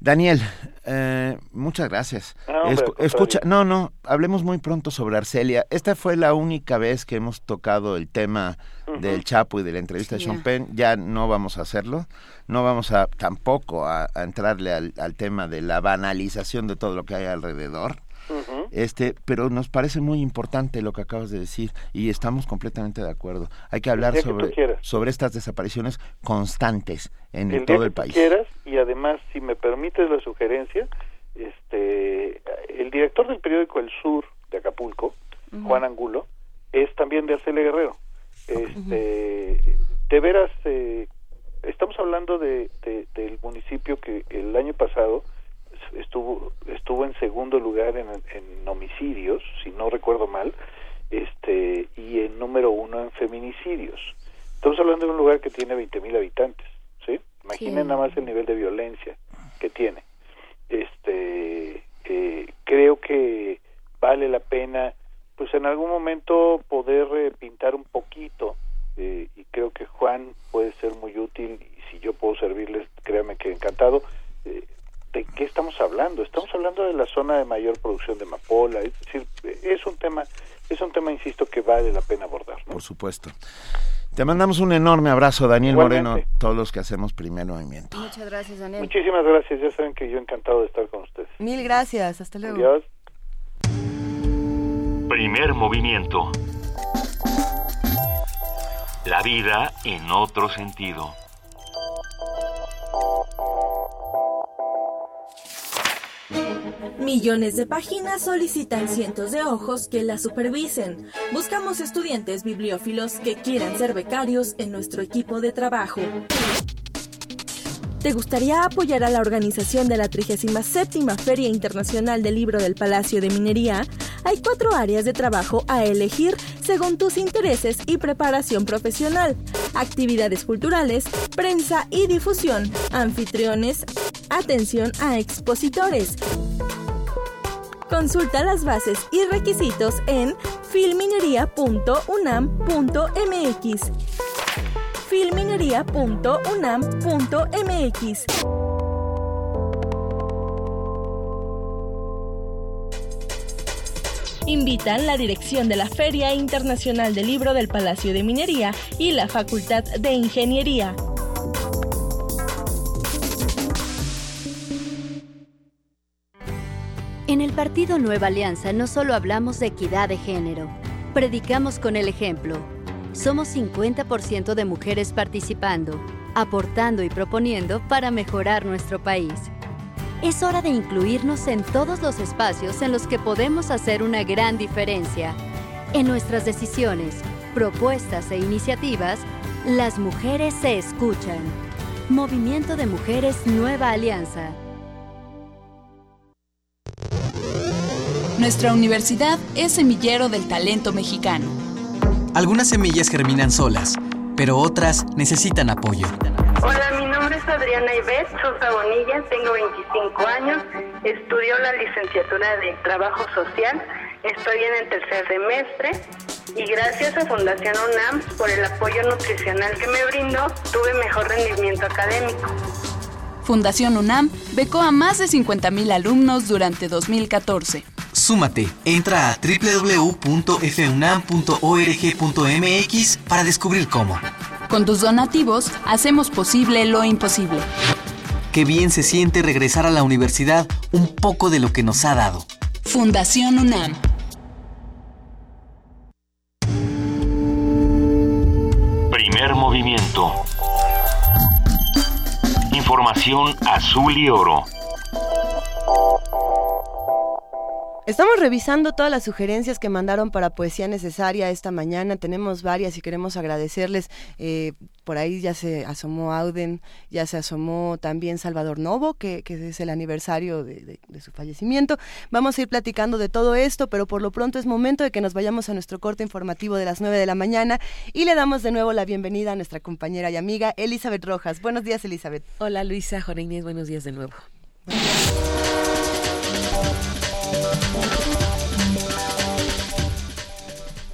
Daniel, eh, muchas gracias. No, escucha, no, no, hablemos muy pronto sobre Arcelia. Esta fue la única vez que hemos tocado el tema del Chapo y de la entrevista de Sean Penn. Ya no vamos a hacerlo. No vamos a tampoco a, entrarle al, al, tema de la banalización de todo lo que hay alrededor este, pero nos parece muy importante lo que acabas de decir y estamos completamente de acuerdo. Hay que hablar sobre, sobre estas desapariciones constantes en todo el país. Quieras, y además, si me permites la sugerencia, este, el director del periódico El Sur de Acapulco, Juan Angulo, es también de Arcele Guerrero. Este, de veras, eh, estamos hablando de, del municipio que el año pasado estuvo estuvo en segundo lugar en, en homicidios, si no recuerdo mal, este y en número uno en feminicidios. Estamos hablando de un lugar que tiene 20.000 habitantes, ¿sí? Imaginen nada más el nivel de violencia que tiene. Este, eh, creo que vale la pena, pues en algún momento poder eh, pintar un poquito eh, y creo que Juan puede ser muy útil y si yo puedo servirles, créame que encantado. Eh, ¿de qué estamos hablando? Estamos hablando de la zona de mayor producción de amapola, es decir, es un tema, es un tema, insisto, que vale la pena abordar. Por supuesto. Te mandamos un enorme abrazo, Daniel Moreno, todos los que hacemos primer movimiento. Muchas gracias, Daniel. Muchísimas gracias, ya saben que yo encantado de estar con ustedes. Mil gracias, hasta luego. Adiós. Primer movimiento. La vida en otro sentido. Millones de páginas solicitan cientos de ojos que las supervisen. Buscamos estudiantes bibliófilos que quieran ser becarios en nuestro equipo de trabajo. ¿Te gustaría apoyar a la organización de la 37 Feria Internacional del Libro del Palacio de Minería? Hay cuatro áreas de trabajo a elegir según tus intereses y preparación profesional. Actividades culturales, prensa y difusión, anfitriones, atención a expositores. Consulta las bases y requisitos en filminería.unam.mx filminería.unam.mx. Invitan la dirección de la Feria Internacional del Libro del Palacio de Minería y la Facultad de Ingeniería. En el Partido Nueva Alianza no solo hablamos de equidad de género, predicamos con el ejemplo somos 50% de mujeres participando, aportando y proponiendo para mejorar nuestro país. Es hora de incluirnos en todos los espacios en los que podemos hacer una gran diferencia. En nuestras decisiones, propuestas e iniciativas, las mujeres se escuchan. Movimiento de Mujeres Nueva Alianza. Nuestra universidad es semillero del talento mexicano algunas semillas germinan solas, pero otras necesitan apoyo. Hola, mi nombre es Adriana Ibet Sosa Bonilla, tengo 25 años, estudio la licenciatura de Trabajo Social, estoy en el tercer semestre y gracias a Fundación UNAM por el apoyo nutricional que me brindó, tuve mejor rendimiento académico. Fundación UNAM becó a más de 50.000 alumnos durante 2014. Súmate, entra a www.funam.org.mx para descubrir cómo. Con tus donativos hacemos posible lo imposible. Qué bien se siente regresar a la universidad un poco de lo que nos ha dado. Fundación UNAM. Primer movimiento. Información azul y oro. Estamos revisando todas las sugerencias que mandaron para Poesía Necesaria esta mañana. Tenemos varias y queremos agradecerles. Eh, por ahí ya se asomó Auden, ya se asomó también Salvador Novo, que, es el aniversario de, su fallecimiento. Vamos a ir platicando de todo esto, pero por lo pronto es momento de que nos vayamos a nuestro corte informativo de las 9 de la mañana y le damos de nuevo la bienvenida a nuestra compañera y amiga Elizabeth Rojas. Buenos días, Elizabeth. Hola, Luisa, Jorge buenos días de nuevo.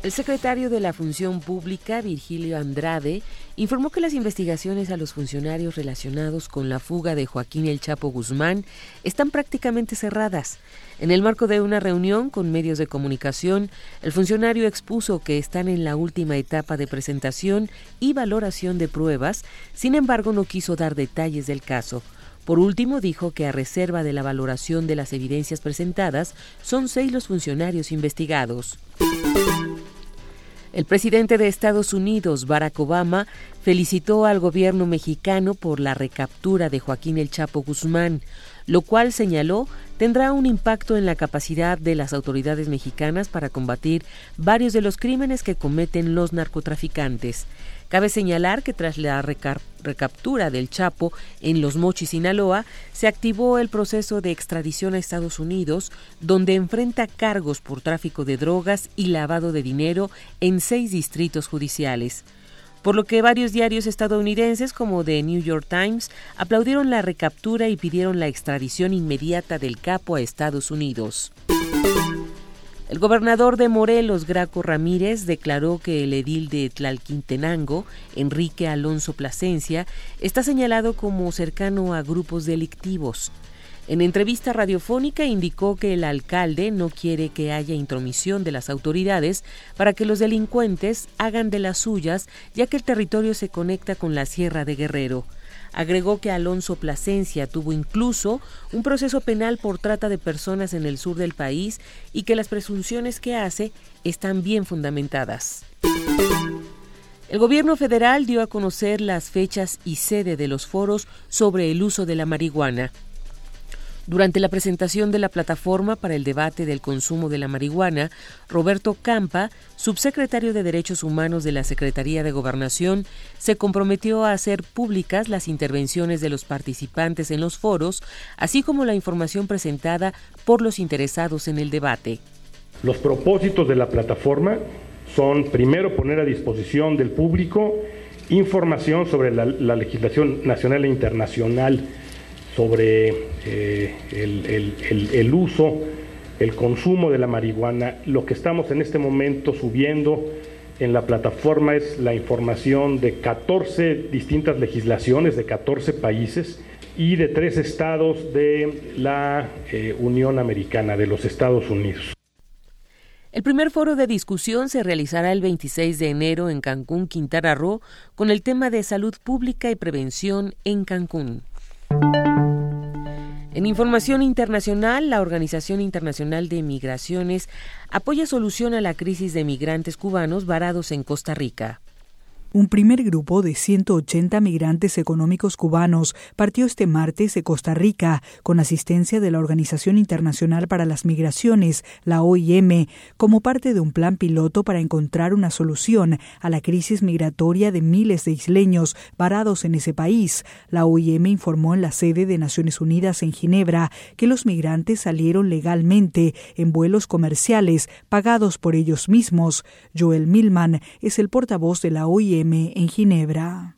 El secretario de la Función Pública, Virgilio Andrade, informó que las investigaciones a los funcionarios relacionados con la fuga de Joaquín El Chapo Guzmán están prácticamente cerradas. En el marco de una reunión con medios de comunicación, el funcionario expuso que están en la última etapa de presentación y valoración de pruebas, sin embargo no quiso dar detalles del caso. Por último, dijo que a reserva de la valoración de las evidencias presentadas, son seis los funcionarios investigados. El presidente de Estados Unidos, Barack Obama, felicitó al gobierno mexicano por la recaptura de Joaquín El Chapo Guzmán, lo cual señaló tendrá un impacto en la capacidad de las autoridades mexicanas para combatir varios de los crímenes que cometen los narcotraficantes. Cabe señalar que tras la recaptura del Chapo en Los Mochis, Sinaloa, se activó el proceso de extradición a Estados Unidos, donde enfrenta cargos por tráfico de drogas y lavado de dinero en seis distritos judiciales por lo que varios diarios estadounidenses como The New York Times aplaudieron la recaptura y pidieron la extradición inmediata del capo a Estados Unidos. El gobernador de Morelos, Graco Ramírez, declaró que el edil de Tlalquintenango, Enrique Alonso Plasencia, está señalado como cercano a grupos delictivos. En entrevista radiofónica indicó que el alcalde no quiere que haya intromisión de las autoridades para que los delincuentes hagan de las suyas, ya que el territorio se conecta con la Sierra de Guerrero. Agregó que Alonso Plasencia tuvo incluso un proceso penal por trata de personas en el sur del país y que las presunciones que hace están bien fundamentadas. El gobierno federal dio a conocer las fechas y sede de los foros sobre el uso de la marihuana. Durante la presentación de la plataforma para el debate del consumo de la marihuana, Roberto Campa, subsecretario de Derechos Humanos de la Secretaría de Gobernación, se comprometió a hacer públicas las intervenciones de los participantes en los foros, así como la información presentada por los interesados en el debate. Los propósitos de la plataforma son, primero, poner a disposición del público información sobre la, la legislación nacional e internacional sobre eh, el, uso, el consumo de la marihuana. Lo que estamos en este momento subiendo en la plataforma es la información de 14 distintas legislaciones de 14 países y de tres estados de la eh, Unión Americana, de los Estados Unidos. El primer foro de discusión se realizará el 26 de enero en Cancún, Quintana Roo, con el tema de salud pública y prevención en Cancún. En información internacional, la Organización Internacional de Migraciones apoya solución a la crisis de migrantes cubanos varados en Costa Rica. Un primer grupo de 180 migrantes económicos cubanos partió este martes de Costa Rica con asistencia de la Organización Internacional para las Migraciones, la OIM, como parte de un plan piloto para encontrar una solución a la crisis migratoria de miles de isleños varados en ese país. La OIM informó en la sede de Naciones Unidas en Ginebra que los migrantes salieron legalmente en vuelos comerciales pagados por ellos mismos. Joel Milman es el portavoz de la OIM en Ginebra.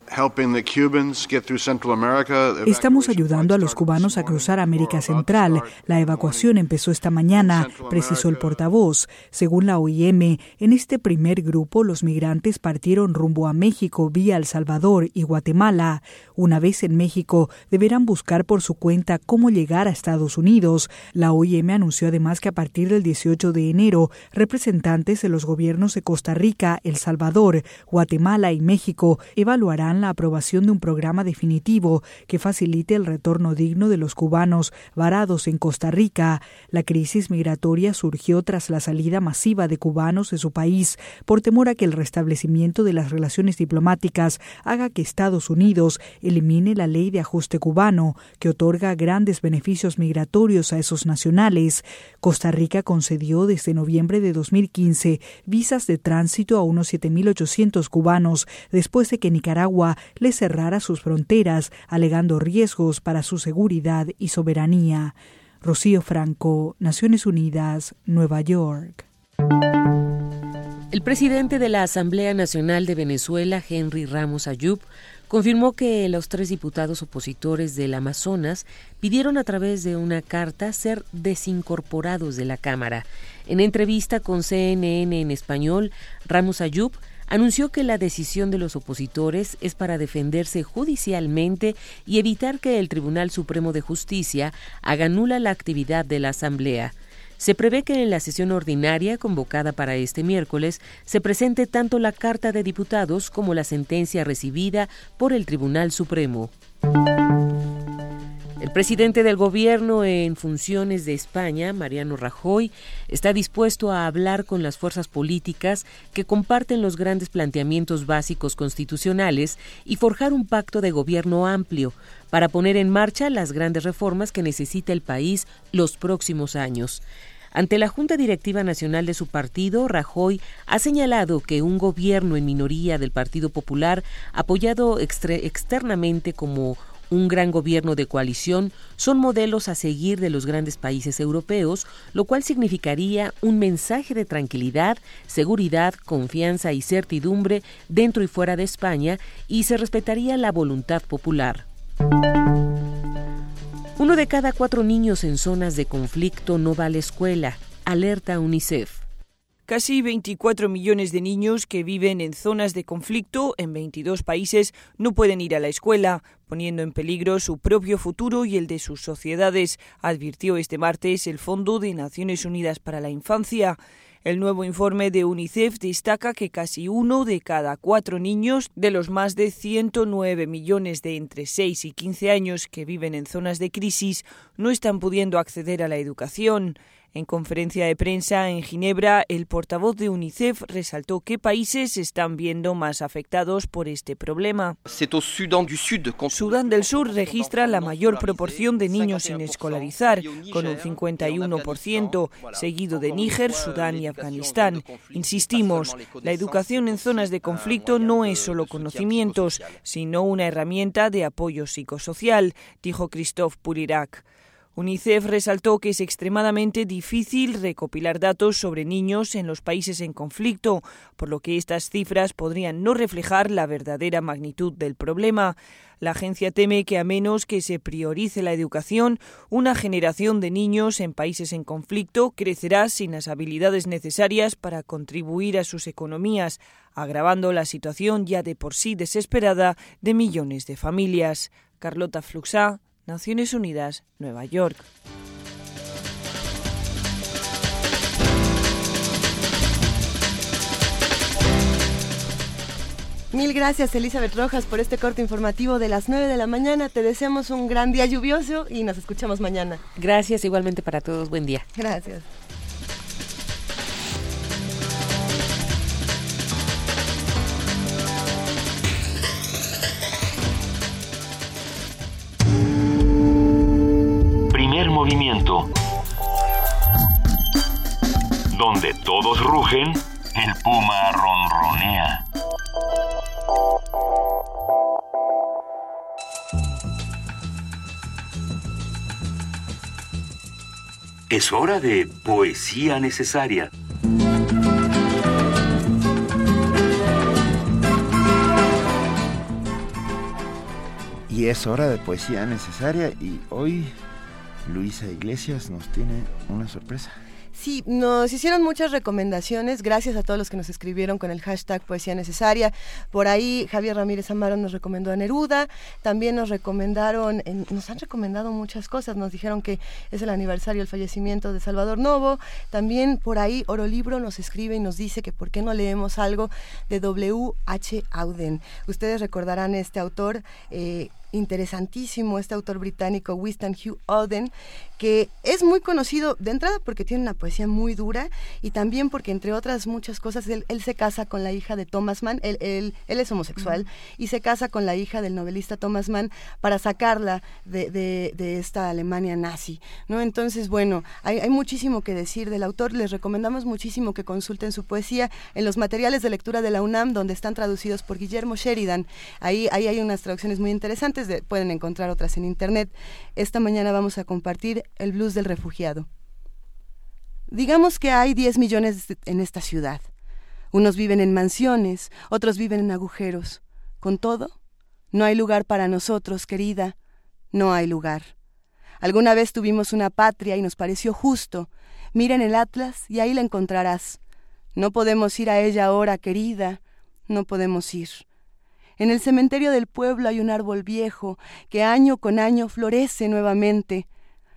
Estamos ayudando a los cubanos a cruzar América Central. La evacuación empezó esta mañana, precisó el portavoz. Según la OIM, en este primer grupo los migrantes partieron rumbo a México vía El Salvador y Guatemala. Una vez en México, deberán buscar por su cuenta cómo llegar a Estados Unidos. La OIM anunció además que a partir del 18 de enero, representantes de los gobiernos de Costa Rica, El Salvador, Guatemala Y México evaluarán la aprobación de un programa definitivo que facilite el retorno digno de los cubanos varados en Costa Rica. La crisis migratoria surgió tras la salida masiva de cubanos de su país por temor a que el restablecimiento de las relaciones diplomáticas haga que Estados Unidos elimine la ley de ajuste cubano que otorga grandes beneficios migratorios a esos nacionales. Costa Rica concedió desde noviembre de 2015 visas de tránsito a unos 7.800 cubanos después de que Nicaragua le cerrara sus fronteras, alegando riesgos para su seguridad y soberanía. Rocío Franco, Naciones Unidas, Nueva York. El presidente de la Asamblea Nacional de Venezuela, Henry Ramos Ayub, confirmó que los tres diputados opositores del Amazonas pidieron a través de una carta ser desincorporados de la Cámara. En entrevista con CNN en español, Ramos Ayub anunció que la decisión de los opositores es para defenderse judicialmente y evitar que el Tribunal Supremo de Justicia haga nula la actividad de la Asamblea. Se prevé que en la sesión ordinaria convocada para este miércoles se presente tanto la Carta de Diputados como la sentencia recibida por el Tribunal Supremo. El presidente del gobierno en funciones de España, Mariano Rajoy, está dispuesto a hablar con las fuerzas políticas que comparten los grandes planteamientos básicos constitucionales y forjar un pacto de gobierno amplio para poner en marcha las grandes reformas que necesita el país los próximos años. Ante la Junta Directiva Nacional de su partido, Rajoy ha señalado que un gobierno en minoría del Partido Popular, apoyado externamente como un gran gobierno de coalición, son modelos a seguir de los grandes países europeos, lo cual significaría un mensaje de tranquilidad, seguridad, confianza y certidumbre dentro y fuera de España y se respetaría la voluntad popular. Uno de cada cuatro niños en zonas de conflicto no va a la escuela, alerta UNICEF. Casi 24 millones de niños que viven en zonas de conflicto en 22 países no pueden ir a la escuela, poniendo en peligro su propio futuro y el de sus sociedades, advirtió este martes el Fondo de Naciones Unidas para la Infancia. El nuevo informe de UNICEF destaca que casi uno de cada cuatro niños de los más de 109 millones de entre 6 y 15 años que viven en zonas de crisis no están pudiendo acceder a la educación. En conferencia de prensa en Ginebra, el portavoz de UNICEF resaltó qué países están viendo más afectados por este problema. Sudán del Sur registra la mayor proporción de niños sin escolarizar, con un 51%, seguido de Níger, Sudán y Afganistán. Insistimos, la educación en zonas de conflicto no es solo conocimientos, sino una herramienta de apoyo psicosocial, dijo Christophe Purirak. UNICEF resaltó que es extremadamente difícil recopilar datos sobre niños en los países en conflicto, por lo que estas cifras podrían no reflejar la verdadera magnitud del problema. La agencia teme que a menos que se priorice la educación, una generación de niños en países en conflicto crecerá sin las habilidades necesarias para contribuir a sus economías, agravando la situación ya de por sí desesperada de millones de familias. Carlota Fluxá, Naciones Unidas, Nueva York. Mil gracias Elizabeth Rojas por este corte informativo de las 9 de la mañana. Te deseamos un gran día lluvioso y nos escuchamos mañana. Gracias igualmente para todos. Buen día. Gracias. Donde todos rugen, el puma ronronea. Es hora de poesía necesaria. Y es hora de poesía necesaria y hoy Luisa Iglesias nos tiene una sorpresa. Sí, nos hicieron muchas recomendaciones, gracias a todos los que nos escribieron con el hashtag Poesía Necesaria. Por ahí Javier Ramírez Amaro nos recomendó a Neruda, también nos recomendaron, nos han recomendado muchas cosas, nos dijeron que es el aniversario del fallecimiento de Salvador Novo, también por ahí Oro Libro nos escribe y nos dice que por qué no leemos algo de W. H. Auden. Ustedes recordarán este autor eh, interesantísimo este autor británico Winston Hugh Auden, que es muy conocido de entrada porque tiene una poesía muy dura y también porque entre otras muchas cosas él, se casa con la hija de Thomas Mann, él, él, es homosexual y se casa con la hija del novelista Thomas Mann para sacarla de, de, esta Alemania nazi, ¿no? Entonces, bueno, hay, hay muchísimo que decir del autor, les recomendamos muchísimo que consulten su poesía en los materiales de lectura de la UNAM donde están traducidos por Guillermo Sheridan, ahí, ahí hay unas traducciones muy interesantes pueden encontrar otras en internet. Esta mañana vamos a compartir el blues del refugiado. Digamos que hay 10 millones en esta ciudad. Unos viven en mansiones, otros viven en agujeros. Con todo, no hay lugar para nosotros, querida, no hay lugar. Alguna vez tuvimos una patria y nos pareció justo. Mira en el atlas y ahí la encontrarás. No podemos ir a ella ahora, querida, no podemos ir. En el cementerio del pueblo hay un árbol viejo que año con año florece nuevamente.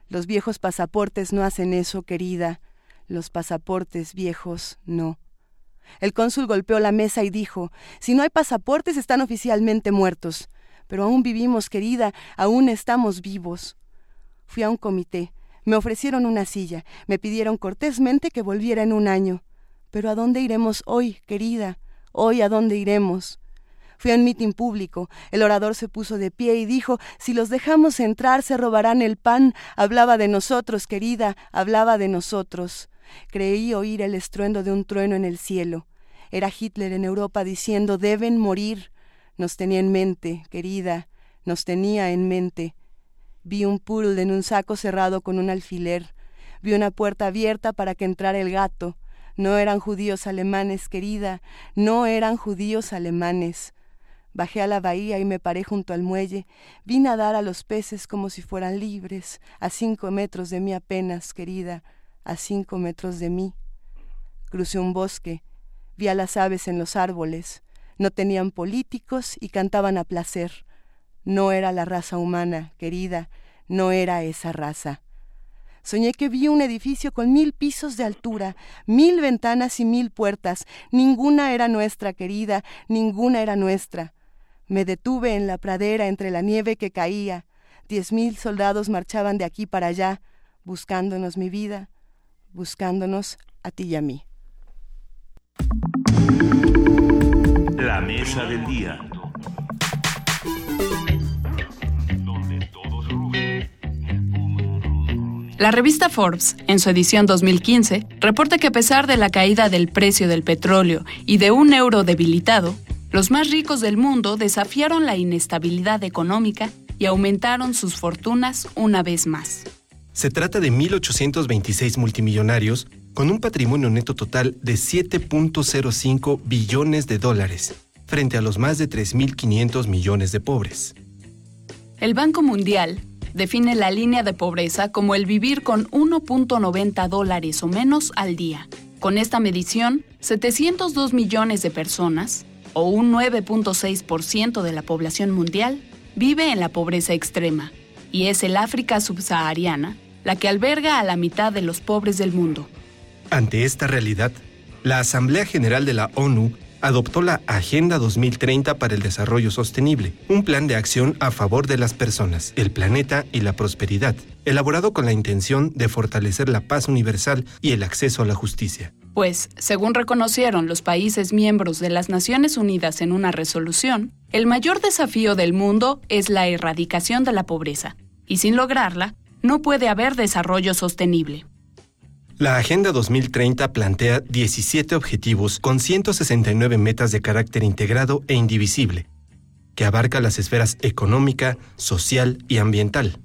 Los viejos pasaportes no hacen eso, querida. Los pasaportes viejos no. El cónsul golpeó la mesa y dijo, Si no hay pasaportes están oficialmente muertos. Pero aún vivimos, querida, aún estamos vivos. Fui a un comité. Me ofrecieron una silla. Me pidieron cortésmente que volviera en un año. Pero ¿a dónde iremos hoy, querida? Hoy a dónde iremos? Fui a un mitin público. El orador se puso de pie y dijo, si los dejamos entrar se robarán el pan. Hablaba de nosotros, querida, hablaba de nosotros. Creí oír el estruendo de un trueno en el cielo. Era Hitler en Europa diciendo, deben morir. Nos tenía en mente, querida, nos tenía en mente. Vi un purl en un saco cerrado con un alfiler. Vi una puerta abierta para que entrara el gato. No eran judíos alemanes, querida, no eran judíos alemanes. Bajé a la bahía y me paré junto al muelle. Vi nadar a los peces como si fueran libres, a cinco metros de mí apenas, querida, a cinco metros de mí. Crucé un bosque, vi a las aves en los árboles. No tenían políticos y cantaban a placer. No era la raza humana, querida, no era esa raza. Soñé que vi un edificio con mil pisos de altura, mil ventanas y mil puertas. Ninguna era nuestra, querida, ninguna era nuestra. Me detuve en la pradera entre la nieve que caía. Diez mil soldados marchaban de aquí para allá, buscándonos mi vida, buscándonos a ti y a mí. La mesa del día. La revista Forbes, en su edición 2015, reporta que a pesar de la caída del precio del petróleo y de un euro debilitado, los más ricos del mundo desafiaron la inestabilidad económica y aumentaron sus fortunas una vez más. Se trata de 1.826 multimillonarios con un patrimonio neto total de 7.05 billones de dólares, frente a los más de 3.500 millones de pobres. El Banco Mundial define la línea de pobreza como el vivir con 1.90 dólares o menos al día. Con esta medición, 702 millones de personas, o un 9.6% de la población mundial, vive en la pobreza extrema, y es el África subsahariana la que alberga a la mitad de los pobres del mundo. Ante esta realidad, la Asamblea General de la ONU adoptó la Agenda 2030 para el Desarrollo Sostenible, un plan de acción a favor de las personas, el planeta y la prosperidad, elaborado con la intención de fortalecer la paz universal y el acceso a la justicia pues, según reconocieron los países miembros de las Naciones Unidas en una resolución, el mayor desafío del mundo es la erradicación de la pobreza, y sin lograrla, no puede haber desarrollo sostenible. La Agenda 2030 plantea 17 objetivos con 169 metas de carácter integrado e indivisible, que abarca las esferas económica, social y ambiental.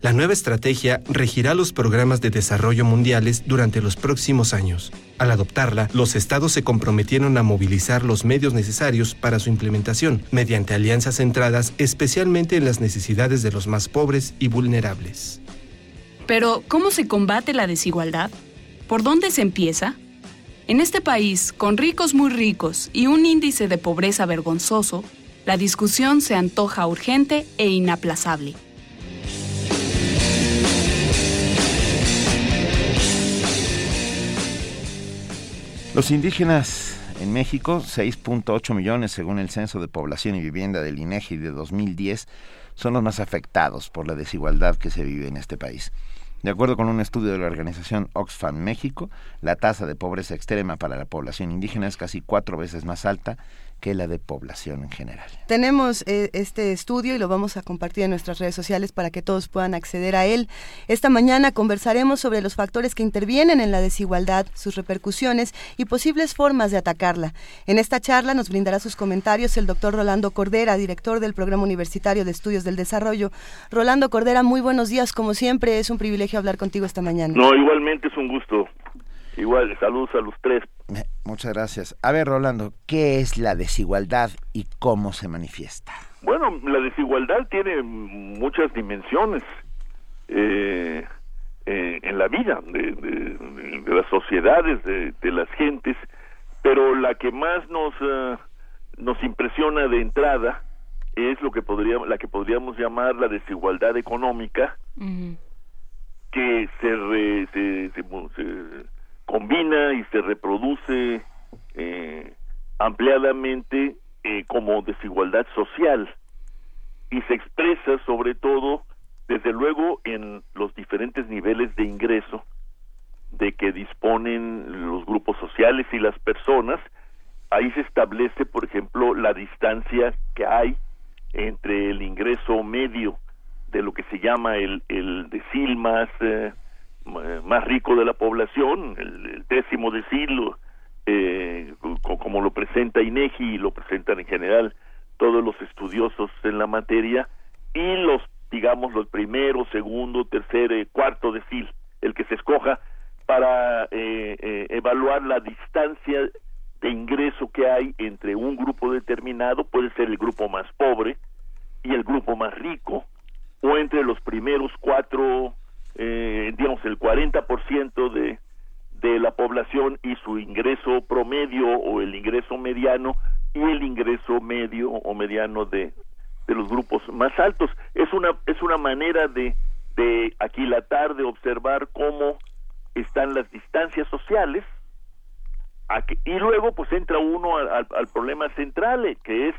La nueva estrategia regirá los programas de desarrollo mundiales durante los próximos años. Al adoptarla, los estados se comprometieron a movilizar los medios necesarios para su implementación, mediante alianzas centradas especialmente en las necesidades de los más pobres y vulnerables. Pero, ¿cómo se combate la desigualdad? ¿Por dónde se empieza? En este país, con ricos muy ricos y un índice de pobreza vergonzoso, la discusión se antoja urgente e inaplazable. Los indígenas en México, 6.8 millones según el Censo de Población y Vivienda del INEGI de 2010, son los más afectados por la desigualdad que se vive en este país. De acuerdo con un estudio de la organización Oxfam México, la tasa de pobreza extrema para la población indígena es casi cuatro veces más alta que la de población en general. Tenemos eh, este estudio y lo vamos a compartir en nuestras redes sociales para que todos puedan acceder a él. Esta mañana conversaremos sobre los factores que intervienen en la desigualdad, sus repercusiones y posibles formas de atacarla. En esta charla nos brindará sus comentarios el doctor Rolando Cordera, director del Programa Universitario de Estudios del Desarrollo. Rolando Cordera, muy buenos días. Como siempre, es un privilegio hablar contigo esta mañana. No, igualmente es un gusto. Igual, saludos a los tres. Muchas gracias. A ver, Rolando, ¿qué es la desigualdad y cómo se manifiesta? Bueno, la desigualdad tiene muchas dimensiones eh, eh, en la vida de, las sociedades, de, las gentes, pero la que más nos eh, nos impresiona de entrada es lo que podríamos la que podríamos llamar la desigualdad económica, que se, se combina y se reproduce eh, ampliadamente eh, como desigualdad social. Y se expresa sobre todo desde luego en los diferentes niveles de ingreso de que disponen los grupos sociales y las personas. Ahí se establece por ejemplo la distancia que hay entre el ingreso medio de lo que se llama el, el decil más eh, más rico de la población, el, décimo decilo, eh, como lo presenta INEGI y lo presentan en general todos los estudiosos en la materia, y los, digamos, los primero, segundo, tercer, eh, cuarto decil, el que se escoja para eh, eh, evaluar la distancia de ingreso que hay entre un grupo determinado, puede ser el grupo más pobre y el grupo más rico, o entre los primeros cuatro eh, digamos, el 40% de, de la población y su ingreso promedio o el ingreso mediano y el ingreso medio o mediano de, de los grupos más altos. Es una, es una manera de, de aquilatar, de observar cómo están las distancias sociales y luego pues entra uno al, al, problema central eh, que es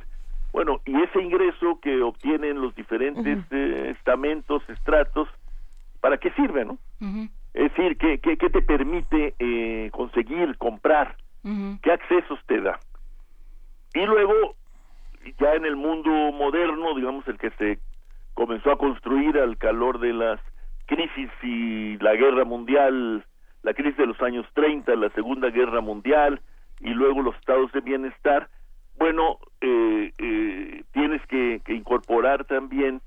bueno y ese ingreso que obtienen los diferentes eh, estamentos estratos ¿para qué sirve, no? Es decir, ¿qué, qué, te permite eh, conseguir, comprar? ¿Qué accesos te da? Y luego, ya en el mundo moderno, digamos, el que se comenzó a construir al calor de las crisis y la guerra mundial, la crisis de los años 30, la Segunda Guerra Mundial y luego los estados de bienestar, bueno, eh, eh, tienes que, que incorporar también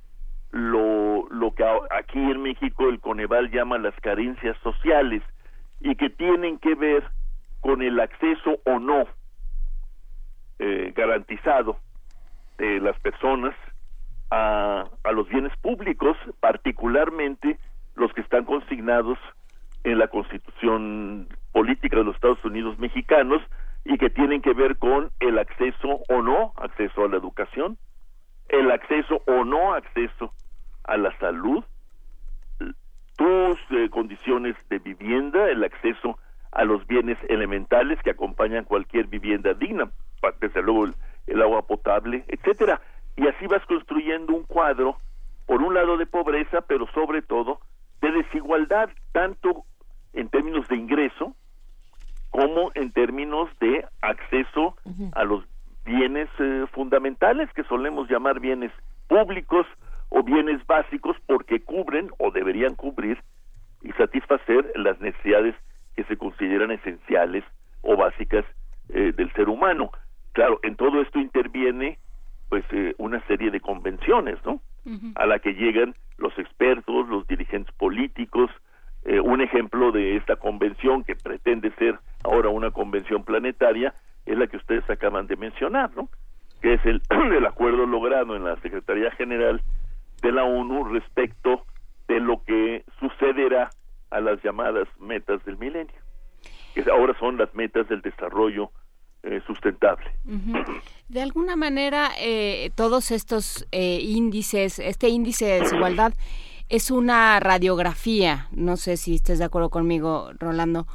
lo, lo que aquí en México el Coneval llama las carencias sociales y que tienen que ver con el acceso o no eh, garantizado de las personas a, a los bienes públicos, particularmente los que están consignados en la Constitución Política de los Estados Unidos Mexicanos y que tienen que ver con el acceso o no acceso a la educación, el acceso o no acceso a la salud, tus eh, condiciones de vivienda, el acceso a los bienes elementales que acompañan cualquier vivienda digna, desde luego el, agua potable, etcétera. Y así vas construyendo un cuadro, por un lado de pobreza, pero sobre todo de desigualdad, tanto en términos de ingreso como en términos de acceso a los bienes eh, fundamentales que solemos llamar bienes públicos o bienes básicos porque cubren o deberían cubrir y satisfacer las necesidades que se consideran esenciales o básicas eh, del ser humano. Claro, en todo esto interviene pues eh, una serie de convenciones, ¿no? A la que llegan los expertos, los dirigentes políticos. Eh, un ejemplo de esta convención que pretende ser ahora una convención planetaria es la que ustedes acaban de mencionar, ¿no? Que es el, el acuerdo logrado en la Secretaría General de la ONU respecto de lo que sucederá a las llamadas metas del milenio. que ahora son las metas del desarrollo eh, sustentable. De alguna manera, eh, todos estos eh, índices, este índice de desigualdad es una radiografía, no sé si estés de acuerdo conmigo, Rolando,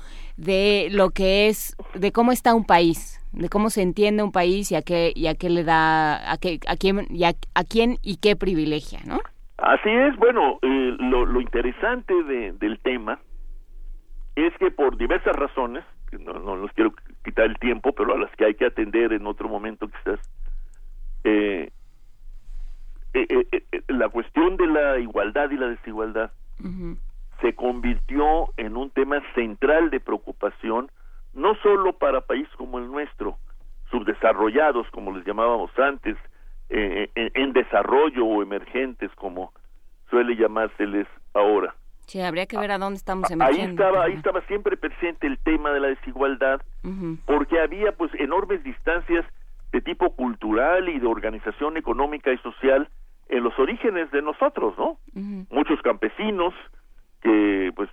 de lo que es, de cómo está un país, de cómo se entiende un país y a qué, y a qué le da, a, qué, a, quién, y a, quién y qué privilegia, ¿no? Así es, bueno, lo, lo interesante de, del tema es que por diversas razones, no, no los quiero quitar el tiempo, pero a las que hay que atender en otro momento quizás, eh, eh, eh, la cuestión de la igualdad y la desigualdad se convirtió en un tema central de preocupación, no solo para países como el nuestro, subdesarrollados, como les llamábamos antes, en desarrollo o emergentes, como suele llamárseles ahora, Sí, habría que ver a dónde estamos emergiendo. Ahí estaba, ahí estaba siempre presente el tema de la desigualdad, porque había pues enormes distancias de tipo cultural y de organización económica y social en los orígenes de nosotros, ¿no? Muchos campesinos que pues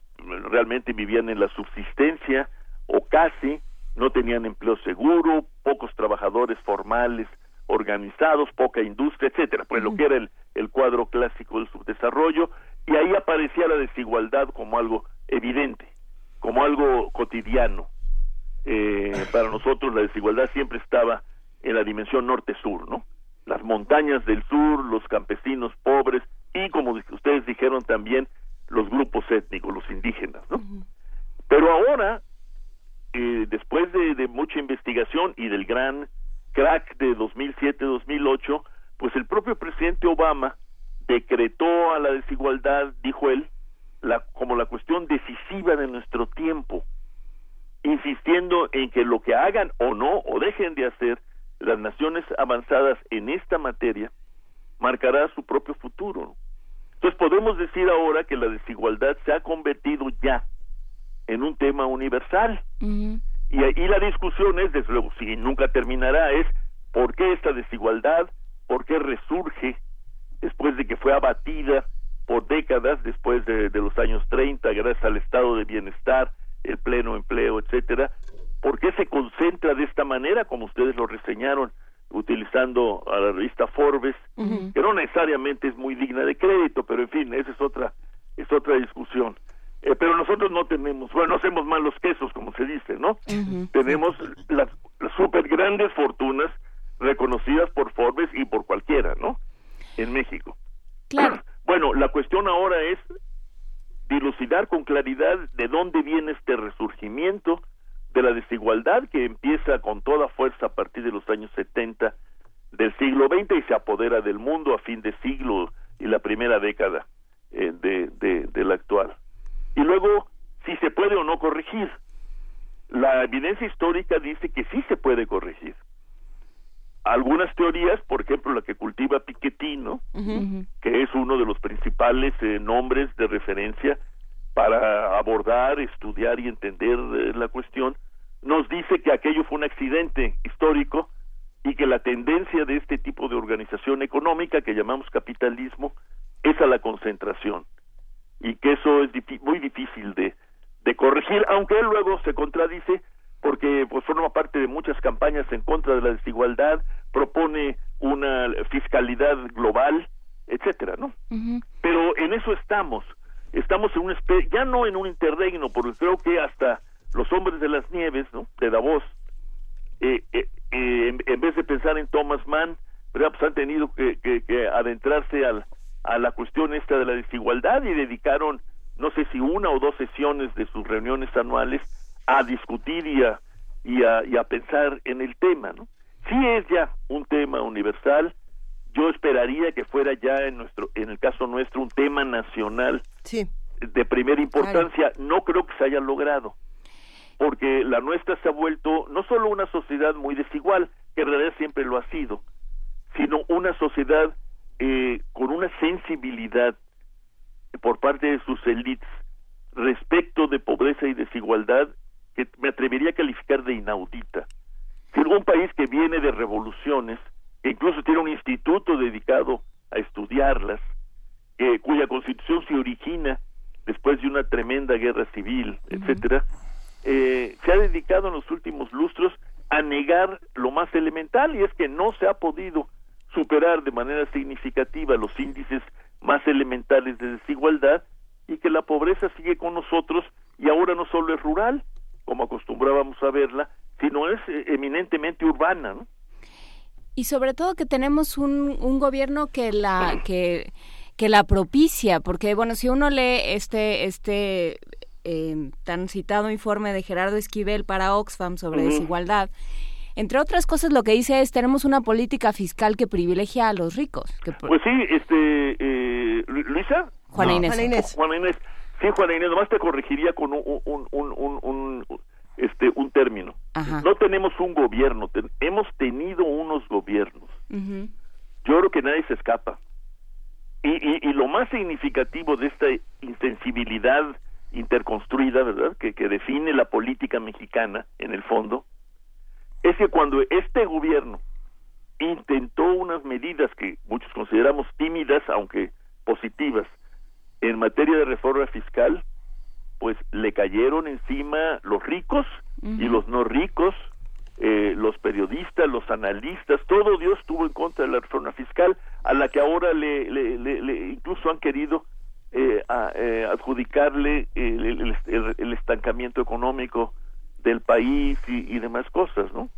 realmente vivían en la subsistencia o casi, no tenían empleo seguro, pocos trabajadores formales organizados, poca industria, etcétera, pues lo que era el, el cuadro clásico del subdesarrollo, y ahí aparecía la desigualdad como algo evidente, como algo cotidiano. Eh, para nosotros la desigualdad siempre estaba en la dimensión norte-sur, ¿no? Las montañas del sur, los campesinos pobres y, como ustedes dijeron también, los grupos étnicos, los indígenas, ¿no? Pero ahora, eh, después de, de mucha investigación y del gran crack de 2007-2008, pues el propio presidente Obama decretó a la desigualdad, dijo él, la, como la cuestión decisiva de nuestro tiempo, insistiendo en que lo que hagan o no o dejen de hacer las naciones avanzadas en esta materia marcará su propio futuro. Entonces podemos decir ahora que la desigualdad se ha convertido ya en un tema universal. y, y la discusión es, desde luego, si nunca terminará, es por qué esta desigualdad, por qué resurge, después de que fue abatida por décadas, después de, los años 30, gracias al estado de bienestar, el pleno empleo, etcétera, ¿por qué se concentra de esta manera, como ustedes lo reseñaron, utilizando a la revista Forbes, que no necesariamente es muy digna de crédito, pero en fin, esa es otra, es otra discusión. Eh, pero nosotros no tenemos, bueno, no hacemos malos quesos, como se dice, ¿no? Tenemos las, las super grandes fortunas reconocidas por Forbes y por cualquiera, ¿no? en México. Claro. Bueno, la cuestión ahora es dilucidar con claridad de dónde viene este resurgimiento de la desigualdad que empieza con toda fuerza a partir de los años 70 del siglo XX y se apodera del mundo a fin de siglo y la primera década eh, de, de, del actual. Y luego, si se puede o no corregir. La evidencia histórica dice que sí se puede corregir algunas teorías, por ejemplo la que cultiva Piketty, que es uno de los principales eh, nombres de referencia para abordar, estudiar y entender eh, la cuestión, nos dice que aquello fue un accidente histórico y que la tendencia de este tipo de organización económica que llamamos capitalismo es a la concentración. Y que eso es muy difícil de, de corregir, aunque él luego se contradice porque pues forma parte de muchas campañas en contra de la desigualdad, propone una fiscalidad global, etcétera, ¿no? Pero en eso estamos, estamos en un ya no en un interregno, porque creo que hasta los hombres de las nieves, ¿no? De Davos, eh, eh, eh en, vez de pensar en Thomas Mann, pues han tenido que, que, adentrarse al, a la cuestión esta de la desigualdad y dedicaron, no sé si una o dos sesiones de sus reuniones anuales a discutir y a, y a, y a pensar en el tema, ¿no? sí es ya un tema universal. Yo esperaría que fuera ya en nuestro, en el caso nuestro, un tema nacional de primera importancia. No creo que se haya logrado, porque la nuestra se ha vuelto no solo una sociedad muy desigual, que en realidad siempre lo ha sido, sino una sociedad eh, con una sensibilidad por parte de sus élites respecto de pobreza y desigualdad que me atrevería a calificar de inaudita. Un país que viene de revoluciones, que incluso tiene un instituto dedicado a estudiarlas, cuya constitución se origina después de una tremenda guerra civil, etcétera, eh, se ha dedicado en los últimos lustros a negar lo más elemental y es que no se ha podido superar de manera significativa los índices más elementales de desigualdad y que la pobreza sigue con nosotros y ahora no solo es rural, como acostumbrábamos a verla, sino es eh, eminentemente urbana, ¿no? Y sobre todo que tenemos un, un gobierno que la que que la propicia, porque bueno, si uno lee este este eh, tan citado informe de Gerardo Esquivel para Oxfam sobre desigualdad, entre otras cosas lo que dice es tenemos una política fiscal que privilegia a los ricos. Que Pues sí, este eh, Luisa. Juana Inés. Juana Inés. Juana Inés. Sí, Juana Inés, nomás te corregiría con un, un, un, un, un este un término. No tenemos un gobierno, hemos tenido unos gobiernos. Yo creo que nadie se escapa. Y, y, y, lo más significativo de esta insensibilidad interconstruida, ¿verdad?, que, que define la política mexicana en el fondo, es que cuando este gobierno intentó unas medidas que muchos consideramos tímidas, aunque positivas, en materia de reforma fiscal, pues le cayeron encima los ricos y los no ricos, eh, los periodistas, los analistas, todo Dios estuvo en contra de la reforma fiscal, a la que ahora le, le, le, incluso han querido eh, eh adjudicarle el, el, estancamiento económico del país y, y, demás cosas, ¿no?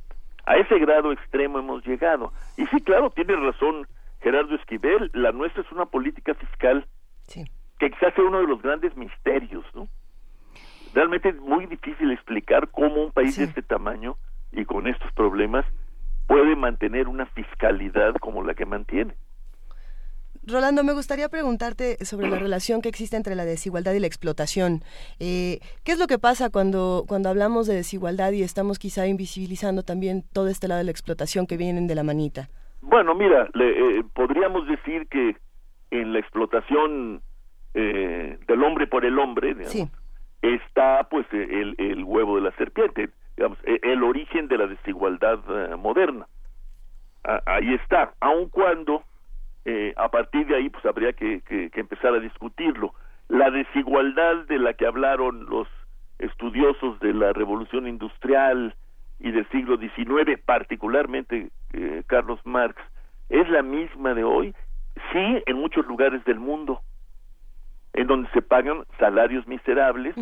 A ese grado extremo hemos llegado. Y sí, claro, tiene razón Gerardo Esquivel, la nuestra es una política fiscal que quizás sea uno de los grandes misterios, ¿no? Realmente es muy difícil explicar cómo un país de este tamaño y con estos problemas puede mantener una fiscalidad como la que mantiene. Rolando, me gustaría preguntarte sobre la relación que existe entre la desigualdad y la explotación. Eh, ¿Qué es lo que pasa cuando, cuando hablamos de desigualdad y estamos quizá invisibilizando también todo este lado de la explotación que vienen de la manita? Bueno, mira, le, eh, podríamos decir que en la explotación eh, del hombre por el hombre está pues el, el huevo de la serpiente digamos, e, el origen de la desigualdad eh, moderna. ahí está, aun cuando eh, a partir de ahí pues habría que, que, empezar a discutirlo. La desigualdad de la que hablaron los estudiosos de la revolución industrial y del siglo XIX, particularmente eh, Carlos Marx, es la misma de hoy, sí, en muchos lugares del mundo, en donde se pagan salarios miserables,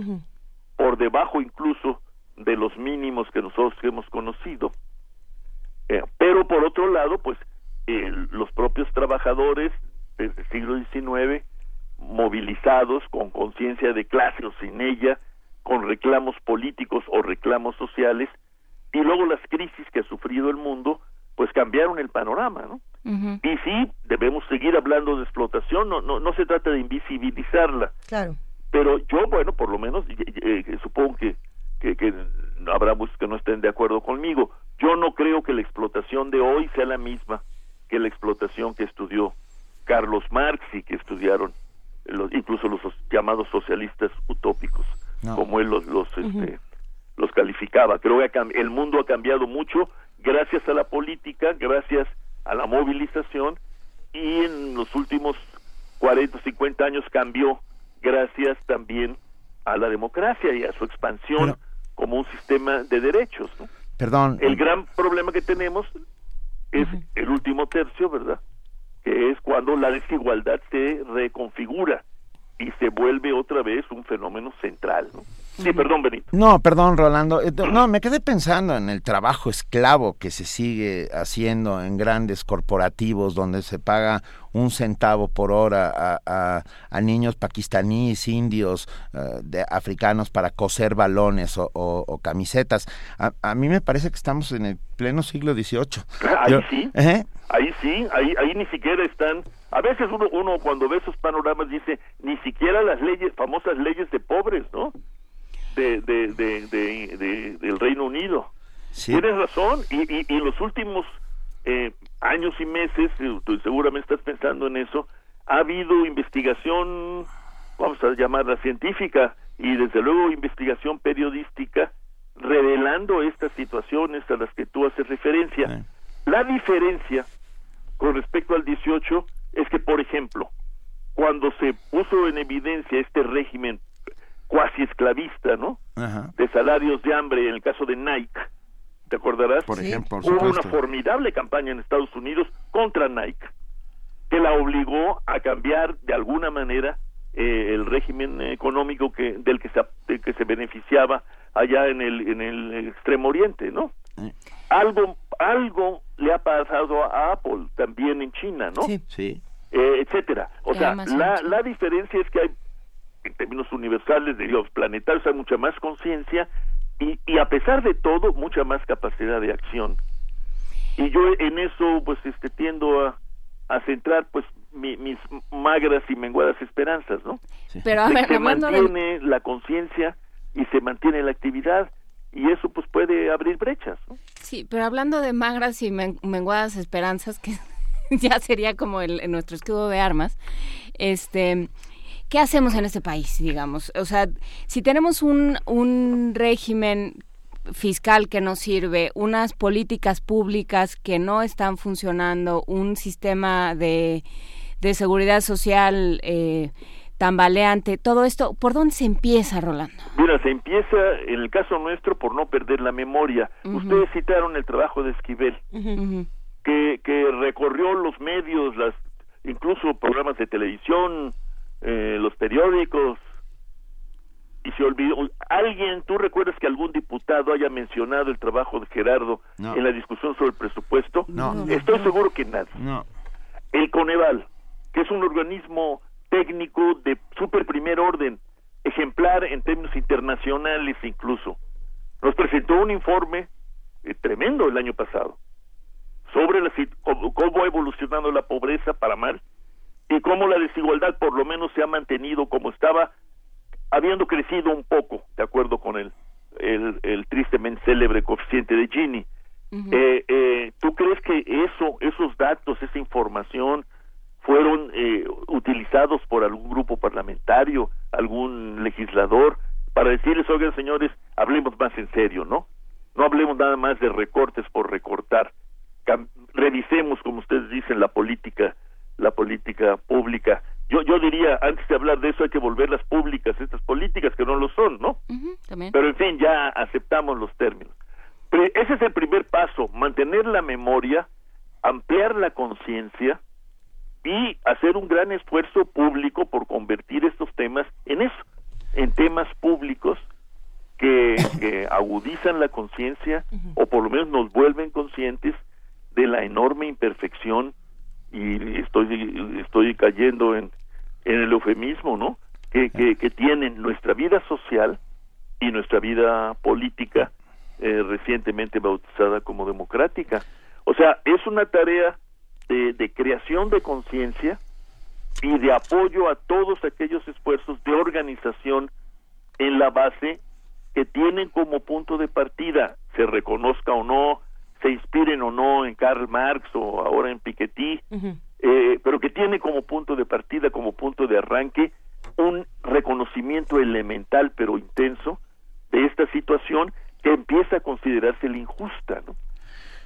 por debajo incluso de los mínimos que nosotros hemos conocido. Eh, pero por otro lado, pues eh, los propios trabajadores desde el siglo XIX, movilizados con conciencia de clase o sin ella, con reclamos políticos o reclamos sociales, y luego las crisis que ha sufrido el mundo, pues cambiaron el panorama, ¿no? Y sí, debemos seguir hablando de explotación, no, no, no se trata de invisibilizarla. Claro. Pero yo, bueno, por lo menos, eh, supongo que que, que habrá muchos que no estén de acuerdo conmigo. Yo no creo que la explotación de hoy sea la misma que la explotación que estudió Carlos Marx y que estudiaron los, incluso los llamados socialistas utópicos, como él los los, este, los calificaba. Creo que el mundo ha cambiado mucho gracias a la política, gracias a la movilización y en los últimos 40 o 50 años cambió gracias también a la democracia y a su expansión como un sistema de derechos. ¿no? Perdón. El gran problema que tenemos es el último tercio, ¿verdad? Que es cuando la desigualdad se reconfigura y se vuelve otra vez un fenómeno central. ¿no? Sí, perdón, Benito. No, perdón, Rolando. Eh, no, me quedé pensando en el trabajo esclavo que se sigue haciendo en grandes corporativos donde se paga un centavo por hora a, a, niños pakistaníes, indios, eh, de, africanos para coser balones o, camisetas. A, mí me parece que estamos en el pleno siglo XVIII. Ahí sí. ¿eh? Ahí sí, ahí, ahí ni siquiera están. A veces uno, uno cuando ve esos panoramas dice, ni siquiera las leyes, famosas leyes de pobres, ¿no? De, de, del Reino Unido. Tienes razón, y, y, y los últimos eh, años y meses, eh, tú seguramente estás pensando en eso, ha habido investigación, vamos a llamarla científica, y desde luego investigación periodística, revelando estas situaciones a las que tú haces referencia. La diferencia con respecto al 18 es que, por ejemplo, cuando se puso en evidencia este régimen cuasi esclavista, ¿no? De salarios de hambre en el caso de Nike, ¿te acordarás? Por ejemplo, Hubo una formidable campaña en Estados Unidos contra Nike, que la obligó a cambiar de alguna manera eh, el régimen económico que del que se, que se beneficiaba allá en el en el extremo oriente, ¿no? Algo algo le ha pasado a Apple también en China, ¿no? Sí. sí. Eh, etcétera. O sea, la, la diferencia es que hay, en términos universales, de los planetarios, hay mucha más conciencia y, y a pesar de todo, mucha más capacidad de acción. Y yo en eso, pues, este, tiendo a, a centrar, pues, mi- mis magras y menguadas esperanzas, ¿no? Pero, a ver, se hablando de- mantiene la conciencia y se mantiene la actividad y eso, pues, puede abrir brechas, ¿no? Sí, pero hablando de magras y men- menguadas esperanzas, que ya sería como el, nuestro escudo de armas, este, ¿qué hacemos en este país, digamos? O sea, si tenemos un, un régimen fiscal que no sirve, unas políticas públicas que no están funcionando, un sistema de, de seguridad social eh, tambaleante, todo esto, ¿por dónde se empieza, Rolando? Mira, se empieza, en el caso nuestro, por no perder la memoria. Ustedes citaron el trabajo de Esquivel, que, que recorrió los medios, las incluso programas de televisión, eh, los periódicos, y se olvidó. ¿Alguien, tú recuerdas que algún diputado haya mencionado el trabajo de Gerardo No. en la discusión sobre el presupuesto? No. Estoy seguro que nadie. No. El Coneval, que es un organismo técnico de super primer orden, ejemplar en términos internacionales incluso, nos presentó un informe eh, tremendo el año pasado sobre la, cómo ha evolucionado la pobreza para mal y cómo la desigualdad por lo menos se ha mantenido como estaba, habiendo crecido un poco, de acuerdo con el, el, el tristemente célebre coeficiente de Gini. Eh, eh, ¿Tú crees que eso, esos datos, esa información fueron eh, utilizados por algún grupo parlamentario, algún legislador, para decirles, oigan señores, hablemos más en serio, ¿no? No hablemos nada más de recortes por recortar. Revisemos, como ustedes dicen, la política, la política pública. Yo, yo diría, antes de hablar de eso, hay que volverlas públicas, estas políticas que no lo son, ¿no? También. Pero en fin, ya aceptamos los términos. Pero ese es el primer paso, mantener la memoria, ampliar la conciencia y hacer un gran esfuerzo público por convertir estos temas en eso, en temas públicos que, que agudizan la conciencia o por lo menos nos vuelven conscientes de la enorme imperfección y estoy estoy cayendo en, en el eufemismo, ¿no? Que, que, que tienen nuestra vida social y nuestra vida política eh, recientemente bautizada como democrática. O sea, es una tarea de, de creación de conciencia y de apoyo a todos aquellos esfuerzos de organización en la base que tienen como punto de partida, se reconozca o no, se inspiren o no en Karl Marx o ahora en Piketty, eh, pero que tiene como punto de partida, como punto de arranque, un reconocimiento elemental pero intenso de esta situación que empieza a considerarse la injusta, ¿no?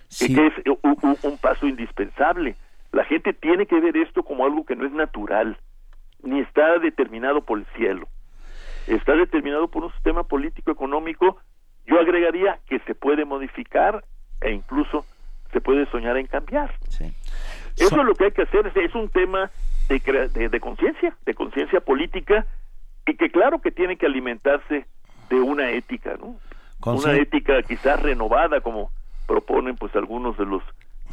Sí. que es u- u- un paso indispensable. La gente tiene que ver esto como algo que no es natural, ni está determinado por el cielo. Está determinado por un sistema político económico, yo agregaría que se puede modificar e incluso se puede soñar en cambiar. Eso es lo que hay que hacer, es, es un tema de, crea- de, de conciencia, de conciencia política, y que claro que tiene que alimentarse de una ética, ¿no? Una ética quizás renovada, como proponen pues algunos de los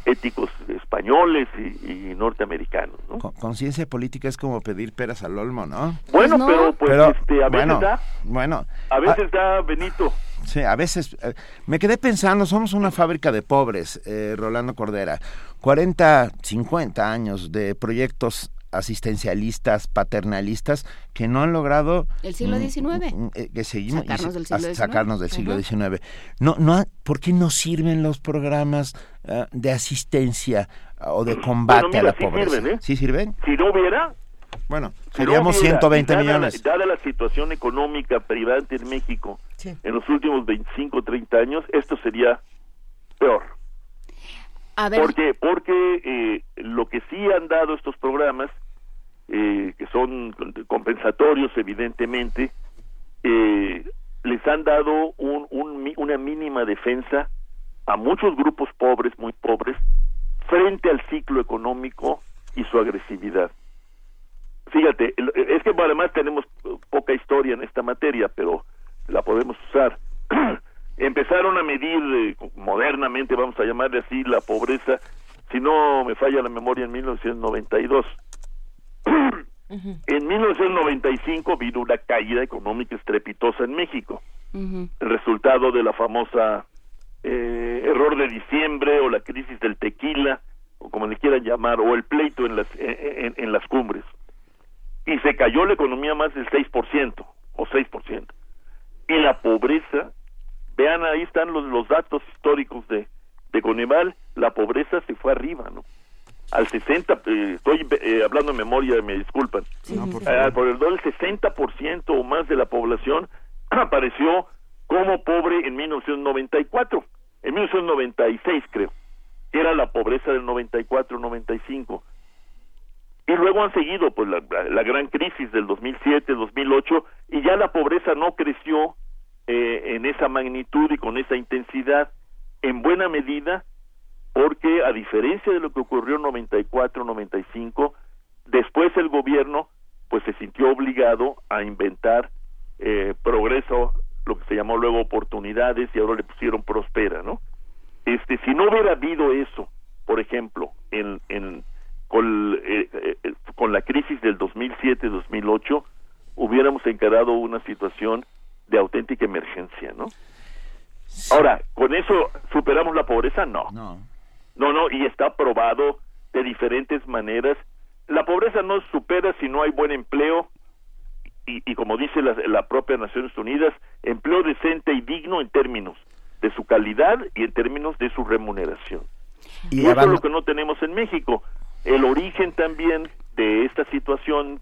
éticos españoles y, y norteamericanos, ¿no? Con- Conciencia política es como pedir peras al olmo, ¿no? Bueno, pero pues Pero, este, a veces bueno, da, bueno, a veces da Benito. Sí, a veces eh, me quedé pensando, somos una fábrica de pobres, eh, Rolando Cordera. 40, 50 años de proyectos asistencialistas, paternalistas, que no han logrado... El siglo mm, XIX. mm, eh, que seguimos, Sacarnos del siglo XIX. Sacarnos del siglo. XIX. No, no, ha- ¿Por qué no sirven los programas ah, de asistencia ah, o de combate Bueno, a la sí pobreza? sirven, ¿eh? ¿Sí sirven? Si no hubiera, Bueno, seríamos hubiera, 120 dada la- millones. dada la situación económica privada en México en los últimos 25 o 30 años, esto sería peor. A ver, ¿Por qué? Porque eh, lo que sí han dado estos programas, eh, que son compensatorios evidentemente, eh, les han dado un, una mínima defensa a muchos grupos pobres, muy pobres, frente al ciclo económico y su agresividad. Fíjate, es que además tenemos poca historia en esta materia, pero la podemos usar. Empezaron a medir eh, modernamente, vamos a llamarle así, la pobreza, si no me falla la memoria, en 1992. En 1995 vino una caída económica estrepitosa en México. El resultado de la famosa eh, error de diciembre o la crisis del tequila, o como le quieran llamar, o el pleito en las, en, las cumbres. Y se cayó la economía más del 6% o 6%. Y la pobreza, vean ahí están los, los datos históricos de, de Coneval, la pobreza se fue arriba, ¿no? al 60, eh, estoy eh, hablando en memoria, me disculpan, por alrededor del 60% o más de la población apareció como pobre en 1994, en 1996 creo, era la pobreza del 94-95. Y luego han seguido pues la, gran crisis del 2007-2008 y ya la pobreza no creció eh, en esa magnitud y con esa intensidad, en buena medida porque a diferencia de lo que ocurrió en 94, 95, después el gobierno pues se sintió obligado a inventar eh, progreso, lo que se llamó luego oportunidades y ahora le pusieron prospera, ¿no? Este, si no hubiera habido eso, por ejemplo, en, en con, eh, eh, con la crisis del 2007-2008, hubiéramos encarado una situación de auténtica emergencia, ¿no? Ahora, ¿con eso superamos la pobreza? No. No. No, no, y está probado de diferentes maneras. La pobreza no supera si no hay buen empleo y, y como dice la, la propia Naciones Unidas, empleo decente y digno en términos de su calidad y en términos de su remuneración. Y, eso es lo que no tenemos en México. El origen también de esta situación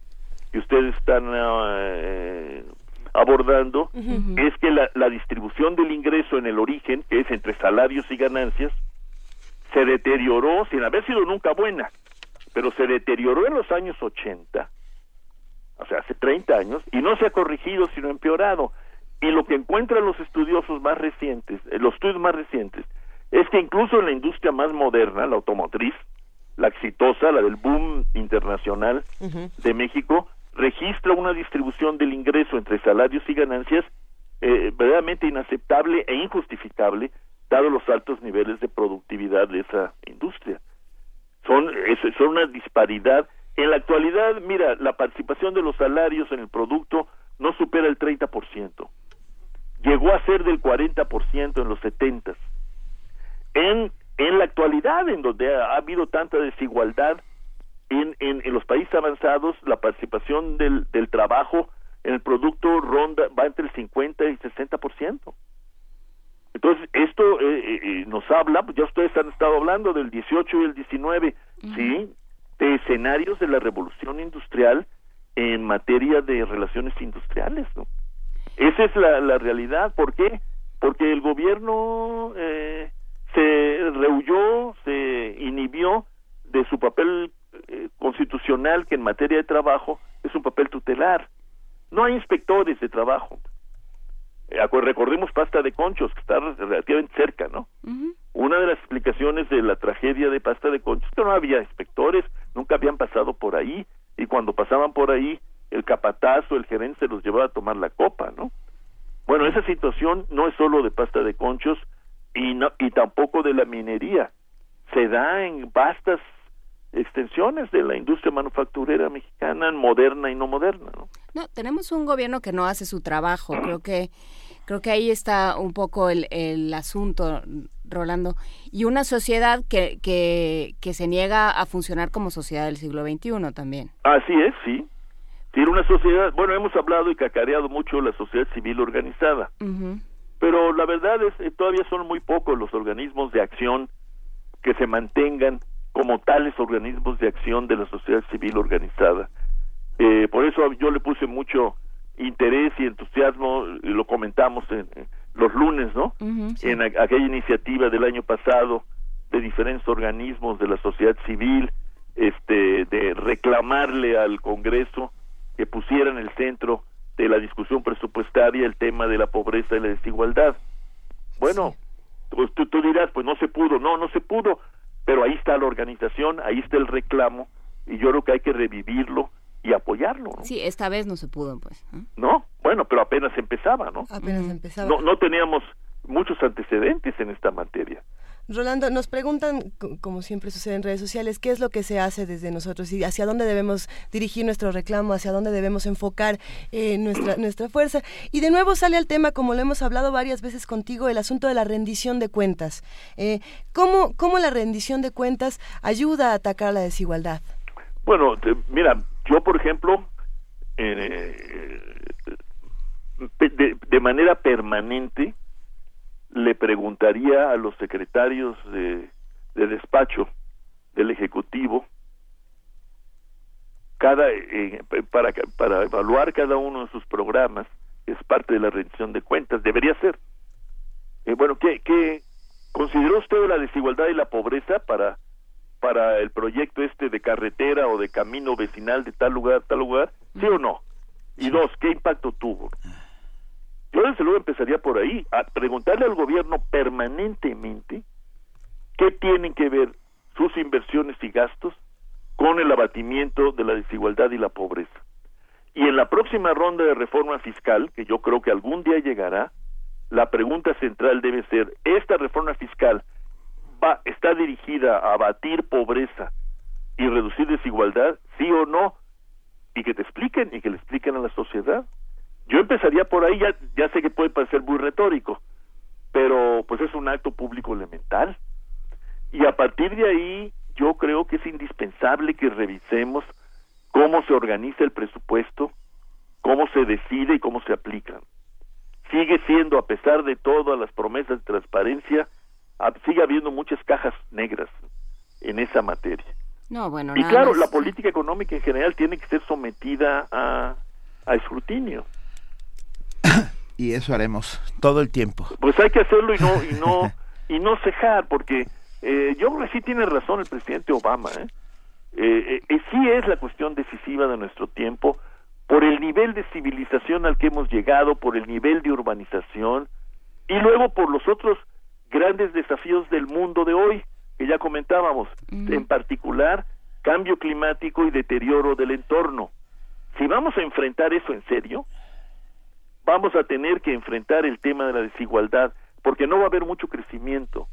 que ustedes están eh, abordando es que la, la distribución del ingreso en el origen, que es entre salarios y ganancias, se deterioró sin haber sido nunca buena, pero se deterioró en los años 80, o sea, hace 30 años, y no se ha corregido, sino empeorado. Y lo que encuentran los estudiosos más recientes, eh, los estudios más recientes, es que incluso en la industria más moderna, la automotriz, la exitosa, la del boom internacional de México, registra una distribución del ingreso entre salarios y ganancias eh, verdaderamente inaceptable e injustificable, dado los altos niveles de productividad de esa industria. Son, es, son una disparidad. En la actualidad, mira, la participación de los salarios en el producto no supera el 30%. Llegó a ser del 40% en los 70. En, en la actualidad, en donde ha, habido tanta desigualdad, en, en, en, los países avanzados, la participación del, del trabajo en el producto ronda va entre el 50 y el 60%. Entonces, esto eh, eh, eh, nos habla, ya ustedes han estado hablando del 18 y el 19, ¿sí? De escenarios de la revolución industrial en materia de relaciones industriales, ¿no? Esa es la, la realidad. ¿Por qué? Porque el gobierno eh, se rehuyó, se inhibió de su papel constitucional, que en materia de trabajo es un papel tutelar. No hay inspectores de trabajo. Eh, recordemos pasta de conchos, que está relativamente cerca, ¿no? Una de las explicaciones de la tragedia de pasta de conchos que no había inspectores, nunca habían pasado por ahí, y cuando pasaban por ahí, el capatazo, el gerente se los llevaba a tomar la copa, ¿no? Bueno, esa situación no es solo de pasta de conchos y, no, y tampoco de la minería, se da en vastas extensiones de la industria manufacturera mexicana, moderna y no moderna, ¿no? No, tenemos un gobierno que no hace su trabajo. Creo que creo que ahí está un poco el, el asunto, Rolando. Y una sociedad que, que, que se niega a funcionar como sociedad del siglo XXI también. Así es, sí. Tiene una sociedad, bueno, hemos hablado y cacareado mucho la sociedad civil organizada, pero la verdad es que eh, todavía son muy pocos los organismos de acción que se mantengan como tales organismos de acción de la sociedad civil organizada. Eh, por eso yo le puse mucho interés y entusiasmo, y lo comentamos en, los lunes, ¿no? En aquella iniciativa del año pasado de diferentes organismos de la sociedad civil, este, de reclamarle al Congreso que pusiera en el centro de la discusión presupuestaria el tema de la pobreza y la desigualdad. Bueno, pues tú, tú dirás, pues no se pudo, no, no se pudo, pero ahí está la organización, ahí está el reclamo, y yo creo que hay que revivirlo y apoyarlo. ¿no? Sí, esta vez no se pudo, pues. ¿No? Bueno, pero apenas empezaba, ¿no? Apenas empezaba. No, no teníamos muchos antecedentes en esta materia. Rolando, nos preguntan, co- como siempre sucede en redes sociales, qué es lo que se hace desde nosotros y hacia dónde debemos dirigir nuestro reclamo, hacia dónde debemos enfocar eh, nuestra, nuestra fuerza. Y de nuevo sale al tema, como lo hemos hablado varias veces contigo, el asunto de la rendición de cuentas. Eh, ¿cómo, ¿Cómo la rendición de cuentas ayuda a atacar la desigualdad? Bueno, mira, yo por ejemplo, eh, pe- de, de manera permanente le preguntaría a los secretarios de, de despacho del Ejecutivo cada eh, para, para evaluar cada uno de sus programas es parte de la rendición de cuentas debería ser. Eh, bueno qué qué consideró usted la desigualdad y la pobreza para para el proyecto este de carretera o de camino vecinal de tal lugar tal lugar sí o no y dos qué impacto tuvo yo desde luego empezaría por ahí a preguntarle al gobierno permanentemente qué tienen que ver sus inversiones y gastos con el abatimiento de la desigualdad y la pobreza. Y en la próxima ronda de reforma fiscal, que yo creo que algún día llegará, la pregunta central debe ser, ¿esta reforma fiscal va, está dirigida a abatir pobreza y reducir desigualdad, sí o no? Y que te expliquen y que le expliquen a la sociedad. Yo empezaría por ahí, ya, ya sé que puede parecer muy retórico, pero pues es un acto público elemental. Y a partir de ahí, yo creo que es indispensable que revisemos cómo se organiza el presupuesto, cómo se decide y cómo se aplican. Sigue siendo, a pesar de todas las promesas de transparencia, ah, sigue habiendo muchas cajas negras en esa materia. No, bueno, Y claro, más. la política económica en general tiene que ser sometida a, a escrutinio. Y eso haremos todo el tiempo. Pues hay que hacerlo y no y no y no cejar, porque eh, yo creo que sí tiene razón el presidente Obama. ¿eh? Eh, eh, sí es la cuestión decisiva de nuestro tiempo por el nivel de civilización al que hemos llegado, por el nivel de urbanización y luego por los otros grandes desafíos del mundo de hoy que ya comentábamos, en particular cambio climático y deterioro del entorno. Si vamos a enfrentar eso en serio, vamos a tener que enfrentar el tema de la desigualdad, porque no va a haber mucho crecimiento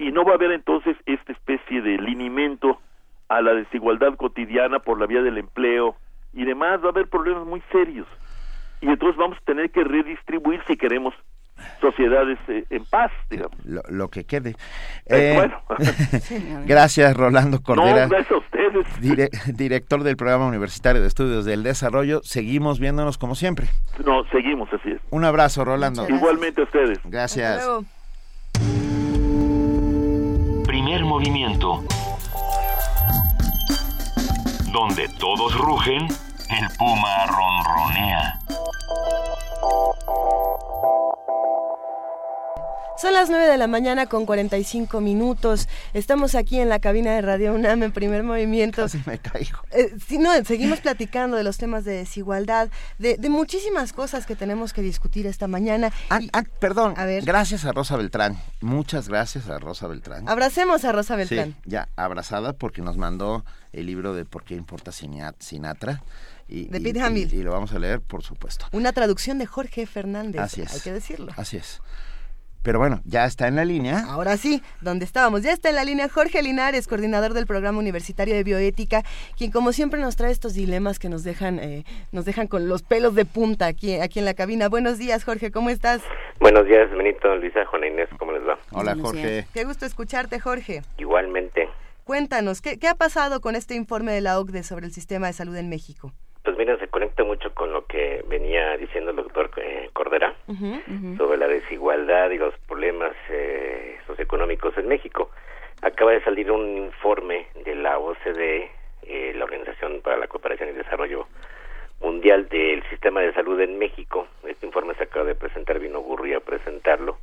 y no va a haber entonces esta especie de linimento a la desigualdad cotidiana por la vía del empleo y demás, va a haber problemas muy serios. Y entonces vamos a tener que redistribuir si queremos sociedades eh, en paz, digamos. Lo, lo que quede. Eh, Eh, bueno. gracias, Rolando Cordera. No, gracias a ustedes. dire- director del Programa Universitario de Estudios del Desarrollo. Seguimos viéndonos como siempre. No, seguimos así es. Un abrazo, Rolando. Igualmente a ustedes. Gracias. Primer movimiento. Donde todos rugen, el puma ronronea. Son las 9 de la mañana con 45 minutos. Estamos aquí en la cabina de Radio UNAM en primer movimiento. Casi me caigo. Eh, sí, no, seguimos platicando de los temas de desigualdad, de, de muchísimas cosas que tenemos que discutir esta mañana. Y- Perdón, A ver. gracias a Rosa Beltrán. Muchas gracias a Rosa Beltrán. Abracemos a Rosa Beltrán. Sí, ya abrazada porque nos mandó el libro de ¿Por qué importa Sinat- Sinatra? Y, De Pete y- Hamill. y lo vamos a leer, por supuesto. Una traducción de Jorge Fernández, Así es. hay que decirlo. Así es. Pero bueno, ya está en la línea. Ahora sí, donde estábamos. Ya está en la línea Jorge Linares, coordinador del programa universitario de bioética, quien como siempre nos trae estos dilemas que nos dejan, eh, nos dejan con los pelos de punta aquí, aquí en la cabina. Buenos días, Jorge, ¿cómo estás? Buenos días, Benito, Luisa, Juana Inés, ¿cómo les va? Hola, Jorge. Qué gusto escucharte, Jorge. Igualmente. Cuéntanos, ¿qué, qué ha pasado con este informe de la OCDE sobre el sistema de salud en México? Pues miren, se conecta mucho con lo que venía diciendo el doctor eh, Cordera sobre la desigualdad y los problemas eh, socioeconómicos en México. Acaba de salir un informe de la OCDE, eh, la Organización para la Cooperación y Desarrollo Mundial del Sistema de Salud en México. Este informe se acaba de presentar, vino Gurri a presentarlo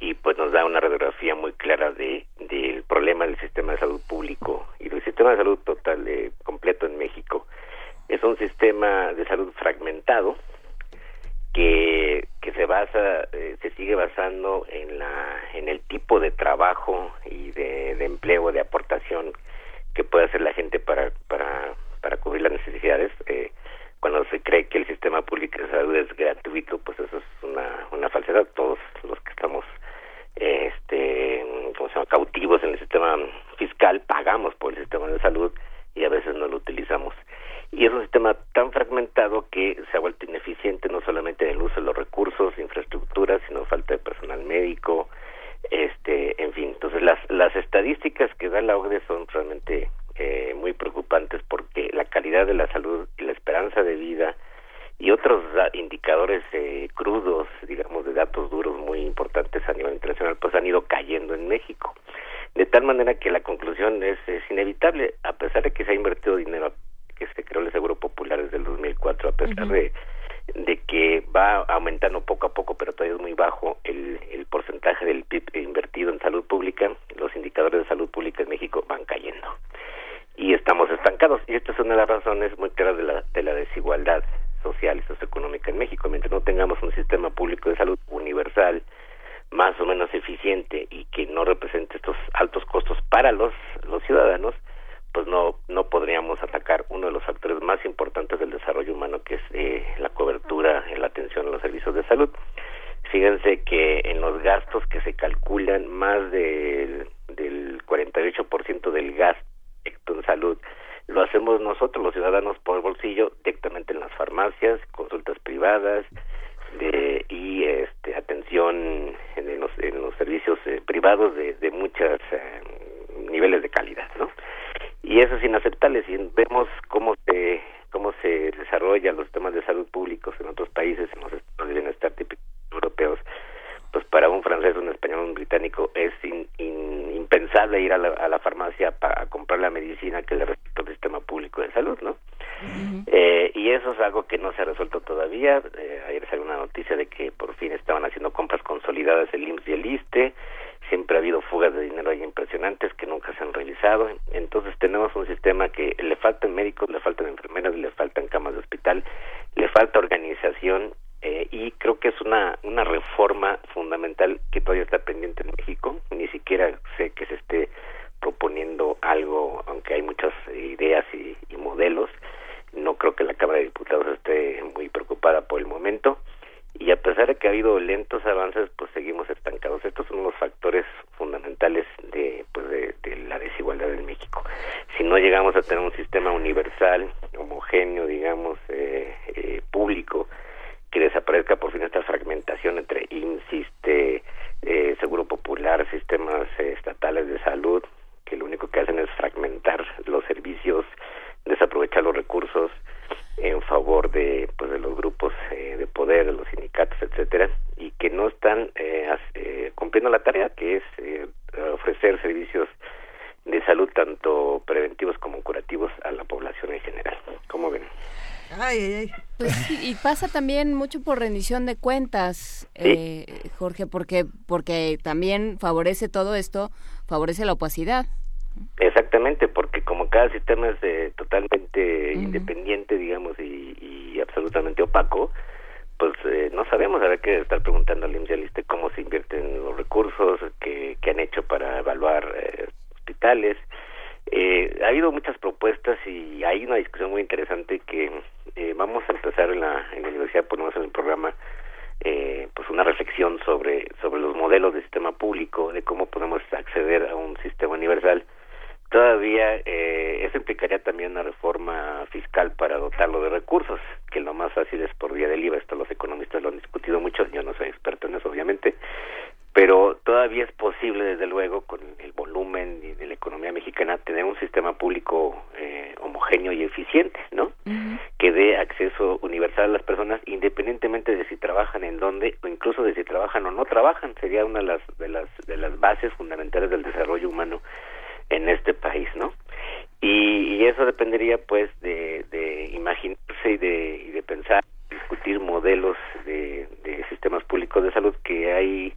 y pues nos da una radiografía muy clara de del problema del sistema de salud público y del sistema de salud total eh, completo en México. Es un sistema de salud fragmentado, basa, eh, se sigue basando en la, en el tipo de trabajo y de, empleo, de aportación que puede hacer la gente para, para, para cubrir las necesidades. Eh, cuando se cree que el sistema público de salud es gratuito, pues eso es una, una falsedad. Todos los que estamos este, ¿cómo se llama? cautivos en el sistema fiscal pagamos por el sistema de salud y a veces no lo utilizamos. Y es un sistema tan fragmentado que se ha vuelto ineficiente no solamente en el uso de los recursos, infraestructuras, sino falta de personal médico, este, en fin. Entonces las, las estadísticas que da la OCDE son realmente eh, muy preocupantes porque la calidad de la salud y la esperanza de vida y otros indicadores eh, crudos, digamos, de datos duros muy importantes a nivel internacional, pues han ido cayendo en México. De tal manera que la conclusión es, es inevitable, a pesar de que se ha invertido dinero que se creó el Seguro Popular desde el 2004, a pesar de, de que va aumentando poco a poco, pero todavía es muy bajo el, el porcentaje del PIB invertido en salud pública, los indicadores de salud pública en México van cayendo y estamos estancados. Y esta es una de las razones muy claras de la, de la desigualdad social y socioeconómica en México. Mientras no tengamos un sistema público de salud universal, más o menos eficiente y que no represente estos altos costos para los, los ciudadanos, pues no no podríamos atacar uno de los factores más importantes del desarrollo humano que es eh, la cobertura en la atención a los servicios de salud. Fíjense que en los gastos que se calculan más del del 48% del gasto en salud lo hacemos nosotros los ciudadanos por bolsillo directamente en las farmacias consultas privadas de y este atención en los, en los servicios eh, privados de, de muchos eh, niveles de calidad no y eso es inaceptable si vemos cómo se cómo se desarrollan los temas de salud públicos en otros países en los estados de bienestar típicos europeos pues para un francés un español un británico es impensable ir a la, a la farmacia para comprar la medicina que le respecta al sistema público de salud no eh, y eso es algo que no se ha resuelto todavía. Eh, ayer salió una noticia de que por fin estaban haciendo compras consolidadas el IMSS y el ISTE siempre ha habido fugas de dinero ahí impresionantes que nunca se han realizado. Entonces tenemos un sistema que le faltan médicos, le faltan enfermeras, le faltan camas de hospital, le falta organización eh, y creo que es una, una reforma fundamental que todavía está pendiente en México. Ni siquiera sé que se esté proponiendo algo, aunque hay muchas ideas y, y modelos. No creo que la Cámara de Diputados esté muy preocupada por el momento y a pesar de que ha habido lentos avances, pues seguimos estancados. Estos son los factores fundamentales de, pues de, la desigualdad en México. Si no llegamos a tener un sistema universal, homogéneo, digamos, eh, eh, público, que desaparezca por fin esta fragmentación entre INSISTE, eh, Seguro Popular, sistemas estatales de salud, que lo único que hacen es fragmentar los servicios, desaprovechar los recursos, en favor de pues de los grupos eh, de poder de los sindicatos etcétera y que no están eh, eh, cumpliendo la tarea que es ofrecer servicios de salud tanto preventivos como curativos a la población en general ¿cómo ven? Pues y pasa también mucho por rendición de cuentas, Jorge, porque porque también favorece todo esto, favorece la opacidad. Exactamente, porque como cada sistema es eh, totalmente independiente, digamos, y, y, absolutamente opaco, pues eh, no sabemos, habrá que estar preguntando al IMSS cómo se invierten los recursos que, que han hecho para evaluar eh, hospitales. ha habido muchas propuestas y hay una discusión muy interesante que vamos a empezar en la, en la universidad, ponemos en el programa pues una reflexión sobre sobre los modelos de sistema público, de cómo podemos acceder a un sistema universal Todavía eh, eso implicaría también una reforma fiscal para dotarlo de recursos, que lo más fácil es por vía del IVA. Esto los economistas lo han discutido mucho, yo no soy experto en eso obviamente, pero todavía es posible, desde luego, con el volumen de la economía mexicana, tener un sistema público eh, homogéneo y eficiente, ¿no? Que dé acceso universal a las personas, independientemente de si trabajan en dónde o incluso de si trabajan o no trabajan. Sería una de las de las de las bases fundamentales del desarrollo humano en este país, ¿no? Y, eso dependería, pues, de, de imaginarse y de, y de pensar, discutir modelos de, de sistemas públicos de salud que hay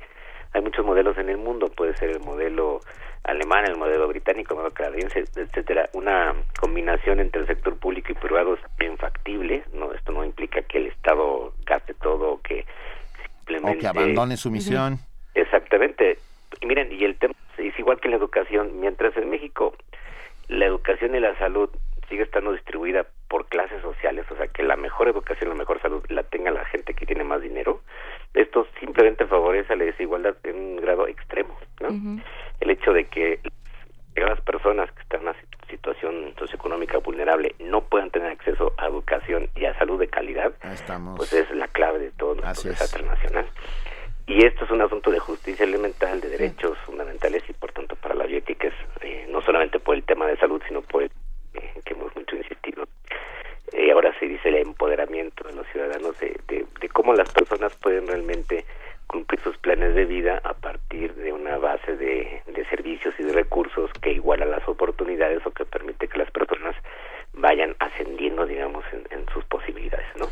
hay muchos modelos en el mundo, puede ser el modelo alemán, el modelo británico, el modelo canadiense, etcétera, una combinación entre el sector público y privado es bien factible, no esto no implica que el Estado gaste todo o que simplemente... O que abandone su misión. Exactamente. Y miren, y el tema es igual que la educación. Mientras en México la educación y la salud sigue estando distribuida por clases sociales, o sea, que la mejor educación, la mejor salud la tenga la gente que tiene más dinero, esto simplemente favorece la desigualdad en un grado extremo, ¿no? El hecho de que las personas que están en una situación socioeconómica vulnerable no puedan tener acceso a educación y a salud de calidad, pues es la clave de todo nuestro desastre nacional. Y esto es un asunto de justicia elemental, de derechos fundamentales y por tanto para la bioética es eh, no solamente por el tema de salud, sino por el eh, que hemos mucho insistido. Eh, ahora se dice el empoderamiento de los ciudadanos, de, de, de cómo las personas pueden realmente cumplir sus planes de vida a partir de una base de, de servicios y de recursos que iguala las oportunidades o que permite que las personas vayan ascendiendo, digamos, en, en sus posibilidades, ¿no?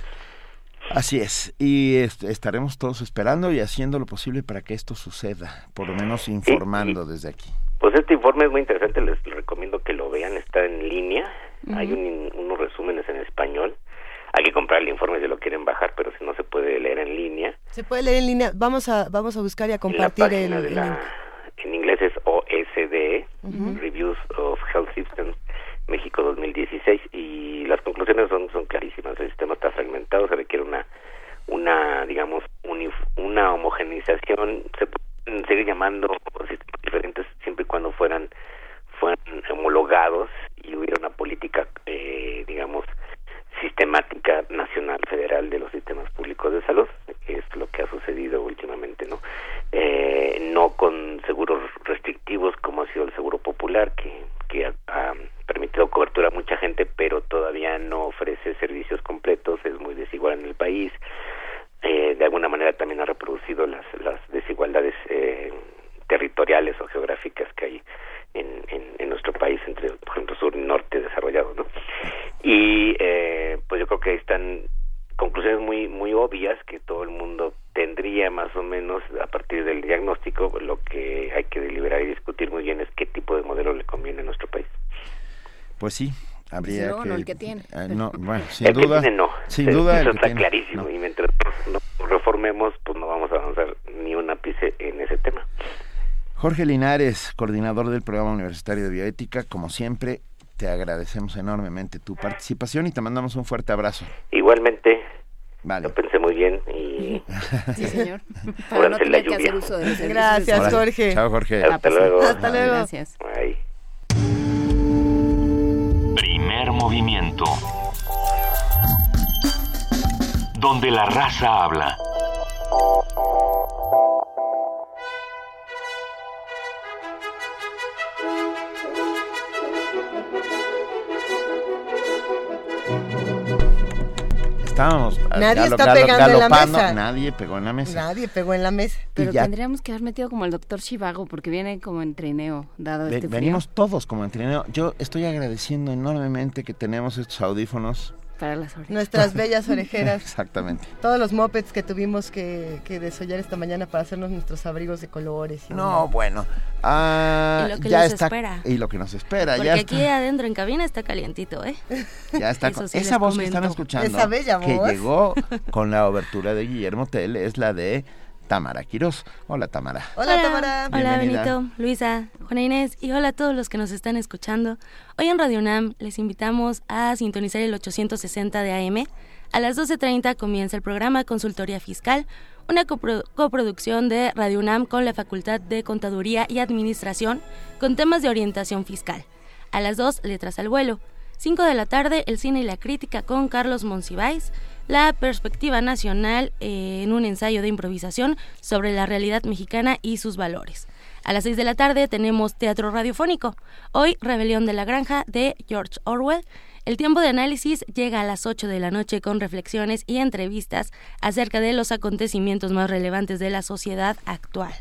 Así es, y estaremos todos esperando y haciendo lo posible para que esto suceda, por lo menos informando desde aquí. Pues este informe es muy interesante, les, recomiendo que lo vean, está en línea, hay un, unos resúmenes en español, hay que comprar el informe si lo quieren bajar, pero si no se puede leer en línea. Se puede leer en línea, vamos a vamos a buscar y a compartir el, el En inglés es OSDE, Reviews of Health Systems México 2016 y las conclusiones son clarísimas. El sistema está fragmentado se requiere una una digamos una homogeneización se pueden seguir llamando sistemas diferentes siempre y cuando fueran fueran homologados y hubiera una política eh, digamos sistemática nacional federal de los sistemas públicos de salud. Que es lo que ha sucedido últimamente no eh, no con seguros restrictivos como ha sido el seguro popular que que ha, permitido cobertura a mucha gente, pero todavía no ofrece servicios completos, es muy desigual en el país. Eh, de alguna manera también ha reproducido las, las desigualdades eh, territoriales o geográficas que hay en, nuestro país entre, por ejemplo, sur y norte desarrollado, ¿no? Y eh, pues yo creo que están conclusiones muy muy obvias que todo el mundo tendría más o menos a partir del diagnóstico lo que hay que deliberar y discutir muy bien es qué tipo de modelo le conviene a nuestro país. Pues sí, habría no, que no el que tiene. Eh, no, bueno, sin el duda. Que tiene, no. Sin Eso duda. está clarísimo y mientras no reformemos pues no vamos a avanzar ni un ápice en ese tema. Jorge Linares, coordinador del programa universitario de bioética, como siempre, te agradecemos enormemente tu participación y te mandamos un fuerte abrazo. Igualmente. Vale. Lo pensé muy bien y... Sí, señor. Para no tener que hacer uso de los Gracias, Hola. Jorge. Chao, Jorge. Hasta luego. Hasta luego. Gracias. Bye. Primer movimiento. Donde la raza habla. Estábamos Nadie galo- está galo- pegando en la galopando, mesa. Nadie pegó en la mesa. Nadie pegó en la mesa. Pero ya- tendríamos que haber metido como el doctor Chivago, porque viene como en trineo, dado Ve- este frío. venimos todos como entrenador. Yo estoy agradeciendo enormemente que tenemos estos audífonos. Para las orejas. Nuestras bellas orejeras. Exactamente. Todos los mopeds que tuvimos que, que desollar esta mañana para hacernos nuestros abrigos de colores. y No, demás. bueno. Ah, Y lo que ya nos está. espera. Y lo que nos espera. Porque ya aquí está. adentro en cabina está calientito, ¿eh? Ya está. Eso con- sí esa les voz que están comento. escuchando, Esa bella que voz. llegó con la obertura de Guillermo Tell, es la de Tamara Quirós. Hola, Tamara. Hola, Tamara. Hola, Bienvenida. Benito, Luisa, Juana Inés y hola a todos los que nos están escuchando. Hoy en Radio UNAM les invitamos a sintonizar el 860 de AM. A las 12.30 comienza el programa Consultoría Fiscal, una copro- coproducción de Radio UNAM con la Facultad de Contaduría y Administración con temas de orientación fiscal. A las 2, Letras al Vuelo. 5 de la tarde, el cine y la crítica con Carlos Monsiváis, la perspectiva nacional eh, en un ensayo de improvisación sobre la realidad mexicana y sus valores. A las 6 de la tarde tenemos teatro radiofónico. Hoy, Rebelión de la Granja de George Orwell. El tiempo de análisis llega a las 8 de la noche con reflexiones y entrevistas acerca de los acontecimientos más relevantes de la sociedad actual.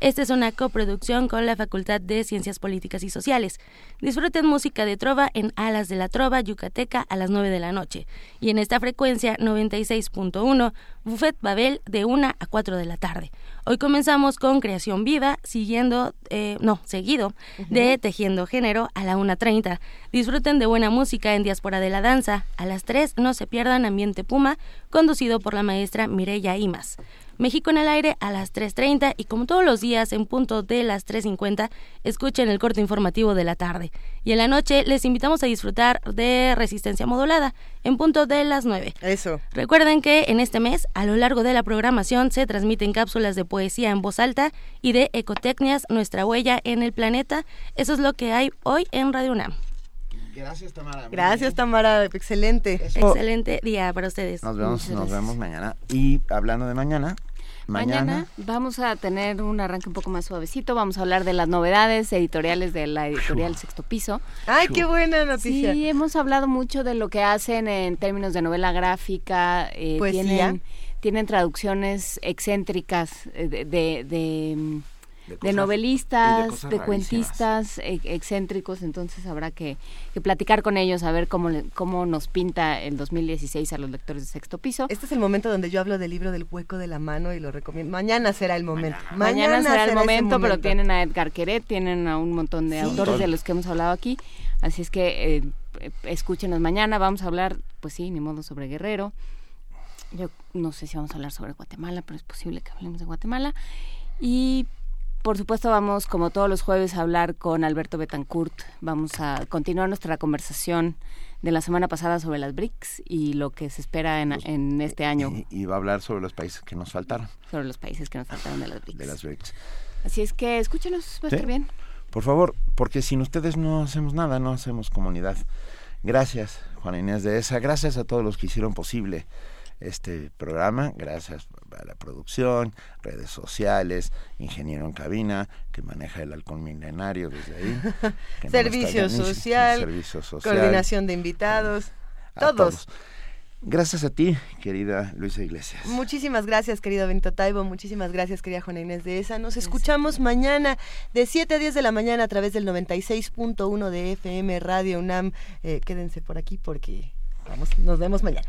Esta es una coproducción con la Facultad de Ciencias Políticas y Sociales. Disfruten música de trova en Alas de la Trova Yucateca a las 9 de la noche. Y en esta frecuencia 96.1, Buffet Babel de 1 a 4 de la tarde. Hoy comenzamos con Creación Viva, siguiendo, eh, no, seguido de Tejiendo Género a la 1.30. Disfruten de buena música en Diáspora de la Danza. A las 3 no se pierdan Ambiente Puma, conducido por la maestra Mireya Imas. México en el aire a las 3.30 y como todos los días en punto de las 3.50 escuchen el corto informativo de la tarde. Y en la noche les invitamos a disfrutar de Resistencia Modulada en punto de las 9. Eso. Recuerden que en este mes a lo largo de la programación se transmiten cápsulas de poesía en voz alta y de ecotecnias, nuestra huella en el planeta. Eso es lo que hay hoy en Radio UNAM. Gracias, Tamara. Gracias, Tamara. Excelente. Excelente día para ustedes. Nos vemos, nos vemos mañana. Y hablando de mañana, Mañana. vamos a tener un arranque un poco más suavecito. Vamos a hablar de las novedades editoriales de la editorial Sexto Piso. ¡Ay, qué buena noticia! Sí, hemos hablado mucho de lo que hacen en términos de novela gráfica. Eh, tienen, tienen traducciones excéntricas eh, de mm, de, novelistas, de, cuentistas e, excéntricos, entonces habrá que, platicar con ellos a ver cómo, cómo nos pinta el 2016 a los lectores de sexto piso. Este es el momento donde yo hablo del libro del hueco de la mano y lo recomiendo. Mañana será el momento. Mañana, será, el momento, pero tienen a Edgar Queret, tienen a un montón de autores de los que hemos hablado aquí, así es que eh, escúchenos mañana, vamos a hablar, pues sí, ni modo sobre Guerrero. Yo no sé si vamos a hablar sobre Guatemala, pero es posible que hablemos de Guatemala. Y por supuesto, vamos, como todos los jueves, a hablar con Alberto Betancourt. Vamos a continuar nuestra conversación de la semana pasada sobre las BRICS y lo que se espera en, pues, este año. Y, va a hablar sobre los países que nos faltaron. Sobre los países que nos faltaron de las BRICS. De las BRICS. Así es que escúchenos, va a estar bien. Por favor, porque sin ustedes no hacemos nada, no hacemos comunidad. Gracias, Juan Inés de esa. Gracias a todos los que hicieron posible este programa. Gracias a la producción, redes sociales, ingeniero en cabina, que maneja el halcón milenario desde ahí. servicio, social, coordinación de invitados, todos. Gracias a ti, querida Luisa Iglesias. Muchísimas gracias, querido Benito Taibo. Muchísimas gracias, querida Juana Inés de esa. Nos escuchamos mañana de 7 a 10 de la mañana a través del 96.1 de FM Radio UNAM. Eh, quédense por aquí porque vamos, nos vemos mañana.